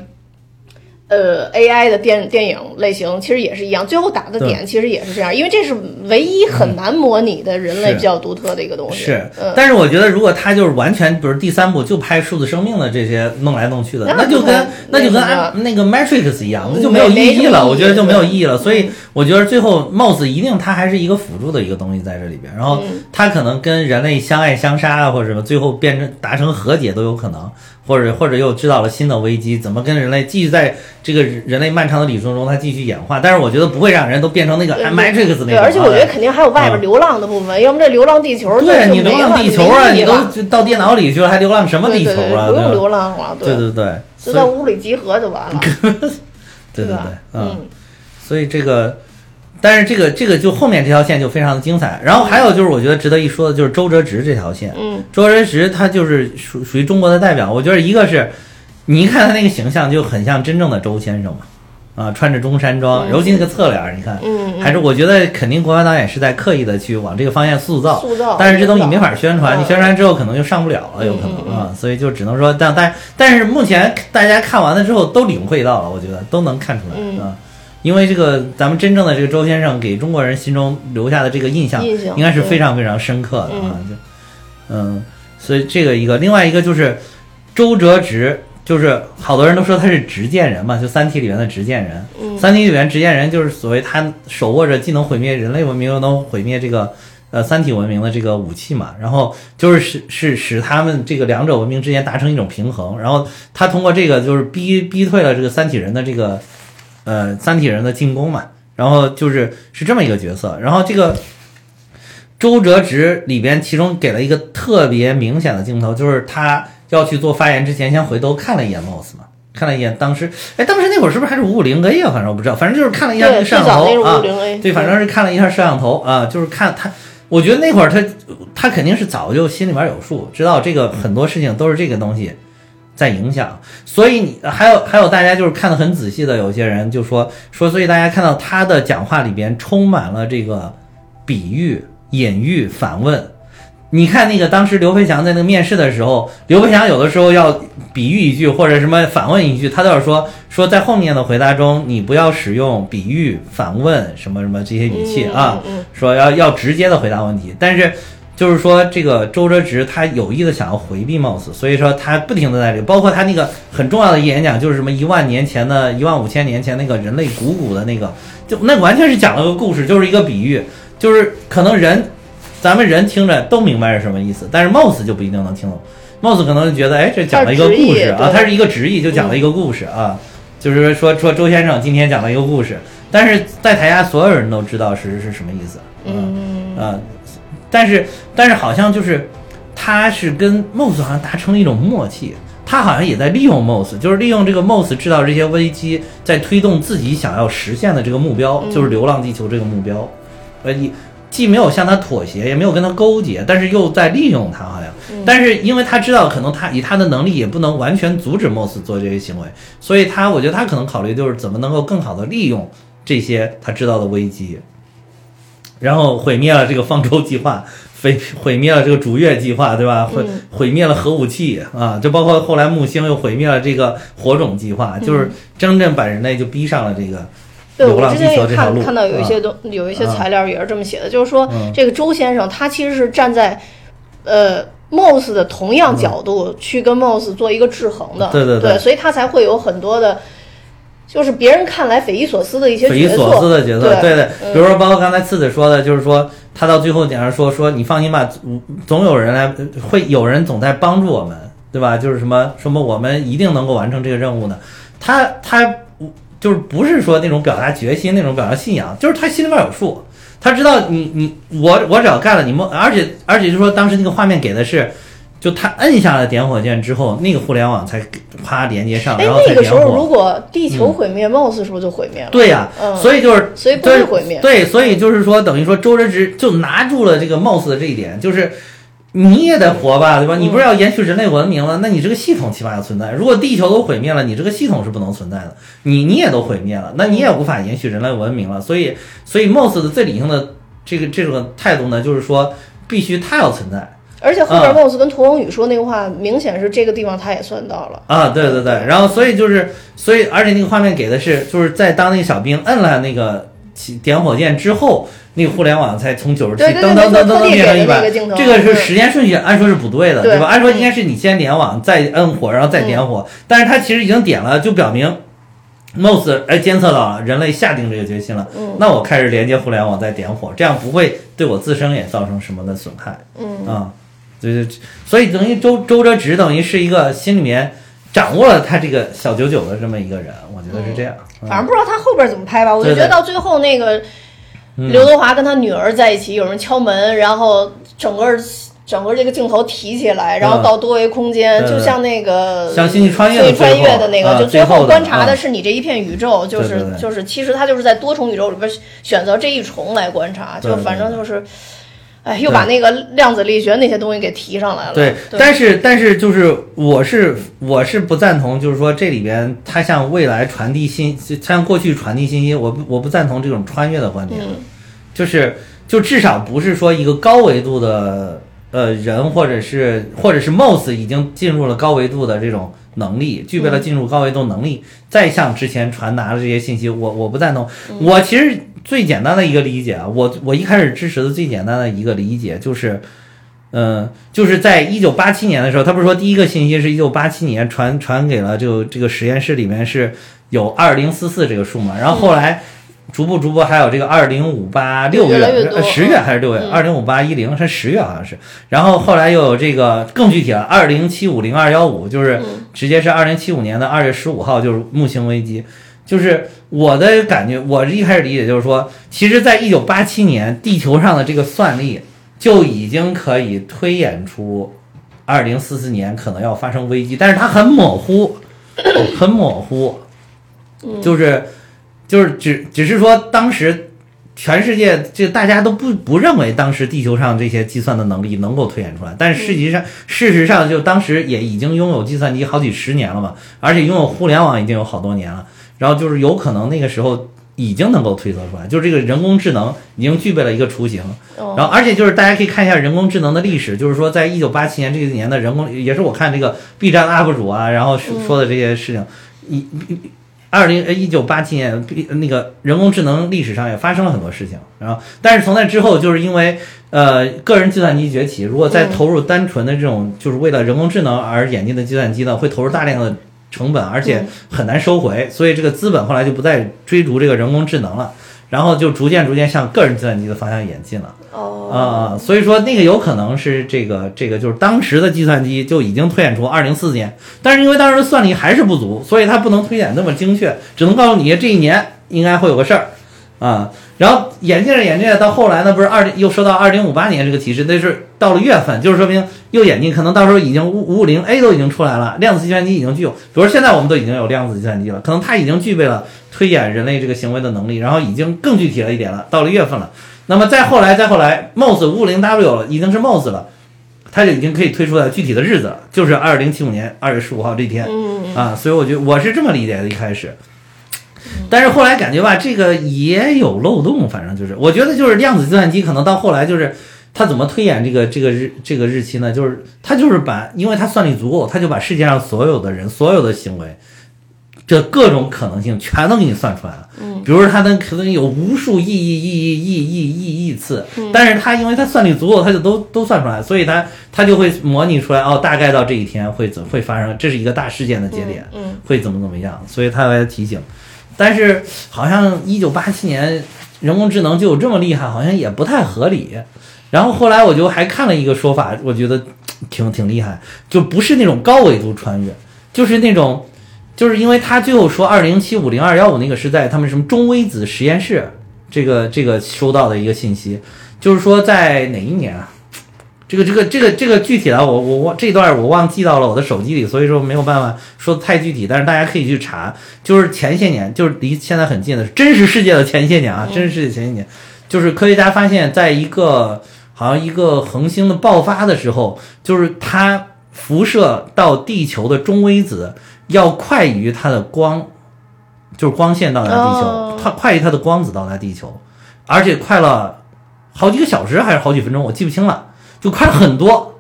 [SPEAKER 1] 呃，AI 的电电影类型，其实也是一样，最后打的点其实也是这样，因为这是唯一很难模拟的人类比较独特的一个东西。
[SPEAKER 2] 是
[SPEAKER 1] 嗯，，
[SPEAKER 2] 但是我觉得如果他就是完全，比如第三部就拍数字生命的这些弄来弄去的，
[SPEAKER 1] 那
[SPEAKER 2] 那就跟
[SPEAKER 1] 那
[SPEAKER 2] 那就跟
[SPEAKER 1] 那
[SPEAKER 2] 个 Matrix 一样，那
[SPEAKER 1] 嗯
[SPEAKER 2] 就没有意义了。我觉得就没有意义了。所以我觉得最后 MOS 一定它还是一个辅助的一个东西在这里边，然后
[SPEAKER 1] 嗯
[SPEAKER 2] 它可能跟人类相爱相杀啊，或者什么，最后变成达成和解都有可能，或者或者又知道了新的危机，怎么跟人类继续在这个人类漫长的旅程中它继续演化。但是我觉得不会让人都变成那个
[SPEAKER 1] 对
[SPEAKER 2] Matrix 那种。
[SPEAKER 1] 对，而且我觉得
[SPEAKER 2] 啊
[SPEAKER 1] 肯定还有外边流浪的部分，要么这流浪地球
[SPEAKER 2] 对你流浪地球啊，你都到电脑里去了，还流浪什么地球啊？
[SPEAKER 1] 不用流浪了，
[SPEAKER 2] 对对对，
[SPEAKER 1] 就在屋里集合就完了，
[SPEAKER 2] 对对对，？
[SPEAKER 1] 嗯，
[SPEAKER 2] 所以这个，但是这个这个就后面这条线就非常的精彩。然后还有就是我觉得值得一说的就是周哲直这条线，
[SPEAKER 1] 嗯，
[SPEAKER 2] 周哲直他就是属属于中国的代表。我觉得一个是，你一看他那个形象就很像真正的周先生嘛，啊，穿着中山装，
[SPEAKER 1] 嗯。
[SPEAKER 2] 尤其那个侧脸儿，你看，还是我觉得肯定国外导演是在刻意的去往这个方向塑造，
[SPEAKER 1] 塑造
[SPEAKER 2] 但是这东西没法宣传，
[SPEAKER 1] 嗯。
[SPEAKER 2] 你宣传之后可能就上不了了，有可能啊，所以就只能说，但但但是目前大家看完了之后都领会到了，我觉得都能看出来
[SPEAKER 1] 嗯。
[SPEAKER 2] 啊。因为这个，咱们真正的这个周先生给中国人心中留下的这个印象，
[SPEAKER 1] 印象
[SPEAKER 2] 应该是非常非常深刻的啊。就，嗯，所以这个一个，另外一个就是周哲直，就是好多人都说他是执剑人嘛，就《三体》里面的执剑人。
[SPEAKER 1] 嗯
[SPEAKER 2] 三体》里面执剑人就是所谓他手握着既能毁灭人类文明，又能毁灭这个呃三体文明的这个武器嘛，然后就是使使使他们这个两者文明之间达成一种平衡，然后他通过这个就是逼逼退了这个三体人的这个呃三体人的进攻嘛，然后就是是这么一个角色，然后这个。周哲直里边，其中给了一个特别明显的镜头，就是他要去做发言之前，先回头看了一眼 Moss 嘛，看了一眼当时，哎，当时那会儿是不是还是五五零 A 啊？反正我不知道，反正就是看了一下那，个摄像头啊对，反正是看了一下摄像头啊，就是看他，我觉得那会儿他他肯定是早就心里边有数，知道这个很多事情都是这个东西在影响，所以你还有 还有大家就是看得很仔细的，有些人就说说，所以大家看到他的讲话里边充满了这个比喻、隐喻、反问。你看那个当时刘培强在那个面试的时候，刘培强有的时候要比喻一句或者什么反问一句，他都要说说在后面的回答中，你不要使用比喻、反问什么什么这些语气啊，说要要直接的回答问题。但是就是说这个周哲直他有意的想要回避 MOS，所以说他不停的在这里，包括他那个很重要的一演讲，就是什么一万年前的一万五千年前那个人类股骨的那个，就那完全是讲了个故事，就是一个比喻，就是可能人。咱们人听着都明白是什么意思，但是 Moss 就不一定能听懂。Moss 可能就觉得，哎，这讲了一个故事啊，
[SPEAKER 1] 对。
[SPEAKER 2] 它是一个直译，就讲了一个故事啊，就是说说周先生今天讲了一个故事，但是在台下所有人都知道是是什么意思，
[SPEAKER 1] 嗯，
[SPEAKER 2] 啊，但是但是好像就是他是跟 Moss 好像达成了一种默契，他好像也在利用 Moss，就是利用这个 Moss 制造这些危机，在推动自己想要实现的这个目标，就是《流浪地球》这个目标。呃，你既没有向他妥协，也没有跟他勾结，但是又在利用他，好像。但是因为他知道，可能他以他的能力也不能完全阻止 MOS 做这些行为，所以他我觉得他可能考虑就是怎么能够更好的利用这些他知道的危机，然后毁灭了这个方舟计划，毁毁灭了这个逐月计划，对吧？毁毁灭了核武器啊，就包括后来木星又毁灭了这个火种计划，就是真正把人类就逼上了这个。
[SPEAKER 1] 对，我之前也看看到有一些
[SPEAKER 2] 啊
[SPEAKER 1] 东、有一些
[SPEAKER 2] 啊
[SPEAKER 1] 材料也是这么写的，就是说、
[SPEAKER 2] 嗯。
[SPEAKER 1] 这个周先生他其实是站在呃 MOS 的同样角度去跟 MOS 做一个制衡的，
[SPEAKER 2] 对对对。
[SPEAKER 1] 所以他才会有很多的，就是别人看来匪夷所思的一些
[SPEAKER 2] 匪夷所思的角色，
[SPEAKER 1] 对
[SPEAKER 2] 对比如说包括刚才次子说的，就是说他到最后点上说说你放心吧，总总有人来，会有人总在帮助我们，对吧？就是什么什么我们一定能够完成这个任务的，他他就是不是说那种表达决心，那种表达信仰，就是他心里边有数，他知道你你我我只要干了，你们而且而且就说当时那个画面给的是。就他摁下了点火键之后，那个互联网才啪连接上，
[SPEAKER 1] 哎
[SPEAKER 2] 然后，才
[SPEAKER 1] 那个时候。如果地球毁灭、o s 是不是就毁灭了？
[SPEAKER 2] 对呀、
[SPEAKER 1] 嗯
[SPEAKER 2] 所以就是
[SPEAKER 1] 所以不会毁灭
[SPEAKER 2] 对，所以就是说，等于说周之直就拿住了这个貌似的这一点，就是你也得活吧，对吧？你不是要延续人类文明了，那你这个系统起码要存在。如果地球都毁灭了，你这个系统是不能存在的。你你也都毁灭了，那你也无法延续人类文明了。所以，所以 MOS 的最理性的这个这种态度呢，就是说必须它要存在。
[SPEAKER 1] 而且后边
[SPEAKER 2] 啊
[SPEAKER 1] MOS 跟屠龙宇说那个话，明显是这个地方他也算到了。
[SPEAKER 2] 啊，对对对，然后所以就是，所以而且那个画面给的是，就是在当那个小兵摁了那个起点火键之后，那个互联网才从九十七噔噔噔噔噔变成一百这个是
[SPEAKER 1] 嗯
[SPEAKER 2] 时间顺序，按说是不对的，
[SPEAKER 1] 对
[SPEAKER 2] 吧？按说应该是你先点网，再摁火，然后再点火，但是它其实已经点了，就表明。MOS 哎，监测到了，人类下定这个决心了。
[SPEAKER 1] 嗯，
[SPEAKER 2] 那我开始连接互联网，再点火，这样不会对我自身也造成什么的损害。
[SPEAKER 1] 嗯
[SPEAKER 2] 啊，对对，所以等于周周哲直等于是一个心里面掌握了他这个小九九的这么一个人，我觉得是这样。嗯
[SPEAKER 1] 反正不知道他后边怎么拍吧，我就觉得到最后那个
[SPEAKER 2] 嗯。
[SPEAKER 1] 刘德华跟他女儿在一起，有人敲门，然后整个整个这个镜头提起来，然后到多维空间，就像那个
[SPEAKER 2] 像星际穿越的
[SPEAKER 1] 星际穿越的那个，
[SPEAKER 2] 啊
[SPEAKER 1] 就
[SPEAKER 2] 最后
[SPEAKER 1] 观察
[SPEAKER 2] 啊
[SPEAKER 1] 的是你这一片宇宙，就是就是其实他就是在多重宇宙里边选择这一重来观察，就反正就是。哎，又把那个量子力学那些东西给提上来了。
[SPEAKER 2] 对，但是但是就是我是我是不赞同，就是说这里边它向未来传递信，向过去传递信息，我不我不赞同这种穿越的观点，
[SPEAKER 1] 嗯
[SPEAKER 2] 就是就至少不是说一个高维度的呃人或者是或者是 MOS 已经进入了高维度的这种能力，具备了进入高维度能力，再向之前传达的这些信息，我我不赞同。我其实最简单的一个理解啊，我我一开始支持的最简单的一个理解就是。嗯，就是在一九八七年的时候，他不是说第一个信息是一九八七年传传给了这个这个实验室里面是有二零四四这个数嘛，然后后来逐步逐步还有这个二零五八六月十月还是六月？
[SPEAKER 1] 嗯。
[SPEAKER 2] 二零五八一零是十月好像是，然后后来又有这个更具体了二零七五零二幺五，就是
[SPEAKER 1] 嗯。
[SPEAKER 2] 直接是二零七五年的二月十五号就是木星危机。就是我的感觉，我一开始理解就是说，其实，在一九八七年，地球上的这个算力就已经可以推演出二零四四年可能要发生危机，但是它很模糊，很模糊，就是就是只只是说当时全世界这大家都不不认为当时地球上这些计算的能力能够推演出来，但是实际上事实上就当时也已经拥有计算机好几十年了嘛，而且拥有互联网已经有好多年了，然后就是有可能那个时候。已经能够推测出来，就是这个人工智能已经具备了一个雏形，
[SPEAKER 1] 哦。
[SPEAKER 2] 然后，而且就是大家可以看一下人工智能的历史，就是说，在一九八七年这一年的人工，也是我看这个 B 站 UP 主啊，然后说说的这些事情，一二零呃一九八七年那个人工智能历史上也发生了很多事情，然后，但是从那之后，就是因为呃个人计算机崛起，如果再投入单纯的这种就是为了人工智能而演进的计算机呢，会投入大量的成本，而且很难收回，所以这个资本后来就不再追逐这个人工智能了。然后就逐渐逐渐向个人计算机的方向演进了。
[SPEAKER 1] 哦，
[SPEAKER 2] 啊、所以说那个有可能是这个这个就是当时的计算机就已经推演出二零四年，但是因为当时的算力还是不足，所以它不能推演那么精确，只能告诉你这一年应该会有个事儿，啊，然后眼镜着眼镜着到后来呢，不是二零又说到二零五八年这个提示，那是到了月份，就是说明又眼镜可能到时候已经五五五零 A 都已经出来了，量子计算机已经具有，比如说现在我们都已经有量子计算机了，可能它已经具备了推演人类这个行为的能力，然后已经更具体了一点了，到了月份了。那么再后来再后来，MOS 五五零 W 了，已经是 MOS 了。它就已经可以推出来具体的日子了，就是二零七五年二月十五号这一天，啊，所以我觉得我是这么理解的，一开始，但是后来感觉吧，这个也有漏洞，反正就是，我觉得就是量子计算机可能到后来就是它怎么推演这个这个日这个日期呢？就是它就是把，因为它算力足够，它就把世界上所有的人所有的行为。这各种可能性全都给你算出来了，嗯，比如说它能可能有无数亿亿亿亿亿亿亿亿次，但是它因为它算力足够，它就都都算出来，所以它它就会模拟出来，哦，大概到这一天会怎会发生，这是一个大事件的节点，
[SPEAKER 1] 嗯，
[SPEAKER 2] 会怎么怎么样，所以它来提醒。但是好像一九八七年人工智能就有这么厉害，好像也不太合理。然后后来我就还看了一个说法，我觉得挺挺厉害，就不是那种高维度穿越，就是那种。就是因为他最后说二零七五零二幺五那个是在他们什么中微子实验室，这个这个收到的一个信息，就是说在哪一年啊？这个这个这个这个具体的我我我这段我忘记到了我的手机里，所以说没有办法说太具体，但是大家可以去查，就是前些年，就是离现在很近的真实世界的前些年啊，真实世界前些年，就是科学家发现，在一个好像一个恒星的爆发的时候，就是它辐射到地球的中微子。要快于它的光，就是光线到达地球，它快于它的光子到达地球，而且快了好几个小时还是好几分钟，我记不清了，就快了很多。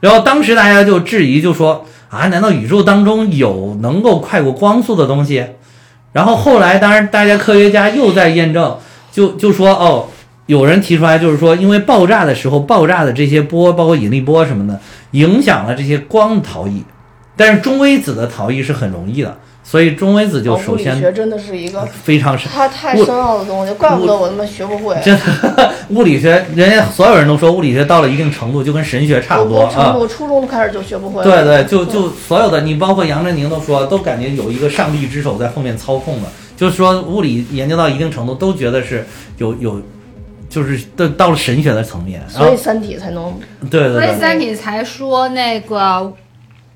[SPEAKER 2] 然后当时大家就质疑，就说啊，难道宇宙当中有能够快过光速的东西？然后后来，当然大家科学家又在验证，就就说哦，有人提出来，就是说因为爆炸的时候爆炸的这些波，包括引力波什么的，影响了这些光的逃逸。但是中微子的逃逸是很容易的，所以中微子就首先
[SPEAKER 1] 物理学真的是一个
[SPEAKER 2] 非常深，
[SPEAKER 1] 它太深奥的东西，怪不得我他妈学不会。
[SPEAKER 2] 真的，物理学人家所有人都说物理学到了一定程度就跟神学差不多啊。
[SPEAKER 1] 我初中开始就学不会。
[SPEAKER 2] 对对，就就所有的你包括杨振宁都说，都感觉有一个上帝之手在后面操控的，就是说物理研究到一定程度都觉得是有有，就是到到了神学的层面，
[SPEAKER 1] 所以三体才能
[SPEAKER 2] 对对对，
[SPEAKER 3] 所以三体才说那个。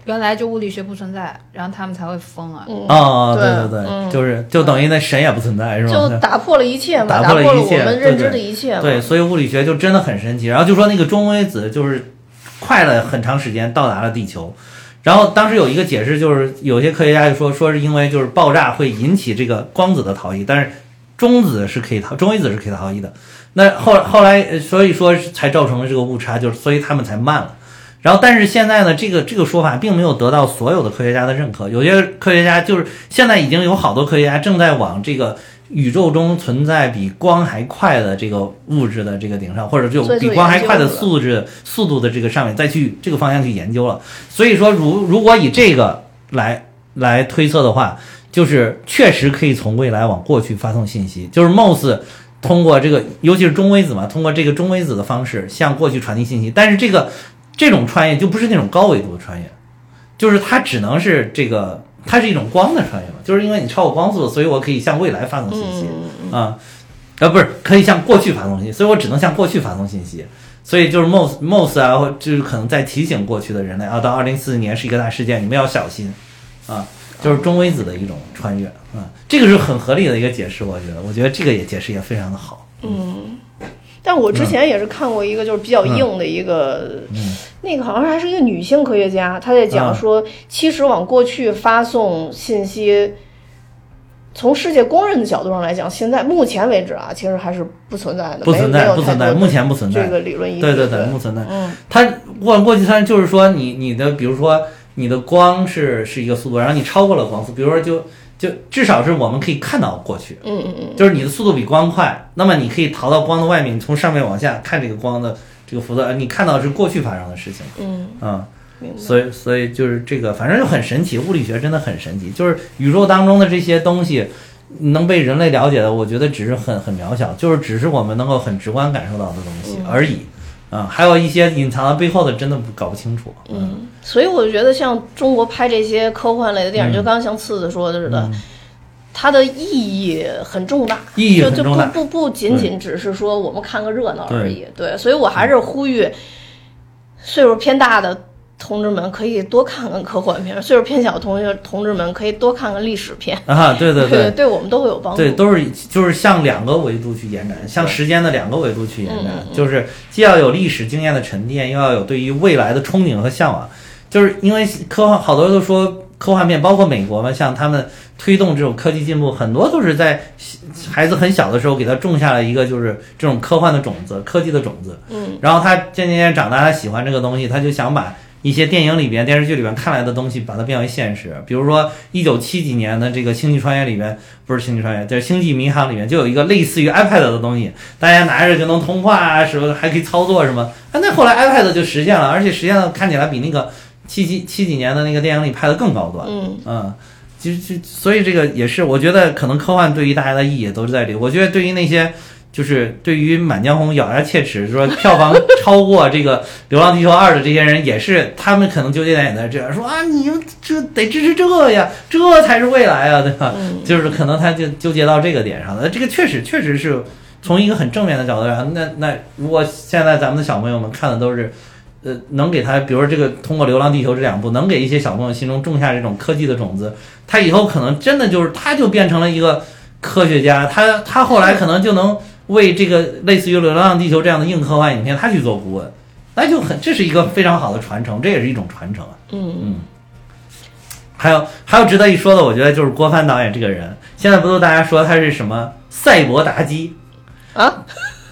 [SPEAKER 3] 原来就物理学不存在，然后他们才会疯啊！
[SPEAKER 2] 啊，对对对，就是就等于那神也不存在，是吧？
[SPEAKER 1] 就打破了一切嘛，
[SPEAKER 2] 打
[SPEAKER 1] 破
[SPEAKER 2] 了一切
[SPEAKER 1] 我们认知的一切。
[SPEAKER 2] 对，所以物理学就真的很神奇。然后就说那个中微子就是快了很长时间到达了地球，然后当时有一个解释，就是有些科学家就说说是因为就是爆炸会引起这个光子的逃逸，但是中子是可以逃，中微子是可以逃逸的。那后后来所以说才造成了这个误差，就是所以他们才慢了。然后，但是现在呢，这个这个说法并没有得到所有的科学家的认可。有些科学家就是现在已经有好多科学家正在往这个宇宙中存在比光还快的这个物质的这个顶上，或者就比光还快的素质速度的这个上面再去这个方向去研究了。所以说，如如果以这个来来推测的话，就是确实可以从未来往过去发送信息，就是 MOS 通过这个，尤其是中微子嘛，通过这个中微子的方式向过去传递信息，但是这个。这种穿越就不是那种高维度的穿越，就是它只能是这个，它是一种光的穿越嘛，就是因为你超过光速，所以我可以向未来发送信息啊，啊不是可以向过去发送信息，所以我只能向过去发送信息，所以就是 mos mos 啊，或就是可能在提醒过去的人类啊，到二零四四年是一个大事件，你们要小心啊，就是中微子的一种穿越啊，这个是很合理的一个解释，我觉得，我觉得这个也解释也非常的好，
[SPEAKER 1] 嗯。但我之前也是看过一个，就是比较硬的一个，那个好像还是一个女性科学家，她在讲说，其实往过去发送信息，从世界公认的角度上来讲，现在目前为止啊，其实还是不存在的，
[SPEAKER 2] 不存在，不存在，目前不存在
[SPEAKER 1] 这个理论依据，
[SPEAKER 2] 对对对，不存在。嗯，它往过去它就是说，你你的比如说你的光是是一个速度，然后你超过了光速，比如说就。就至少是我们可以看到过去，
[SPEAKER 1] 嗯嗯嗯，
[SPEAKER 2] 就是你的速度比光快，那么你可以逃到光的外面，你从上面往下看这个光的这个辐射，你看到是过去发生的事情，
[SPEAKER 1] 嗯。
[SPEAKER 2] 嗯，所以所以就是这个，反正就很神奇，物理学真的很神奇，就是宇宙当中的这些东西能被人类了解的，我觉得只是很很渺小，就是只是我们能够很直观感受到的东西而已。啊，还有一些隐藏在背后的，真的搞不清楚。
[SPEAKER 1] 嗯，所以我就觉得像中国拍这些科幻类的电影，就刚刚像次子说的似的，它的意义很重大，
[SPEAKER 2] 意义
[SPEAKER 1] 就就不
[SPEAKER 2] 很重大
[SPEAKER 1] 不不仅仅只是说我们看个热闹而已。对，所以我还是呼吁岁数偏大的同志们可以多看看科幻片，岁数偏小的同学同志们可以多看看历史片，
[SPEAKER 2] 啊，对对
[SPEAKER 1] 对，
[SPEAKER 2] 对。
[SPEAKER 1] 我们都会有帮助。
[SPEAKER 2] 对，都是就是向两个维度去延展，向时间的两个维度去延展就是既要有历史经验的沉淀，又要有对于未来的憧憬和向往。就是因为科幻，好多人都说科幻片，包括美国嘛，像他们推动这种科技进步，很多都是在孩子很小的时候给他种下了一个就是这种科幻的种子、科技的种子。
[SPEAKER 1] 嗯，
[SPEAKER 2] 然后他渐渐渐长大，他喜欢这个东西，他就想把一些电影里边、电视剧里边看来的东西，把它变为现实。比如说一九七几年的这个《星际穿越》里边，不是《星际穿越》，就是《星际迷航》里面就有一个类似于 iPad 的东西，大家拿着就能通话啊，什么还可以操作什么。啊，那后来 iPad 就实现了，而且实现了看起来比那个七七七几年的那个电影里拍的更高端。
[SPEAKER 1] 嗯，
[SPEAKER 2] 嗯，其实就所以这个也是，我觉得可能科幻对于大家的意义也都是在这里。我觉得对于那些就是对于《满江红》咬牙切齿说票房超过这个《流浪地球二》的这些人，也是他们可能纠结点也在这儿，说啊，你们这得支持这呀，这才是未来啊，对吧？
[SPEAKER 1] 嗯
[SPEAKER 2] 就是可能他就纠结到这个点上了。这个确实确实是从一个很正面的角度上，那那如果现在咱们的小朋友们看的都是。呃，能给他，比如说这个通过《流浪地球》这两部，能给一些小朋友心中种下这种科技的种子，他以后可能真的就是，他就变成了一个科学家，他他后来可能就能为这个类似于《流浪地球》这样的硬科幻影片，他去做顾问，那就很，这是一个非常好的传承，这也是一种传承啊。
[SPEAKER 1] 嗯
[SPEAKER 2] 还有还有值得一说的，我觉得就是郭帆导演这个人，现在不都大家说他是什么赛博妲己？
[SPEAKER 1] 啊，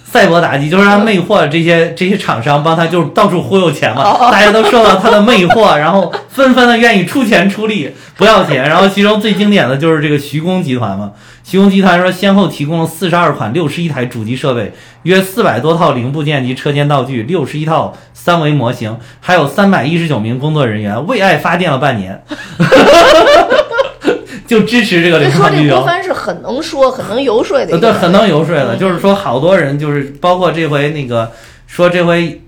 [SPEAKER 2] 赛博妲己就是他魅惑这些这些厂商，帮他就是到处忽悠钱嘛，
[SPEAKER 1] 哦
[SPEAKER 2] 大家都受到他的魅惑，然后纷纷的愿意出钱出力不要钱。然后其中最经典的就是这个徐工集团嘛，徐工集团说先后提供了四十二款六十一台主机设备，约四百多套零部件及车间道具，六十一套三维模型，还有三百一十九名工作人员，为爱发电了半年。就支持这个
[SPEAKER 1] 说这郭帆是很能说、很能游说的
[SPEAKER 2] 对，很能游说的，
[SPEAKER 1] 嗯
[SPEAKER 2] 就是说好多人就是包括这回那个说这回。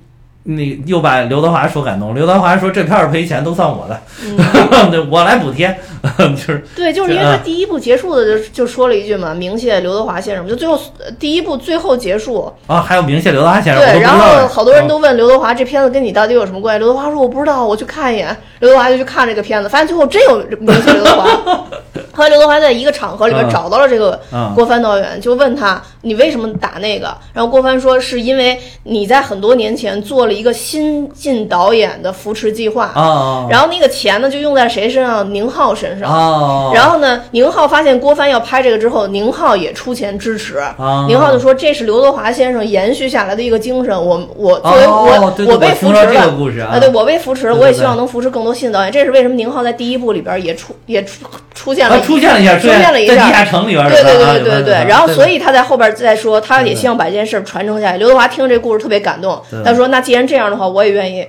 [SPEAKER 2] 那又把刘德华说感动，刘德华说这片儿赔钱都算我的，
[SPEAKER 1] 嗯
[SPEAKER 2] 对我来补贴，就是
[SPEAKER 1] 对，就是因为他第一部结束的就就说了一句嘛，明谢刘德华先生，就最后呃第一部最后结束，
[SPEAKER 2] 啊，还有明谢刘德华先生，
[SPEAKER 1] 对，然后好多人
[SPEAKER 2] 嗯
[SPEAKER 1] 都问刘德华这片子跟你到底有什么关系？刘德华说我不知道，我去看一眼。刘德华就去看这个片子，发现最后真有明谢刘德华。后来刘德华在一个场合里边
[SPEAKER 2] 嗯
[SPEAKER 1] 找到了这个
[SPEAKER 2] 嗯
[SPEAKER 1] 郭帆导演，就问他你为什么打那个？然后郭帆说是因为你在很多年前做了一个新晋导演的扶持计划，
[SPEAKER 2] 啊
[SPEAKER 1] 然后那个钱呢就用在谁身上？宁浩身上。
[SPEAKER 2] 啊，
[SPEAKER 1] 然后呢，宁浩发现郭帆要拍这个之后，宁浩也出钱支持。
[SPEAKER 2] 啊
[SPEAKER 1] 宁浩就说：“这是刘德华先生延续下来的一个精神，我我作为我、
[SPEAKER 2] 我听说这
[SPEAKER 1] 扶持了
[SPEAKER 2] 啊
[SPEAKER 1] 对我被扶持了，我也希望能扶持更多新的导演。这是为什么宁浩在第一部里边也出也出出现了
[SPEAKER 2] 啊出现了一下，
[SPEAKER 1] 出现了一下
[SPEAKER 2] 在地下城里边儿
[SPEAKER 1] 对对对对对对，然后所以他在后边再说，他也希望把这件事传承下去。刘德华听这故事特别感动，他说：“那既然这样的话，我也愿意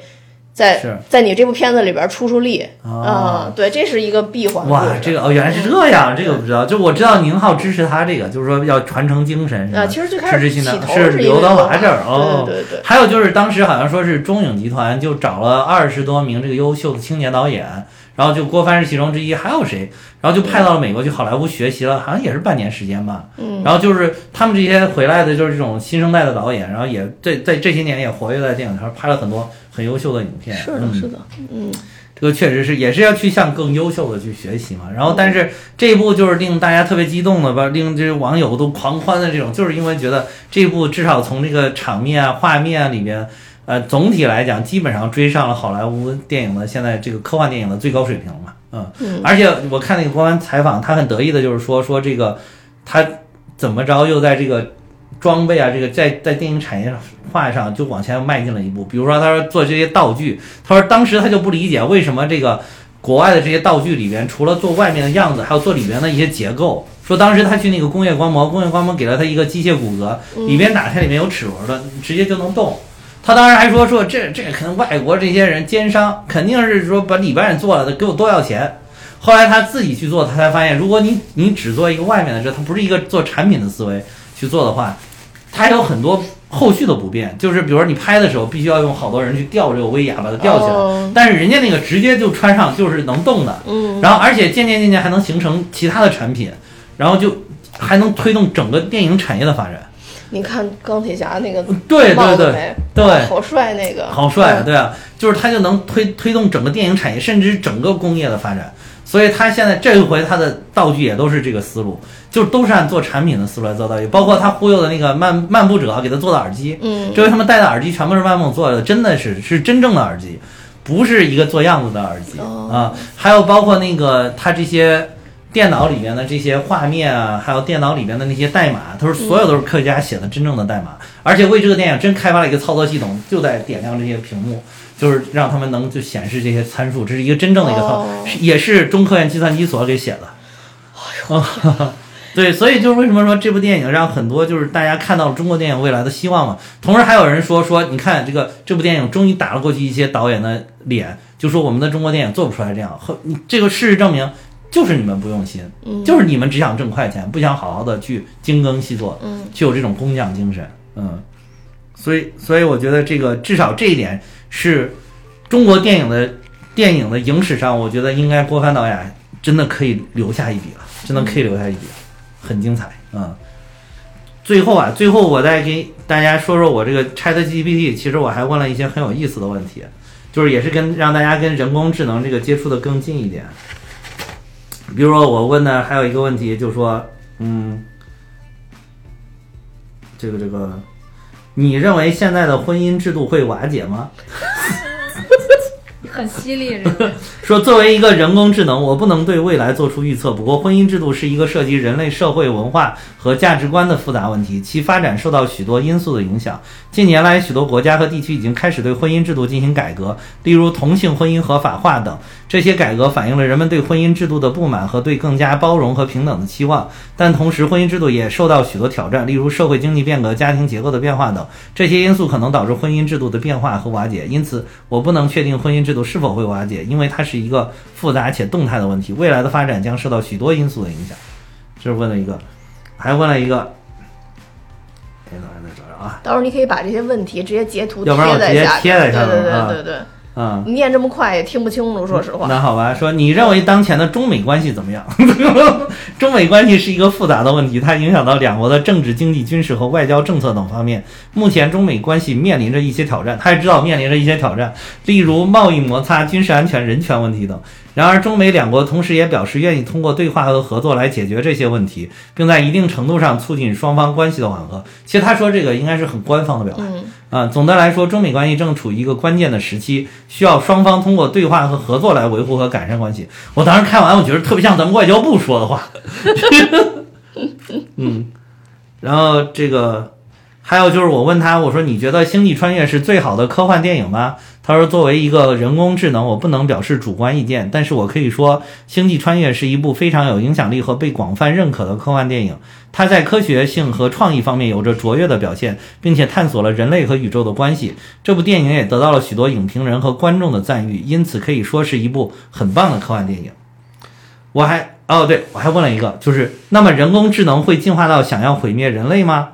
[SPEAKER 1] 在在你这部片子里边出出力
[SPEAKER 2] 啊
[SPEAKER 1] 啊。”对，这是一个闭环
[SPEAKER 2] 哇，这个哦，原来是这样，这个不知道。就我知道宁浩支持他这个，就是说要传承精神，
[SPEAKER 1] 啊，其实最开始
[SPEAKER 2] 是
[SPEAKER 1] 是
[SPEAKER 2] 刘德华
[SPEAKER 1] 华
[SPEAKER 2] 这儿哦。
[SPEAKER 1] 对对对。
[SPEAKER 2] 还有就是当时好像说是中影集团就找了二十多名这个优秀的青年导演，然后就郭帆是其中之一，还有谁？然后就派到了美国去好莱坞学习了，好像也是半年时间吧。
[SPEAKER 1] 嗯，
[SPEAKER 2] 然后就是他们这些回来的，就是这种新生代的导演，然后也在在这些年也活跃在电影圈，拍了很多很优秀的影片。
[SPEAKER 1] 是的，
[SPEAKER 2] 嗯
[SPEAKER 1] 是的，嗯，
[SPEAKER 2] 这个确实是，也是要去向更优秀的去学习嘛。然后，但是这一部就是令大家特别激动的吧，令这些网友都狂欢的这种，就是因为觉得这一部至少从这个场面啊、画面啊里边，呃，总体来讲基本上追上了好莱坞电影的现在这个科幻电影的最高水平嘛。嗯，
[SPEAKER 1] 嗯
[SPEAKER 2] 而且我看那个官方采访，他很得意的就是说说这个他怎么着又在这个装备啊，这个在在电影产业化上就往前迈进了一步。比如说，他说做这些道具，他说当时他就不理解为什么这个国外的这些道具里边，除了做外面的样子，还有做里边的一些结构。说当时他去那个工业光魔，工业光魔给了他一个机械骨骼，里边打开里面有齿轮的，直接就能动。他当时还说说这这可能外国这些人奸商肯定是说把里边人做了的给我多要钱。后来他自己去做，他才发现，如果你你只做一个外面的这，他不是一个做产品的思维去做的话，它还有很多后续的不便。就是比如说你拍的时候，必须要用好多人去吊这个威亚把它吊起来，
[SPEAKER 1] 哦
[SPEAKER 2] 但是人家那个直接就穿上就是能动的，
[SPEAKER 1] 嗯，
[SPEAKER 2] 然后而且渐渐渐渐还能形成其他的产品。然后就还能推动整个电影产业的发展。
[SPEAKER 1] 你看钢铁侠那个
[SPEAKER 2] 对对对？对
[SPEAKER 1] 好帅那个，
[SPEAKER 2] 好帅对啊，就是他就能推推动整个电影产业，甚至整个工业的发展。所以他现在这一回他的道具也都是这个思路，就是都是按做产品的思路来做道具，包括他忽悠的那个漫漫步者给他做的耳机，
[SPEAKER 1] 嗯，
[SPEAKER 2] 这回他们戴的耳机全部是漫梦做的，真的是是真正的耳机，不是一个做样子的耳机、
[SPEAKER 1] 哦
[SPEAKER 2] 啊。还有包括那个他这些电脑里面的这些画面啊，还有电脑里面的那些代码，都是所有都是科学家写的真正的代码，而且为这个电影真开发了一个操作系统，就在点亮这些屏幕。就是让他们能就显示这些参数，这是一个真正的一个操，也是中科院计算机所给写的。哦，对，所以就是为什么说这部电影让很多就是大家看到了中国电影未来的希望嘛。同时还有人说说，你看这个这部电影终于打了过去一些导演的脸，就说我们的中国电影做不出来这样。和这个事实证明，就是你们不用心，
[SPEAKER 1] 嗯
[SPEAKER 2] 就是你们只想挣快钱，不想好好的去精耕细作，
[SPEAKER 1] 嗯，
[SPEAKER 2] 去有这种工匠精神，嗯。所以，所以我觉得这个至少这一点是中国电影的电影的影史上，我觉得应该郭帆导演真的可以留下一笔了，真的可以留下一笔了，很精彩，嗯。最后啊，最后我再给大家说说我这个 Chat GPT，其实我还问了一些很有意思的问题，就是也是跟让大家跟人工智能这个接触的更近一点。比如说我问的还有一个问题，就是说，嗯，这个这个，你认为现在的婚姻制度会瓦解吗？
[SPEAKER 3] 很犀利，
[SPEAKER 2] 说作为一个人工智能，我不能对未来做出预测。不过，婚姻制度是一个涉及人类社会文化和价值观的复杂问题，其发展受到许多因素的影响。近年来，许多国家和地区已经开始对婚姻制度进行改革，例如同性婚姻合法化等。这些改革反映了人们对婚姻制度的不满和对更加包容和平等的期望。但同时，婚姻制度也受到许多挑战，例如社会经济变革、家庭结构的变化等。这些因素可能导致婚姻制度的变化和瓦解。因此，我不能确定婚姻制度是否会瓦解，因为它是一个复杂且动态的问题。未来的发展将受到许多因素的影响。这是问了一个，还问了一个，哎，等会儿再找找啊，
[SPEAKER 1] 到时候你可以把这些问题直接截图
[SPEAKER 2] 要不然我直接
[SPEAKER 1] 在下
[SPEAKER 2] 贴在上
[SPEAKER 1] 对对
[SPEAKER 2] 面啊
[SPEAKER 1] 对对对，
[SPEAKER 2] 嗯。
[SPEAKER 1] 你念这么快也听不清楚，说实话。
[SPEAKER 2] 那好吧，说你认为当前的 中美关系怎么样？中美关系是一个复杂的问题，它影响到两国的政治、经济、军事和外交政策等方面。目前中美关系面临着一些挑战，他也知道面临着一些挑战，例如贸易摩擦、军事安全、人权问题等。然而，中美两国同时也表示愿意通过对话和合作来解决这些问题，并在一定程度上促进双方关系的缓和。其实他说这个应该是很官方的表达。
[SPEAKER 1] 嗯，
[SPEAKER 2] 啊，总的来说，中美关系正处于一个关键的时期，需要双方通过对话和合作来维护和改善关系。我当时看完，我觉得特别像咱们外交部说的话。嗯，然后这个还有就是，我问他，我说你觉得《星际穿越》是最好的科幻电影吗？他说，作为一个人工智能，我不能表示主观意见，但是我可以说，《星际穿越》是一部非常有影响力和被广泛认可的科幻电影。它在科学性和创意方面有着卓越的表现，并且探索了人类和宇宙的关系。这部电影也得到了许多影评人和观众的赞誉，因此可以说是一部很棒的科幻电影。我还哦，对我还问了一个，就是那么人工智能会进化到想要毁灭人类吗？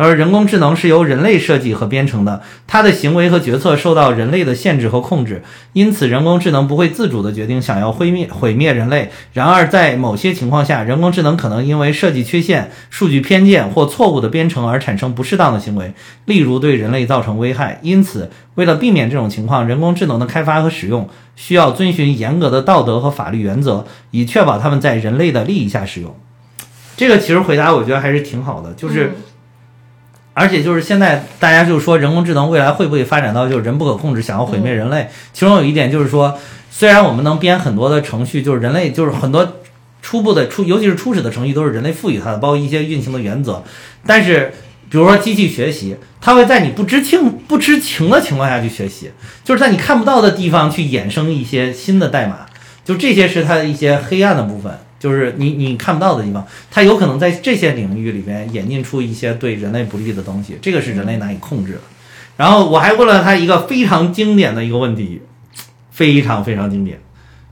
[SPEAKER 2] 他说，人工智能是由人类设计和编程的，它的行为和决策受到人类的限制和控制，因此人工智能不会自主地决定想要毁灭毁灭人类。然而，在某些情况下，人工智能可能因为设计缺陷、数据偏见或错误的编程而产生不适当的行为，例如对人类造成危害。因此，为了避免这种情况，人工智能的开发和使用需要遵循严格的道德和法律原则，以确保它们在人类的利益下使用。这个其实回答我觉得还是挺好的，就是。而且就是现在大家就说人工智能未来会不会发展到就是人不可控制，想要毁灭人类？其中有一点就是说，虽然我们能编很多的程序，就是人类就是很多初步的初，尤其是初始的程序都是人类赋予它的，包括一些运行的原则。但是比如说机器学习，它会在你不知情不知情的情况下去学习，就是在你看不到的地方去衍生一些新的代码，就这些是它的一些黑暗的部分。就是你你看不到的地方，它有可能在这些领域里边演进出一些对人类不利的东西，这个是人类难以控制的。然后我还问了他一个非常经典的一个问题，非常非常经典，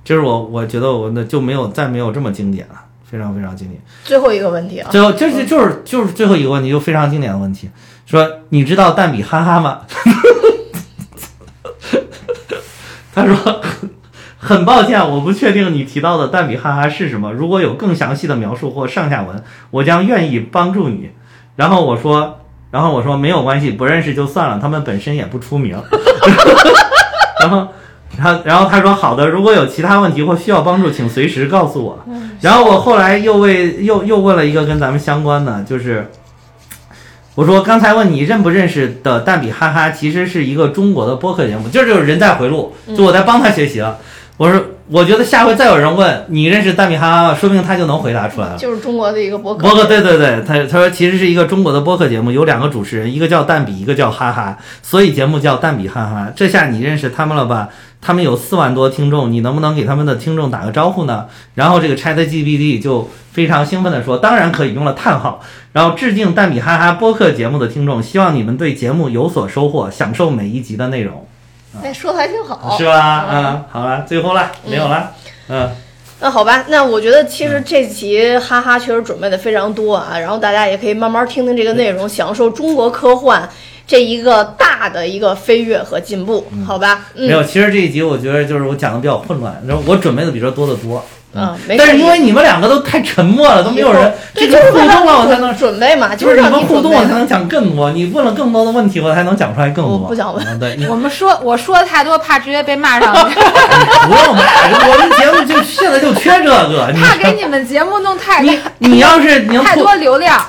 [SPEAKER 2] 就是我我觉得我那就没有再没有这么经典了，非常非常经典。
[SPEAKER 1] 最后一个问题啊，
[SPEAKER 2] 最后就是就是就是最后一个问题，就非常经典的问题，说你知道蛋比哈哈吗？他说很抱歉，我不确定你提到的蛋比哈哈是什么。如果有更详细的描述或上下文，我将愿意帮助你。然后我说，然后我说没有关系，不认识就算了，他们本身也不出名。然后，然后，然后他说好的，如果有其他问题或需要帮助，请随时告诉我。然后我后来又为又又问了一个跟咱们相关的，就是我说刚才问你认不认识的蛋比哈哈，其实是一个中国的播客节目，就是就是人在回路，就我在帮他学习了。我说我觉得下回再有人问你认识蛋比哈哈吗，说不定他就能回答出来了。
[SPEAKER 1] 就是中国的一个播客。
[SPEAKER 2] 播客对对对，他他说其实是一个中国的播客节目，有两个主持人，一个叫蛋比，一个叫哈哈，所以节目叫蛋比哈哈。这下你认识他们了吧？他们有四万多听众，你能不能给他们的听众打个招呼呢？然后这个 Chat GPT 就非常兴奋地说：“当然可以，用了叹号。”然后致敬蛋比哈哈播客节目的听众，希望你们对节目有所收获，享受每一集的内容，
[SPEAKER 1] 哎，说的还挺好，
[SPEAKER 2] 是吧？嗯，好了，最后了，没有了，嗯。
[SPEAKER 1] 那好吧，那我觉得其实这集哈哈确实准备的非常多啊，然后大家也可以慢慢听听这个内容，享受中国科幻这一个大的一个飞跃和进步，好吧？嗯，
[SPEAKER 2] 没有，其实这一集我觉得就是我讲的比较混乱，然后我准备的比这多得多。
[SPEAKER 1] 嗯，
[SPEAKER 2] 但是因为你们两个都太沉默了，都没有人，这个互动了，我才能。
[SPEAKER 1] 准备嘛，
[SPEAKER 2] 就是是你们互动，我才能讲更多。你问了更多的问题，我才能讲出来更多。
[SPEAKER 1] 我不想问
[SPEAKER 2] 嗯对，
[SPEAKER 3] 我们说我说的太多，怕直接被骂上去，
[SPEAKER 2] 不用骂，我们节目就现在就缺这个。你
[SPEAKER 3] 怕给你们节目弄太
[SPEAKER 2] 你你要是你要
[SPEAKER 3] 太多流量。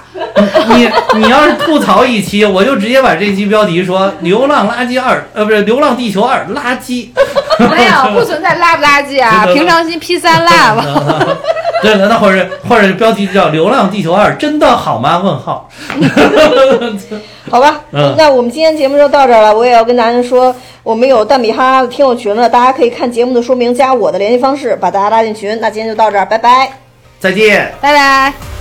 [SPEAKER 2] 你你要是吐槽一期，我就直接把这期标题说《流浪垃圾二》呃不是《流浪地球二》垃圾。
[SPEAKER 3] 没有，不存在垃不垃圾啊，平常心 P 三 love。
[SPEAKER 2] 对，那或者或者标题就叫《流浪地球二》，真的好吗？问号。
[SPEAKER 1] 好吧，
[SPEAKER 2] 嗯
[SPEAKER 1] 那我们今天节目就到这儿了。我也要跟大家说，我们有蛋比哈哈的听友群了，大家可以看节目的说明，加我的联系方式，把大家拉进群。那今天就到这儿，拜拜。
[SPEAKER 2] 再见。
[SPEAKER 3] 拜拜。